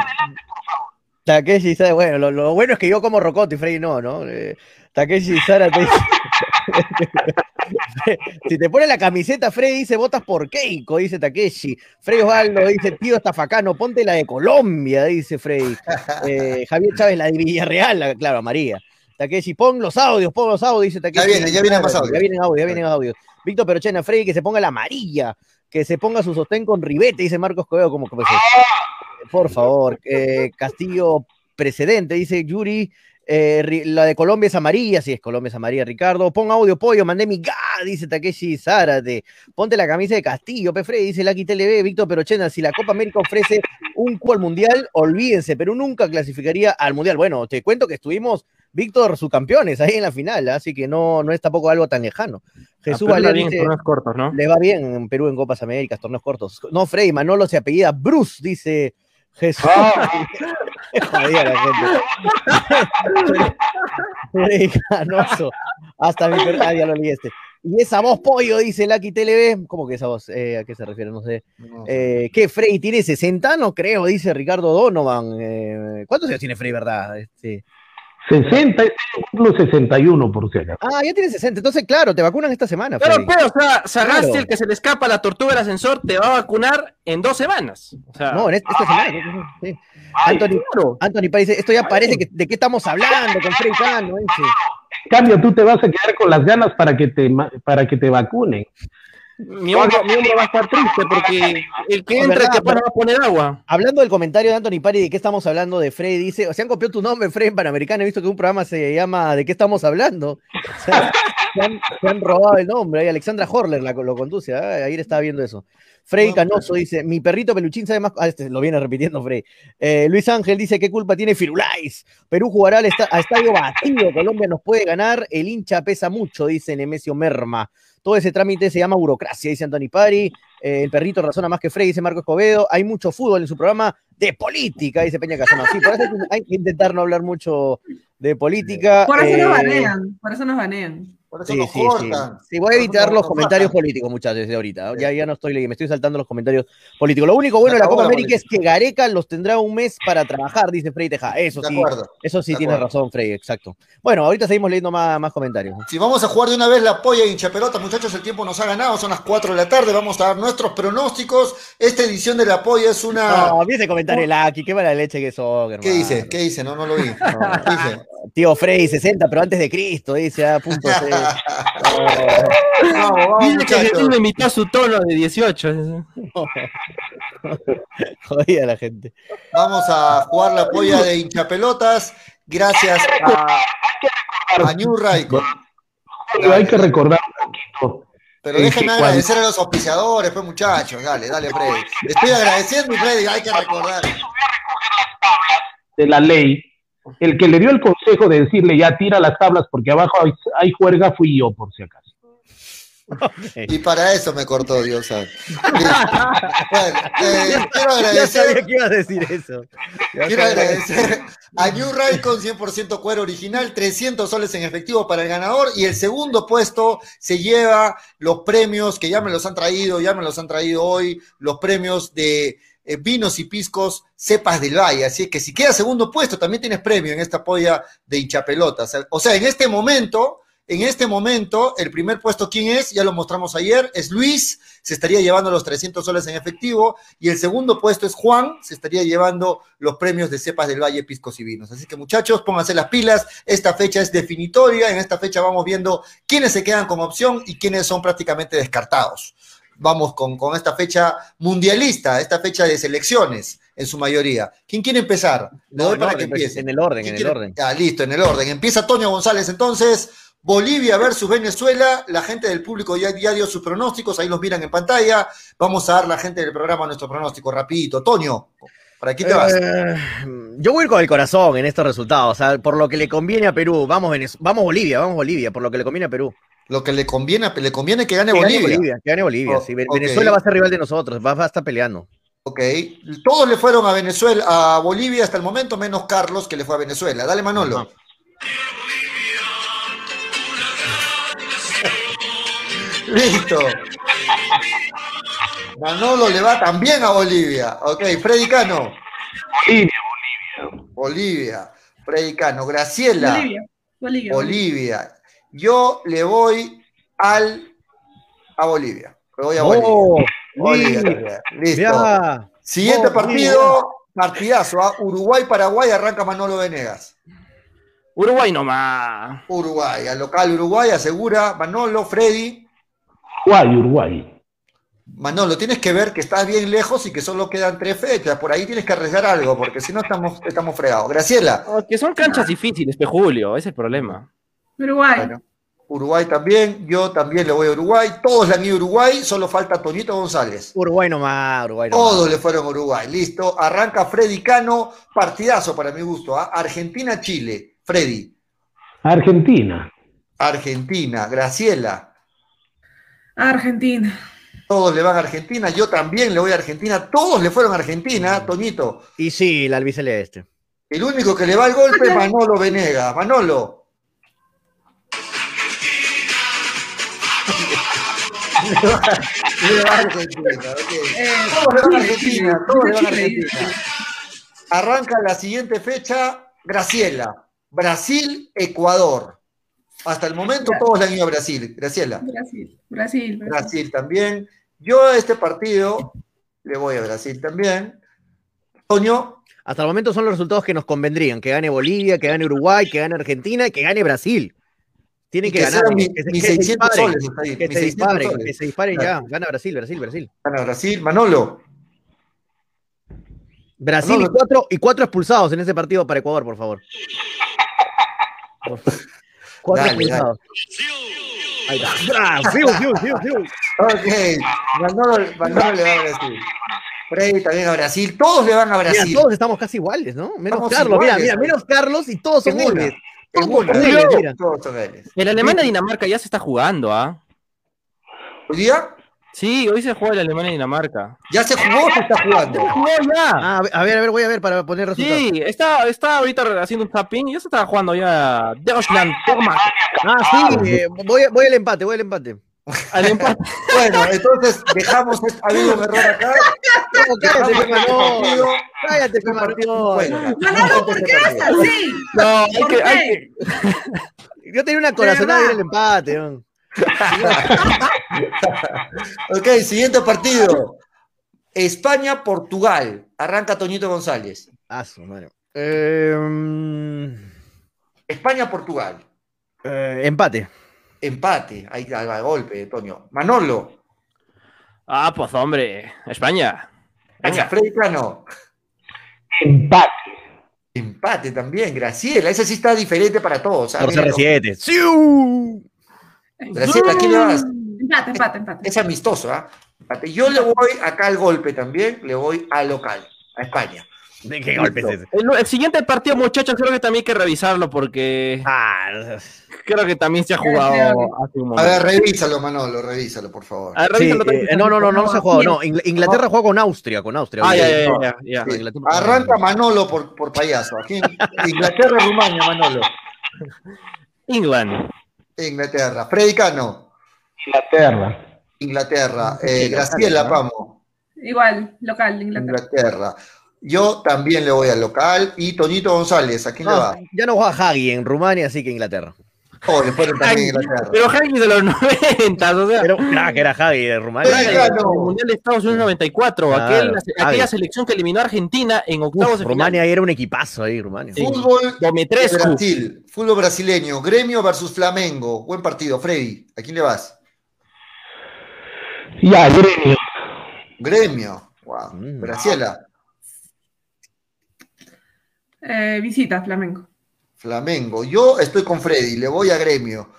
Takeshi sabe, bueno, lo, lo bueno es que yo como rocoto y Freddy no, ¿no? Eh, Takeshi Sara te dice. si te pone la camiseta, Freddy dice votas por Keiko, dice Takeshi. Freddy Osvaldo dice, tío estafacano, ponte la de Colombia, dice Freddy. Eh, Javier Chávez, la de Villarreal, la- claro, María. Takeshi, pon los audios, pon los audios, dice Takeshi. viene, ya vienen más audios. Ya vienen audios, ya vienen audios. Víctor Perochena, Freddy, que se ponga la amarilla, que se ponga su sostén con ribete, dice Marcos Coelho, como que pues, por favor. Eh, Castillo precedente, dice Yuri. Eh, la de Colombia es amarilla, sí es Colombia es amarilla, Ricardo. Pon audio pollo, mandé mi ga, dice Takeshi Zárate. Ponte la camisa de Castillo, Pefre, dice Lucky TLB, Víctor Perochena. Si la Copa América ofrece un cupo al mundial, olvídense, pero nunca clasificaría al mundial. Bueno, te cuento que estuvimos, Víctor, subcampeones ahí en la final, así que no, no es tampoco algo tan lejano. Jesús Perú le va Valer en cortos, ¿no? le va bien en Perú en Copas Américas, torneos cortos. No, Frey, Manolo se apellida Bruce, dice Jesús. Jodida la gente. Frey Canoso. Hasta mi per- ah, ya lo leí este. Y esa voz pollo, dice Lucky TLB. ¿Cómo que esa voz? Eh, ¿A qué se refiere? No sé. Eh, ¿Qué? Frey tiene 60, no creo, dice Ricardo Donovan. Eh, ¿Cuántos años tiene Frey, verdad? Sí. 60, este año cumplo 61, por si acaso. Ah, ya tiene 60. Entonces, claro, te vacunan esta semana. Pero, Frey. pero, o sea, Sagasti, Claro. el que se le escapa la tortuga del ascensor, te va a vacunar en dos semanas. O sea, No, en esta, esta semana. sí. Anthony, Anthony Pérez dice, esto ya parece que de qué estamos hablando con Frey Cano. En cambio, tú te vas a quedar con las ganas para que te, para que te vacunen. Mi hombro, mi hombro va a estar triste porque el que entra te va a poner agua. Hablando del comentario de Anthony Pari de qué estamos hablando de Frey, dice, o sea, han copiado tu nombre, Frey, en Panamericano, he visto que un programa se llama ¿De qué estamos hablando? O sea, se, han, se han robado el nombre, Alexandra Horler la, lo conduce, ¿ah? ayer estaba viendo eso. Frey Canoso dice, mi perrito peluchín sabe más, ah, este lo viene repitiendo Frey. Eh, Luis Ángel dice, ¿qué culpa tiene Firulais? Perú jugará al esta- a estadio vacío, Colombia nos puede ganar, el hincha pesa mucho, dice Nemesio Merma. Todo ese trámite se llama burocracia, dice Anthony Pari. Eh, el perrito razona más que Frey, dice Marco Escobedo. Hay mucho fútbol en su programa de política, dice Peña Casano. Sí, por eso hay que- hay que intentar no hablar mucho de política. Por eso Eh, nos banean, por eso nos banean. Por eso Sí, nos sí, sí. cortan. Sí, voy a evitar los comentarios bajan. políticos, muchachos, desde ahorita. Ya, ya no estoy leyendo, me estoy saltando los comentarios políticos. Lo único bueno de la Copa América es que Gareca los tendrá un mes para trabajar, dice Frey Teja. Eso De sí, acuerdo, eso sí acuerdo. razón, Frey, exacto. Bueno, ahorita seguimos leyendo más, más comentarios. Si vamos a jugar de una vez la polla hincha pelota, muchachos, el tiempo nos ha ganado, son las 4 de la tarde, vamos a dar nuestros pronósticos. Esta edición de la polla es una... No, vi ese comentario Lucky, qué mala leche que son, ¿Qué hermano. dice? ¿Qué dice? No, no lo vi. ¿Qué dice? Tío Frey, 60, pero antes de Cristo, dice, a punto C. Vamos, vamos, Dice que. Jesús imitó su tono de 18. Jodida la gente. Vamos a jugar la polla de hinchapelotas gracias a, a New Raico. Pero hay que recordar un poquito. Pero déjenme agradecer a los auspiciadores, pues muchachos. Dale, dale, Freddy. Estoy agradeciendo y Freddy, hay que recordar. de la ley, el que le dio el consejo de decirle ya tira las tablas porque abajo hay, hay juerga fui yo, por si acaso. Y para eso me cortó Dios. Bueno, eh, quiero Ya sabía agradecer, que ibas a decir eso. Ya quiero sabía. agradecer a New Raycon 100% cuero original, 300 soles en efectivo para el ganador y el segundo puesto se lleva los premios que ya me los han traído, ya me los han traído hoy, los premios de eh, vinos y piscos cepas del valle. Así que si queda segundo puesto, también tienes premio en esta polla de hinchapelotas. O sea, en este momento, en este momento, el primer puesto, ¿quién es? Ya lo mostramos ayer, es Luis, se estaría llevando los 300 soles en efectivo, y el segundo puesto es Juan, se estaría llevando los premios de cepas del Valle, Piscos y Vinos. Así que muchachos, pónganse las pilas, esta fecha es definitoria, en esta fecha vamos viendo quiénes se quedan como opción y quiénes son prácticamente descartados. Vamos con, con esta fecha mundialista, esta fecha de selecciones en su mayoría. ¿Quién quiere empezar? Le doy en para que empiece. en el orden, ¿Quién en el quiere? orden. Ya, listo, en el orden. Empieza Toño González entonces. Bolivia versus Venezuela. La gente del público ya, ya dio sus pronósticos, ahí los miran en pantalla. Vamos a dar la gente del programa nuestro pronóstico rapidito. Toño, ¿para aquí te vas? Eh, yo voy a ir con el corazón en estos resultados, o sea, por lo que le conviene a Perú. Vamos, Venez- vamos Bolivia, vamos Bolivia, por lo que le conviene a Perú. Lo que le conviene, le conviene que gane Que gane Bolivia. Bolivia, que gane Bolivia. Oh, sí. Venezuela va a ser rival de nosotros, va, va a estar peleando. Ok. Todos le fueron a Venezuela, a Bolivia hasta el momento, menos Carlos, que le fue a Venezuela. Dale, Manolo. Listo. Manolo le va también a Bolivia. Ok, Freddy Cano. Bolivia, Bolivia. Freddy Cano. Graciela. Bolivia. Bolivia. Bolivia. Yo le voy al a Bolivia. Le voy a Oh, Bolivia. Bolivia sí. también. Listo. Ya. Siguiente Oh, partido, partidazo. ¿ah? Uruguay-Paraguay arranca Manolo Venegas. Uruguay nomás. Uruguay, al local Uruguay asegura Manolo, Freddy. Uruguay, Uruguay. Manolo, tienes que ver que estás bien lejos y que solo quedan tres fechas. Por ahí tienes que arriesgar algo, porque si no estamos, estamos fregados. Graciela. Oh, que son canchas difíciles, pe Julio, ese es el problema. Uruguay. Bueno, Uruguay también, yo también le voy a Uruguay. Todos le han ido a Uruguay, solo falta Toñito González. Uruguay nomás, Uruguay nomás. Todos le fueron a Uruguay. Listo. Arranca Freddy Cano. Partidazo para mi gusto. ¿ah? Argentina-Chile. Freddy. Argentina. Argentina. Graciela. Argentina. Todos le van a Argentina. Yo también le voy a Argentina. Todos le fueron a Argentina, Toñito. Y sí, la albiceleste. El único que le va al golpe es Manolo Venega. Manolo. Le va a Argentina, ok. Todos le van a Argentina, todos le van a Argentina. Arranca la siguiente fecha, Graciela. Brasil, Ecuador. Hasta el momento todos le han ido a Brasil. Graciela. Brasil. Brasil. Brasil. Brasil también. Yo a este partido le voy a Brasil también. Toño. Hasta el momento son los resultados que nos convendrían: que gane Bolivia, que gane Uruguay, que gane Argentina y que gane Brasil. Tienen Y que, que ganar. mi- que se- mis que se 600 disparen, soles, está ahí, que mis se 600 disparen, soles. que se disparen Claro. ya. Gana Brasil, Brasil, Brasil. Gana Brasil. Manolo. Brasil y Manolo. cuatro, y cuatro expulsados en ese partido para Ecuador, por favor. Cuatro Dale, expulsados. Ahí está. Brasil, Brasil, Brasil. Ok. Manolo, Manolo le va a Brasil. Freddy también a Brasil. Todos le van a Mira, Brasil. todos estamos casi iguales, ¿no? Menos Estamos Carlos, mira, iguales, mira, ¿no? menos Carlos y todos son L's. En Todos una. son L's, mira. Todos son L's. El Alemania-Dinamarca ya se está jugando, ¿ah? ¿Hoy día? Sí, hoy se juega el Alemania-Dinamarca. ¿Ya se jugó o se está jugando? jugó ya. Ah, a ver, a ver, voy a ver para poner resultados. Sí, está, está ahorita haciendo un tapping y ya se está jugando ya Deutschland, Denmark. Ah, sí, eh, voy, voy al empate, voy al empate. Al empate. Bueno, entonces dejamos. Ha habido un error acá. No, cállate, este Manolo. partido. Cállate, Este pe, partido no ¿por qué eres así? No, hay ¿Por que, hay que- Yo tenía una corazonada y era el empate. ¿no? Ok, siguiente partido. España-Portugal. Arranca Toñito González. Ah, su madre. Eh, mm, España-Portugal. eh, empate. Empate. Ahí va golpe, Toño. Manolo. Ah, pues hombre, España. Venga, Freddy Cano. Empate. Empate también, Graciela. Ese sí está diferente para todos. Por Míralo. CR7. ¡Siu! Graciela, ¿a quién le vas? Empate, empate, empate. Es amistoso, ¿ah? Empate. Yo le voy acá al golpe también. Le voy al local, a España. ¿De qué golpe es ese? El, el siguiente partido, muchachos, creo que también hay que revisarlo porque Ah, creo que también se ha jugado hace un A momento. ver, revísalo, Manolo, revísalo, por favor. A ver, revísalo eh, no, no, no, no se ha jugado. No, Ingl- Inglaterra juega con Austria, con Austria. Ah, ya, olvídate. ya, ya, ya. Sí. Inglaterra- Arranca Manolo por, por payaso. Aquí Inglaterra, Rumania, Manolo. England. Inglaterra. Freddy Cano. Inglaterra. Inglaterra. Eh, Graciela, vamos. Igual, local, Inglaterra. Inglaterra. Yo también le voy al local. Y Toñito González, ¿a quién le va? ya no juega Hagi en Rumania, así que Inglaterra. Oh, le ponen también Inglaterra. Pero Hagi de los 90, o sea. Pero crack, era Hagi de Rumania. Hagi del Mundial de Estados Unidos 94, Claro, aquel- aquella selección que eliminó a Argentina en octavos Uf, de Rumania final. era un equipazo ahí, Rumania. Fútbol Dometrescu. Brasil. Fútbol brasileño. Gremio versus Flamengo. Buen partido. Freddy, ¿a quién le vas? Ya, gremio. Gremio. Wow. Mm. Graciela. Eh, visita, Flamengo. Flamengo. Yo estoy con Freddy. Le voy a Gremio.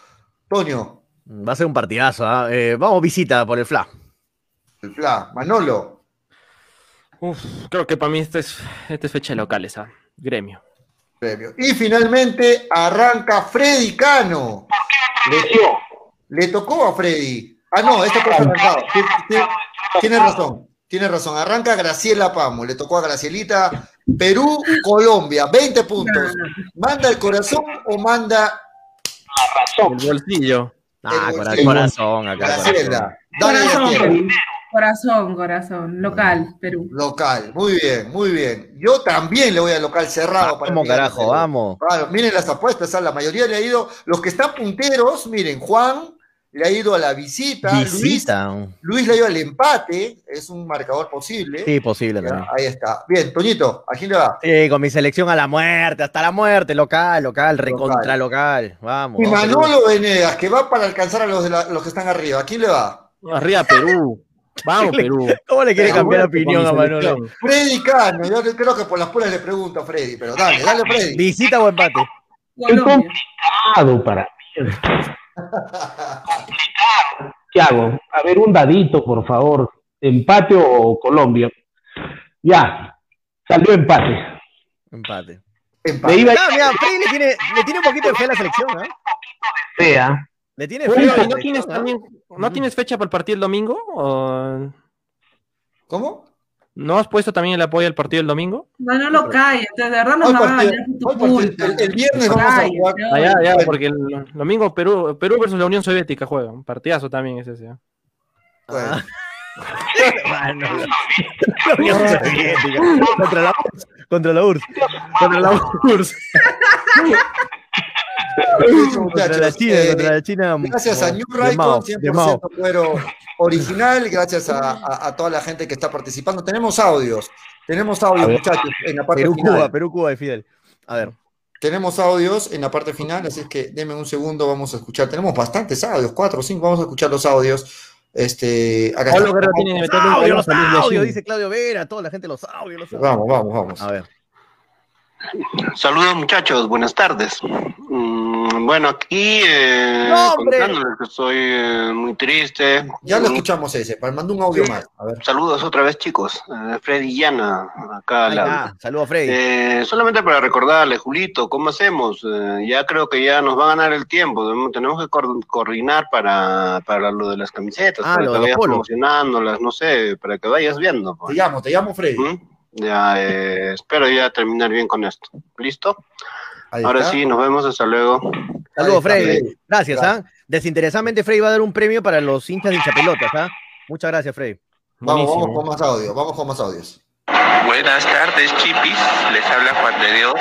Toño. Va a ser un partidazo. ¿ah? Eh, vamos, visita por el FLA. El Fla. Manolo. Uf, creo que para mí esta es, esta es fecha de locales, ¿ah? Gremio. Gremio. Y finalmente arranca Freddy Cano. Le, le tocó a Freddy. Ah, no, este fue arrancado. Sí, sí, Tiene razón. Tiene razón. Arranca Graciela Pamo. Le tocó a Gracielita. Perú, Colombia. 20 puntos. ¿Manda el corazón o manda El bolsillo. Ah, El bolsillo. corazón acá. Dale, Corazón, corazón, corazón, local, Perú. Local, muy bien, muy bien. Yo también le voy al local cerrado para Vamos, carajo, vamos. Claro, miren las apuestas, a la mayoría le ha ido, los que están punteros, miren, Juan le ha ido a la visita, Luis, Visita. Luis le ha ido al empate, es un marcador posible. Sí, posible Ya, también. ahí está. Bien, Toñito, ¿a quién le va? Sí, con mi selección a la muerte, hasta la muerte, local, local, recontra local. Vamos. Y Perú. Manolo Venegas, que va para alcanzar a los, de la- los que están arriba, ¿a quién le va? Arriba Perú. Vamos, Perú. ¿Cómo le quiere cambiar la opinión a Manolo? Freddy Cano, yo creo que por las puras le pregunto a Freddy, pero dale, dale Freddy. ¿Visita o empate? Es complicado para mí. Complicado. ¿Qué hago? A ver, un dadito, por favor. Empate o Colombia. Ya, salió empate. Empate. Empate. Le iba Ah, mira, Freddy le tiene, le tiene un poquito de fe a la selección, ¿ah? fea. Le tiene Oye, fe a la ¿y ¿no tienes, ¿ah? también, ¿No tienes fecha para el partido el domingo? ¿O ¿Cómo? ¿No has puesto también el apoyo al partido el domingo? No, no lo calles, de verdad nos van a partido- culpa. el- el viernes vamos a Cállate, jugar-. Ah, ya, porque el domingo Perú, Perú versus la Unión Soviética juega. Un partidazo también es ese. ¿ah? Bueno. Mano, la- la Unión Soviética. Contra la URSS. Contra la URSS. Contra la URSS. Contra Muchachos, la China, eh, contra la China. Gracias a New Mao. 100% cuero original, gracias a, a- a toda la gente que está participando. Tenemos audios, tenemos audios, muchachos, en la parte Perú, final. Cuba, Perú, Cuba de Fidel. A ver. Tenemos audios en la parte final, así es que denme un segundo, vamos a escuchar. Tenemos bastantes audios, cuatro o cinco, vamos a escuchar los audios. Este, acá Pablo tiene que meterle un Audio, los audios, dice Claudio Vera, toda la gente los audios, los audios. Vamos, vamos, vamos. A ver. Saludos muchachos, buenas tardes. Mm, bueno, aquí eh, contándoles que estoy eh, muy triste. Ya lo Mm, escuchamos ese, mandó un audio Sí. más. A ver. Saludos otra vez chicos, Eh, Freddy Llana, acá al Ahí lado. está. Saludos, Freddy. Eh, solamente para recordarle, Julito, ¿cómo hacemos? Eh, ya creo que ya nos va a ganar el tiempo. Tenemos que coor- coordinar para, para lo de las camisetas, Ah, para lo que vayas promocionándolas, no sé, para que vayas viendo. Te pues. llamo, te llamo Freddy. ¿Mm? Ya, eh, espero ya terminar bien con esto. ¿Listo? Ahí Ahora está. sí, nos vemos, hasta luego. Saludos, Freddy. Gracias, ¿ah? Desinteresadamente, Freddy va a dar un premio para los hinchas de hinchapelotas, ¿ah? Muchas gracias, Freddy. Vamos, vamos con más audios, vamos con más audios. Buenas tardes, chipis. Les habla Juan de Dios,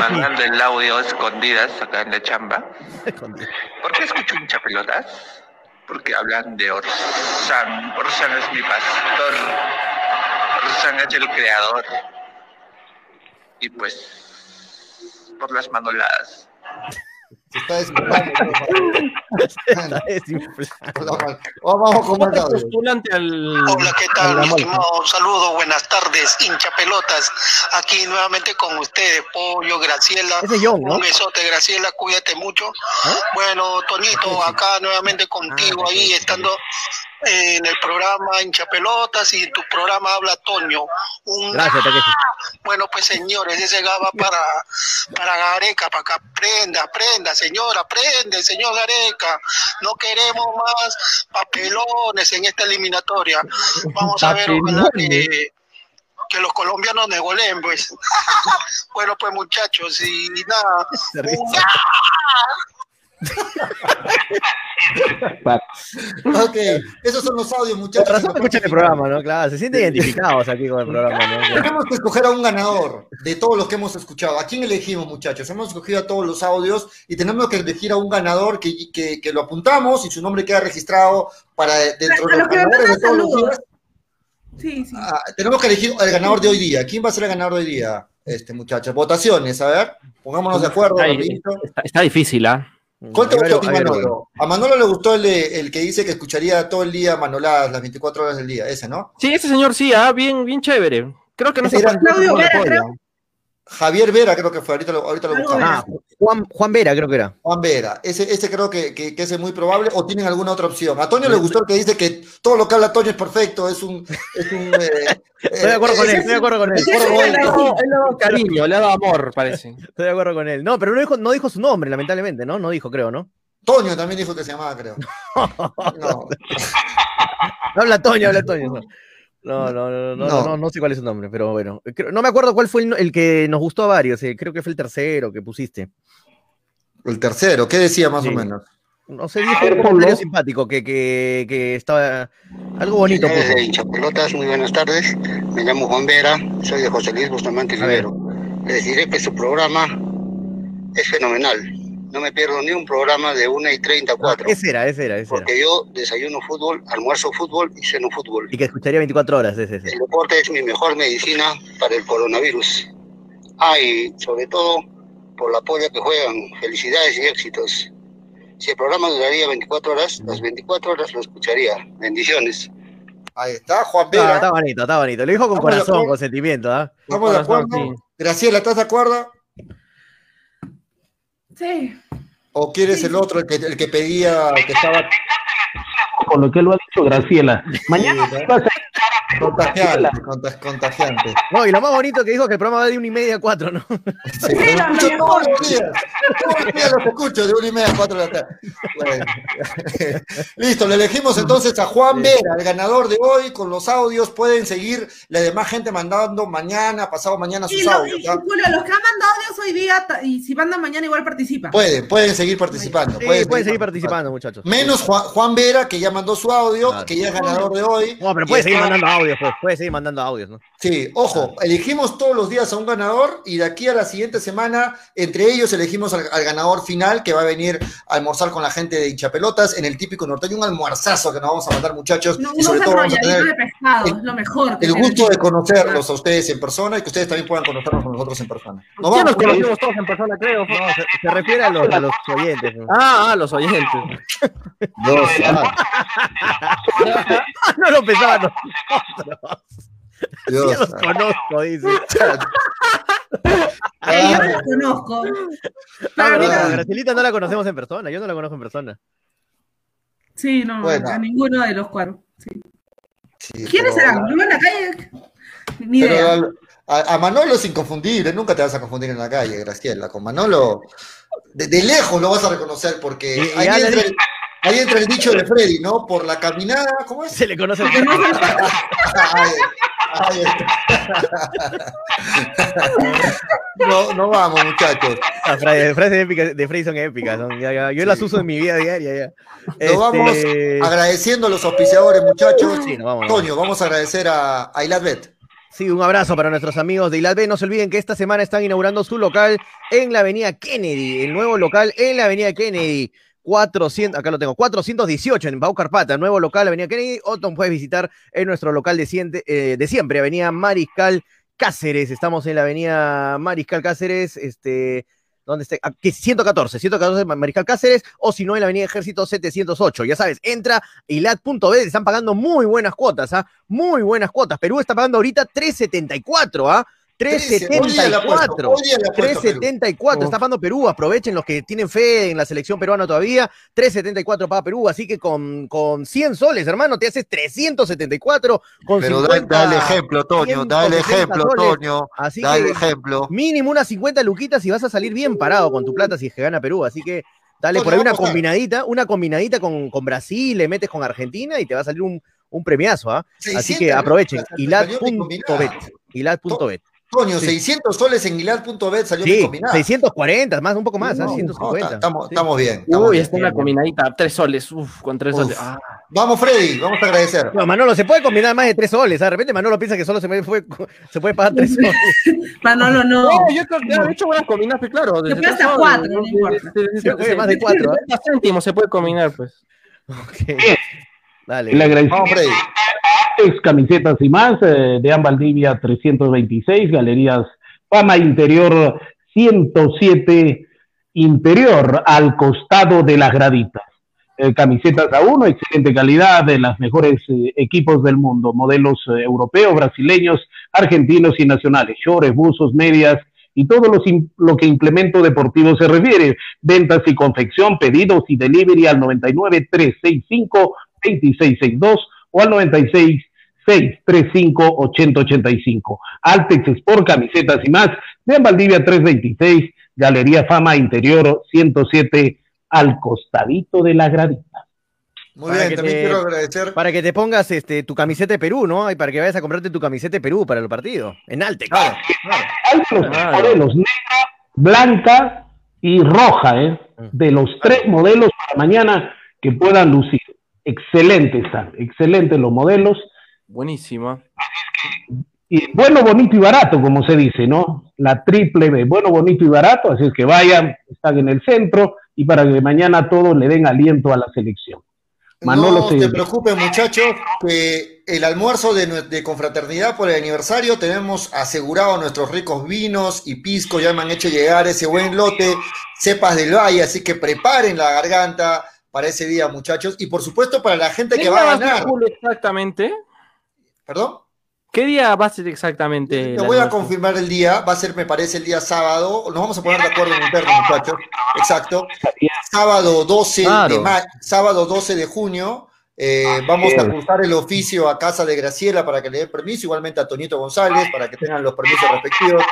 mandando el audio a escondidas acá en la chamba. ¿Por qué escucho hincha pelotas? Porque hablan de Orsán. Orsán es mi pastor. Orsán es el creador. Y pues, por las manoladas. Se está desinflando. Está desinflado. Vamos con más ¿Cómo te audios. postulante al. Hola, ¿qué tal, mi estimado? Buenas tardes, hincha pelotas. Aquí nuevamente con ustedes, Pollo, Graciela. Ese es John, ¿no? Un besote, Graciela, cuídate mucho. ¿Ah? Bueno, Toñito, acá nuevamente contigo, Ah, ahí sí, sí. estando en el programa Hincha Pelotas y en tu programa habla Toño. Un Gracias, bueno, pues señores, ese gaba para, para Gareca, para que aprenda, aprenda, señor, aprende, señor Gareca. No queremos más papelones en esta eliminatoria. Vamos a ver, ojalá que, que los colombianos nos goleen, pues. bueno, pues muchachos, y nada. Ok, esos son los audios, muchachos. Por razón me escuchan el programa, ¿no? Claro, se sienten identificados aquí con el programa, ¿no? Tenemos que escoger a un ganador de todos los que hemos escuchado. ¿A quién elegimos, muchachos? Hemos escogido a todos los audios y tenemos que elegir a un ganador que, que, que lo apuntamos y su nombre queda registrado para dentro de los ganadores de todos los días. Sí, sí. Ah, tenemos que elegir el ganador de hoy día. ¿Quién va a ser el ganador de hoy día, este muchacho? Votaciones, a ver. Pongámonos de acuerdo. Está, rapidito. está- está difícil, ¿ah? ¿Cuál te gustó a ti, Manolo? A Manolo le gustó el, de- el que dice que escucharía todo el día Manoladas, las 24 horas del día. Ese, ¿no? Sí, ese señor sí, ah, bien, bien chévere. Creo que no se Claudio Vera, creo. Javier Vera creo que fue, ahorita lo, ahorita lo buscamos. Ah, Juan, Juan Vera creo que era. Juan Vera, ese, ese creo que, que, que ese es muy probable, o tienen alguna otra opción. A Toño le gustó el que dice que todo lo que habla Toño es perfecto, es un... Es un eh, Estoy de acuerdo con él, eh, estoy de acuerdo con él. Ese es el Él le ha dado- él le ha dado cariño, le ha dado amor, parece. Estoy de acuerdo con él. No, pero no dijo, no dijo su nombre, lamentablemente, ¿no? No dijo, creo, ¿no? Toño también dijo que se llamaba, creo. No. Habla Toño, habla Toño. No, no, no, no, no, No. no, no sé cuál es su nombre, pero bueno. Creo- no me acuerdo cuál fue el, el que nos gustó a varios. eh, creo que fue el tercero que pusiste. El tercero, ¿qué decía más o menos? No sé, dijo un comentario simpático que, que, que estaba algo bonito. Hinchapelotas, muy buenas tardes. Me llamo Juan Vera, soy de José Luis Bustamante Rivero. Les diré que su programa es fenomenal. No me pierdo ni un programa de 1 y 30 a 4. Ese era, ese era, ese era. Porque yo desayuno fútbol, almuerzo fútbol y ceno fútbol. Y que escucharía 24 horas, ese, ese. El deporte es mi mejor medicina para el coronavirus. Ah, y sobre todo por la polla que juegan. Felicidades y éxitos. Si el programa duraría 24 horas, las 24 horas lo escucharía. Bendiciones. Ahí está, Juan Ah, Vera. está bonito, está bonito. Lo dijo con corazón, con sentimiento, ¿ah? ¿Estamos de acuerdo? Graciela, ¿estás de acuerdo? Sí. ¿O quieres el otro, el que, el que pedía, que estaba Con lo que lo ha dicho Graciela. Mañana Sí, ¿no? vas a contagiante? conta- contagiante. No, y lo más bonito que dijo que el programa va de una y media a cuatro, ¿no? Sí, todos los días. Todos los días los escucho de una y media a cuatro de la tarde. Bueno. Listo, le elegimos entonces a Juan Vera, el ganador de hoy, con los audios. Pueden seguir la demás gente mandando mañana, pasado mañana Y, sus lo- audios. Julio, los que han mandado audios hoy día, y si mandan mañana igual participan. Pueden, pueden seguir participando. Sí, pueden seguir participando, muchachos. Menos Juan, Juan Vera, que ya mandó su audio, que ya es ganador de hoy. No, pero puede seguir está- mandando audios, pues. Puede seguir mandando audios, ¿no? Sí, ojo, elegimos todos los días a un ganador y de aquí a la siguiente semana, entre ellos elegimos al, al ganador final que va a venir a almorzar con la gente de hinchapelotas en el típico norteño, un almuerzazo que nos vamos a mandar muchachos No, y sobre todo vamos a tener de pescado, es lo mejor. el gusto de conocerlos a ustedes en persona y que ustedes también puedan conocernos con nosotros en persona. Nos Ya vamos, nos conocimos todos en persona, creo. No, se, se refiere a los, a los oyentes. ¿no? Ah, ah, los oyentes. Dos, ah, no lo pensaban nosotros. Dios, Ya los conozco, dice. Eh, yo no los conozco. Ah, Pero verdad, mira, a Gracielita no la conocemos en persona, yo no la conozco en persona. sí, no, Bueno. a ninguno de los cuatro. sí. Sí, ¿Quiénes pero- serán? ¿Vivo en la calle? Ni Pero idea. al- a, a Manolo es inconfundible, nunca te vas a confundir en la calle, Graciela. Con Manolo, de, de lejos lo vas a reconocer porque Y- ahí, ya entra ahí entra el dicho de Freddy, ¿no? Por la caminada, ¿cómo es? Se le conoce. Ay, ay, no, no vamos, muchachos. Las frases, frases épicas de Frey son épicas. son- ya- ya, yo las uso en mi vida diaria. Ya. Nos vamos Este, agradeciendo a los auspiciadores, muchachos. Sí, nos vamos, Toño, vamos a agradecer a, a Ilad Bet. Sí, un abrazo para nuestros amigos de Ilad B. No se olviden que esta semana están inaugurando su local en la avenida Kennedy, el nuevo local en la avenida Kennedy. 400, acá lo tengo, 418 en Bau Carpata, nuevo local, Avenida Kennedy, o te puedes visitar en nuestro local de, siente- eh, de siempre, Avenida Mariscal Cáceres, estamos en la Avenida Mariscal Cáceres, este, ¿dónde está? Aquí, 114, 114 Mariscal Cáceres, o si no, en la Avenida Ejército 708, ya sabes, entra ilat.b, están pagando muy buenas cuotas, ¿ah? Muy buenas cuotas, Perú está pagando ahorita 374, ¿ah? 374. Hoy día le apuesto, 374 está pagando Perú. Aprovechen los que tienen fe en la selección peruana todavía. 374 paga Perú. Así que con, con 100 soles, hermano, te haces 374 con Pero da, 50, da el ejemplo, Toño, da el 160 ejemplo, soles. Toño, Así da que el ejemplo. mínimo unas 50 luquitas y vas a salir bien parado con tu plata si es que gana Perú. Así que dale Toño, por ahí una combinadita, una combinadita con, con Brasil, le metes con Argentina y te va a salir un, un premiazo, ¿ah? Así 600 que aprovechen. lucas, salió mi. Ilad.bet. Toño, 600 soles en Hilal.bet salió Sí, combinada. 640, más, un poco más, ¿ah? No, 150. no, estamos, estamos bien. estamos Uy, bien. está una combinadita, tres soles, uf, con tres Uf. soles. Ah. Vamos, Freddy, vamos a agradecer. No, Manolo, se puede combinar más de tres soles. ¿ah? De repente Manolo piensa que solo se puede, se pagar tres soles. Manolo, no. No, yo creo que he hecho buenas combinadas, claro. desde puede hasta tres soles, cuatro, no de- importa. de- de- Se puede de- más de cuatro, ¿ah? 70 céntimos se puede combinar, pues. Dale. El agradecimiento Camisetas y más, eh, de Valdivia 326, Galerías Fama Interior 107 Interior, al costado de las graditas. Eh, camisetas a uno, excelente calidad, de los mejores eh, equipos del mundo, modelos eh, europeos, brasileños, argentinos y nacionales, shorts, buzos, medias y todo lo que implemento deportivo se refiere. Ventas y confección, pedidos y delivery al 99 365 2662 o al 96 635 8085. Altex Sport, camisetas y más, de Valdivia 326, Galería Fama Interior 107, al costadito de la gradita. Muy Para bien, también te- quiero agradecer. Para que te pongas este, tu camiseta de Perú, ¿no? Y para que vayas a comprarte tu camiseta de Perú para el partido. En Alte, claro. Hay los tres modelos, negra, blanca y roja, ¿eh? De los tres modelos para mañana que puedan lucir. Excelentes están, excelentes los modelos. Buenísima. Y bueno, bonito y barato, como se dice, ¿no? La triple B, bueno, bonito y barato, así es que vayan, están en el centro y para que mañana todos le den aliento a la selección. Manolo no se- te preocupes, muchachos, que el almuerzo de, de confraternidad por el aniversario tenemos asegurado nuestros ricos vinos y pisco, ya me han hecho llegar ese buen lote, cepas del valle, así que preparen la garganta para ese día, muchachos, y por supuesto para la gente ¿Qué que va a ganar. Exactamente? ¿Perdón? ¿Qué día va a ser exactamente? Te voy a almuerzo? confirmar el día, va a ser, me parece, el día sábado. Nos vamos a poner de acuerdo en interno, muchachos. Exacto. Sábado 12 de Claro. ma- sábado 12 de junio. Eh, vamos a cursar el oficio a casa de Graciela para que le dé permiso, igualmente a Toñito González para que tengan los permisos respectivos.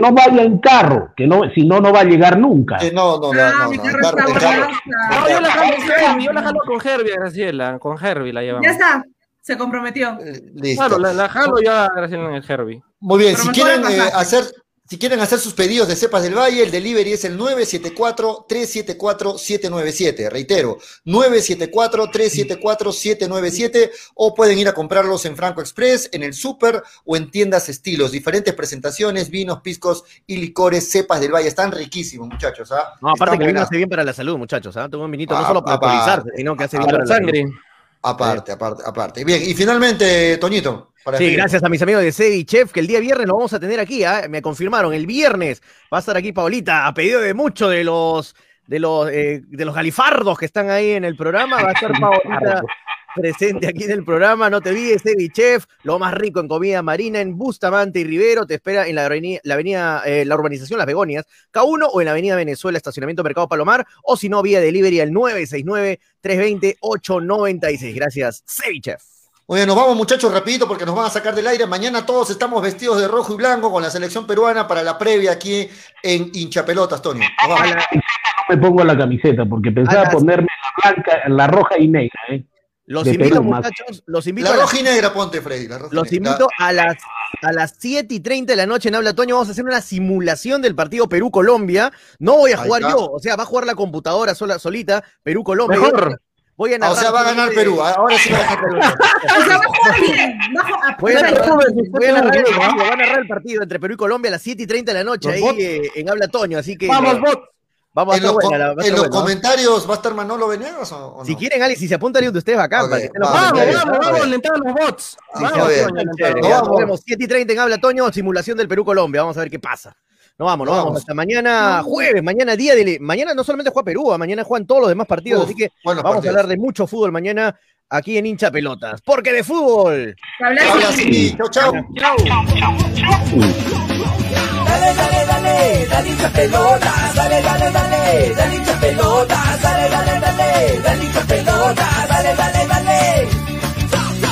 No vaya en carro, que no, si no, no va a llegar nunca. Eh, no, no, no, Ah, no, no, el carro- el carro-. No, yo la jalo con Herbie, yo la jalo con Herbie, Graciela. Con Herbie la llevamos. Ya está, se comprometió. Listo. Claro, la, la jalo yo a Graciela en el Herbie. Muy bien, Pero si quieren, eh, hacer, si quieren hacer sus pedidos de cepas del Valle, el delivery es el 974-374-797. Reitero, 974-374-797 o pueden ir a comprarlos en Franco Express, en el Super o en tiendas estilos. Diferentes presentaciones, vinos, piscos y licores, cepas del Valle. Están riquísimos, muchachos. ¿ah? No, aparte Están que el vino hace bien para la salud, muchachos. ¿ah? Toma un vinito no Ah, solo para aparte. alcoholizarse, sino que hace bien Para la la sangre. salud. Aparte, aparte, aparte. Bien, y finalmente, Toñito. Para Sí, gracias a mis amigos de Sevi Chef, que el día viernes lo vamos a tener aquí, ¿ah? me confirmaron, el viernes va a estar aquí Paulita, a pedido de muchos de los de los eh, de los galifardos que están ahí en el programa, va a estar Paulita presente aquí en el programa, no te olvides, Sevi Chef, lo más rico en comida marina en Bustamante y Rivero, te espera en la avenida, la, avenida eh, la urbanización Las Begonias, K1 o en la avenida Venezuela, estacionamiento Mercado Palomar, o si no, vía delivery al 969-320-896. Gracias, Sevi Chef. Bien, nos vamos muchachos rapidito porque nos van a sacar del aire. Mañana todos estamos vestidos de rojo y blanco con la selección peruana para la previa aquí en Hinchapelotas, Tony. Nos vamos. No me pongo la camiseta porque pensaba ponerme la blanca, la roja y negra, ¿eh? Los De invito, Perú, más. muchachos, los invito La roja y negra, ponte, Freddy. La roja Los negra. invito a las, a las 7 y 30 de la noche en Habla Toño. Vamos a hacer una simulación del partido Perú-Colombia. No voy a Ahí jugar está. yo, o sea, va a jugar la computadora sola, solita, Perú-Colombia. Mejor. Voy a Ah, narrar. o sea, va a ganar Perú. Ahora sí va a ganar Perú. O sea, va a jugar bien. Va a Voy a narrar, voy a narrar el partido, va a narrar el partido entre Perú y Colombia a las 7 y 30 de la noche ahí eh, en Habla Toño. Así que Vamos, bot. vamos a En estar los, buena, va a en los buena, ¿no? comentarios va a estar Manolo Venegas o, o no? Si quieren, Ali, si se apunta alguien de ustedes, bacán. Ok, para que estén los vamos, Vamos, vamos, ¿ah? vamos, alentando los bots. Sí, Vamos. Toño, vamos. Nos vemos 7 y 30 en Habla Toño, simulación del Perú-Colombia. Vamos a ver qué pasa. Nos vamos, Nos vamos. vamos. Hasta mañana jueves, mañana día de. Mañana no solamente juega Perú, ah, mañana juegan todos los demás partidos. Uf, así que vamos partidos. a hablar de mucho fútbol mañana aquí en Hincha Pelotas. Porque de fútbol. Ahora sí, chau, chau. Dale, dale, dale, dale hincha pelota, dale, dale, dale, dale hincha pelota, dale, dale, dale, dale hincha pelota, dale, dale, dale.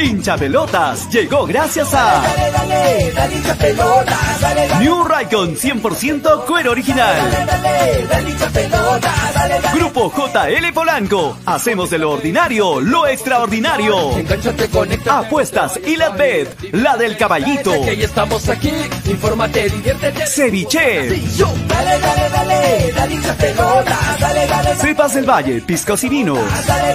Hincha pelotas llegó gracias a Dale, dale, dale hincha pelotas, dale, dale. New Raycon 100% cuero original. Pelotas. Grupo JL Polanco. Hacemos de lo ordinario lo extraordinario. Conecta. Apuestas y la bed, la del caballito. Que estamos aquí. Infórmate, diviértete. Ceviche. Cepas del Valle, piscos y vinos. Dale,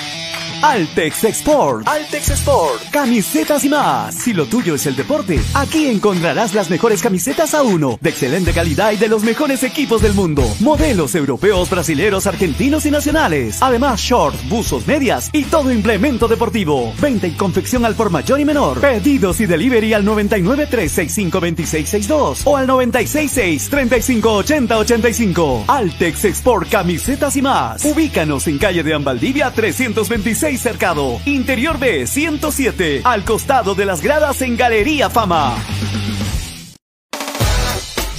Altex Export. Altex Export. Camisetas y más. Si lo tuyo es el deporte, aquí encontrarás las mejores camisetas a uno, de excelente calidad y de los mejores equipos del mundo. Modelos europeos, brasileros, argentinos y nacionales. Además, shorts, buzos, medias y todo implemento deportivo. Venta y confección al por mayor y menor. Pedidos y delivery al 99 365 2662 o al 966 3580 85. Altex Export Camisetas y más. Ubícanos en calle de Ambaldivia 326 Cercado, Interior B 107, al costado de las gradas en Galería Fama.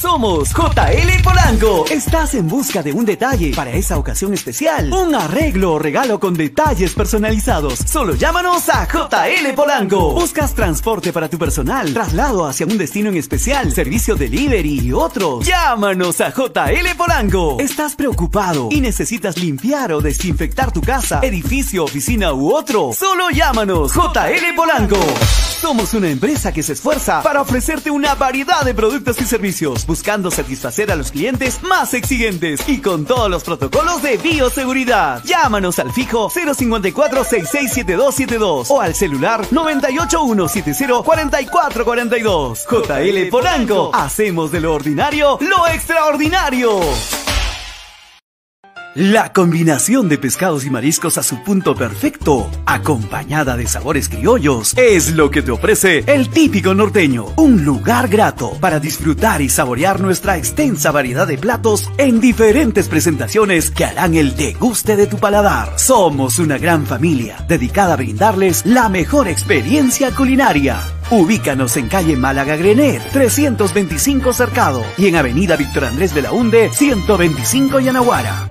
Somos JL Polanco. Estás en busca de un detalle para esa ocasión especial. Un arreglo o regalo con detalles personalizados. Solo llámanos a JL Polanco. Buscas transporte para tu personal, traslado hacia un destino en especial, servicio delivery y otros. Llámanos a JL Polanco. ¿Estás preocupado y necesitas limpiar o desinfectar tu casa, edificio, oficina u otro? Solo llámanos JL Polanco. Somos una empresa que se esfuerza para ofrecerte una variedad de productos y servicios, buscando satisfacer a los clientes más exigentes y con todos los protocolos de bioseguridad. Llámanos al fijo 054 667272 o al celular 981704442. JL Polanco, hacemos de lo ordinario lo extraordinario. La combinación de pescados y mariscos a su punto perfecto, acompañada de sabores criollos, es lo que te ofrece el típico norteño. Un lugar grato para disfrutar y saborear nuestra extensa variedad de platos en diferentes presentaciones que harán el deguste de tu paladar. Somos una gran familia dedicada a brindarles la mejor experiencia culinaria. Ubícanos en calle Málaga Grenet, 325 Cercado y en avenida Víctor Andrés de la Hunde, 125 Yanaguara.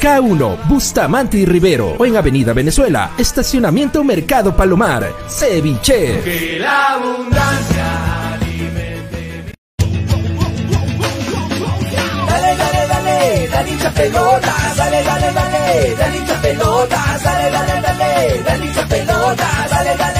K1, Bustamante y Rivero o en Avenida Venezuela, Estacionamiento Mercado Palomar. Ceviche. Que la abundancia Dale, dale, dale, dale hincha pelota, dale, dale, dale, dale hincha pelota, dale, dale, dale, dale hincha pelota, dale, dale, dale.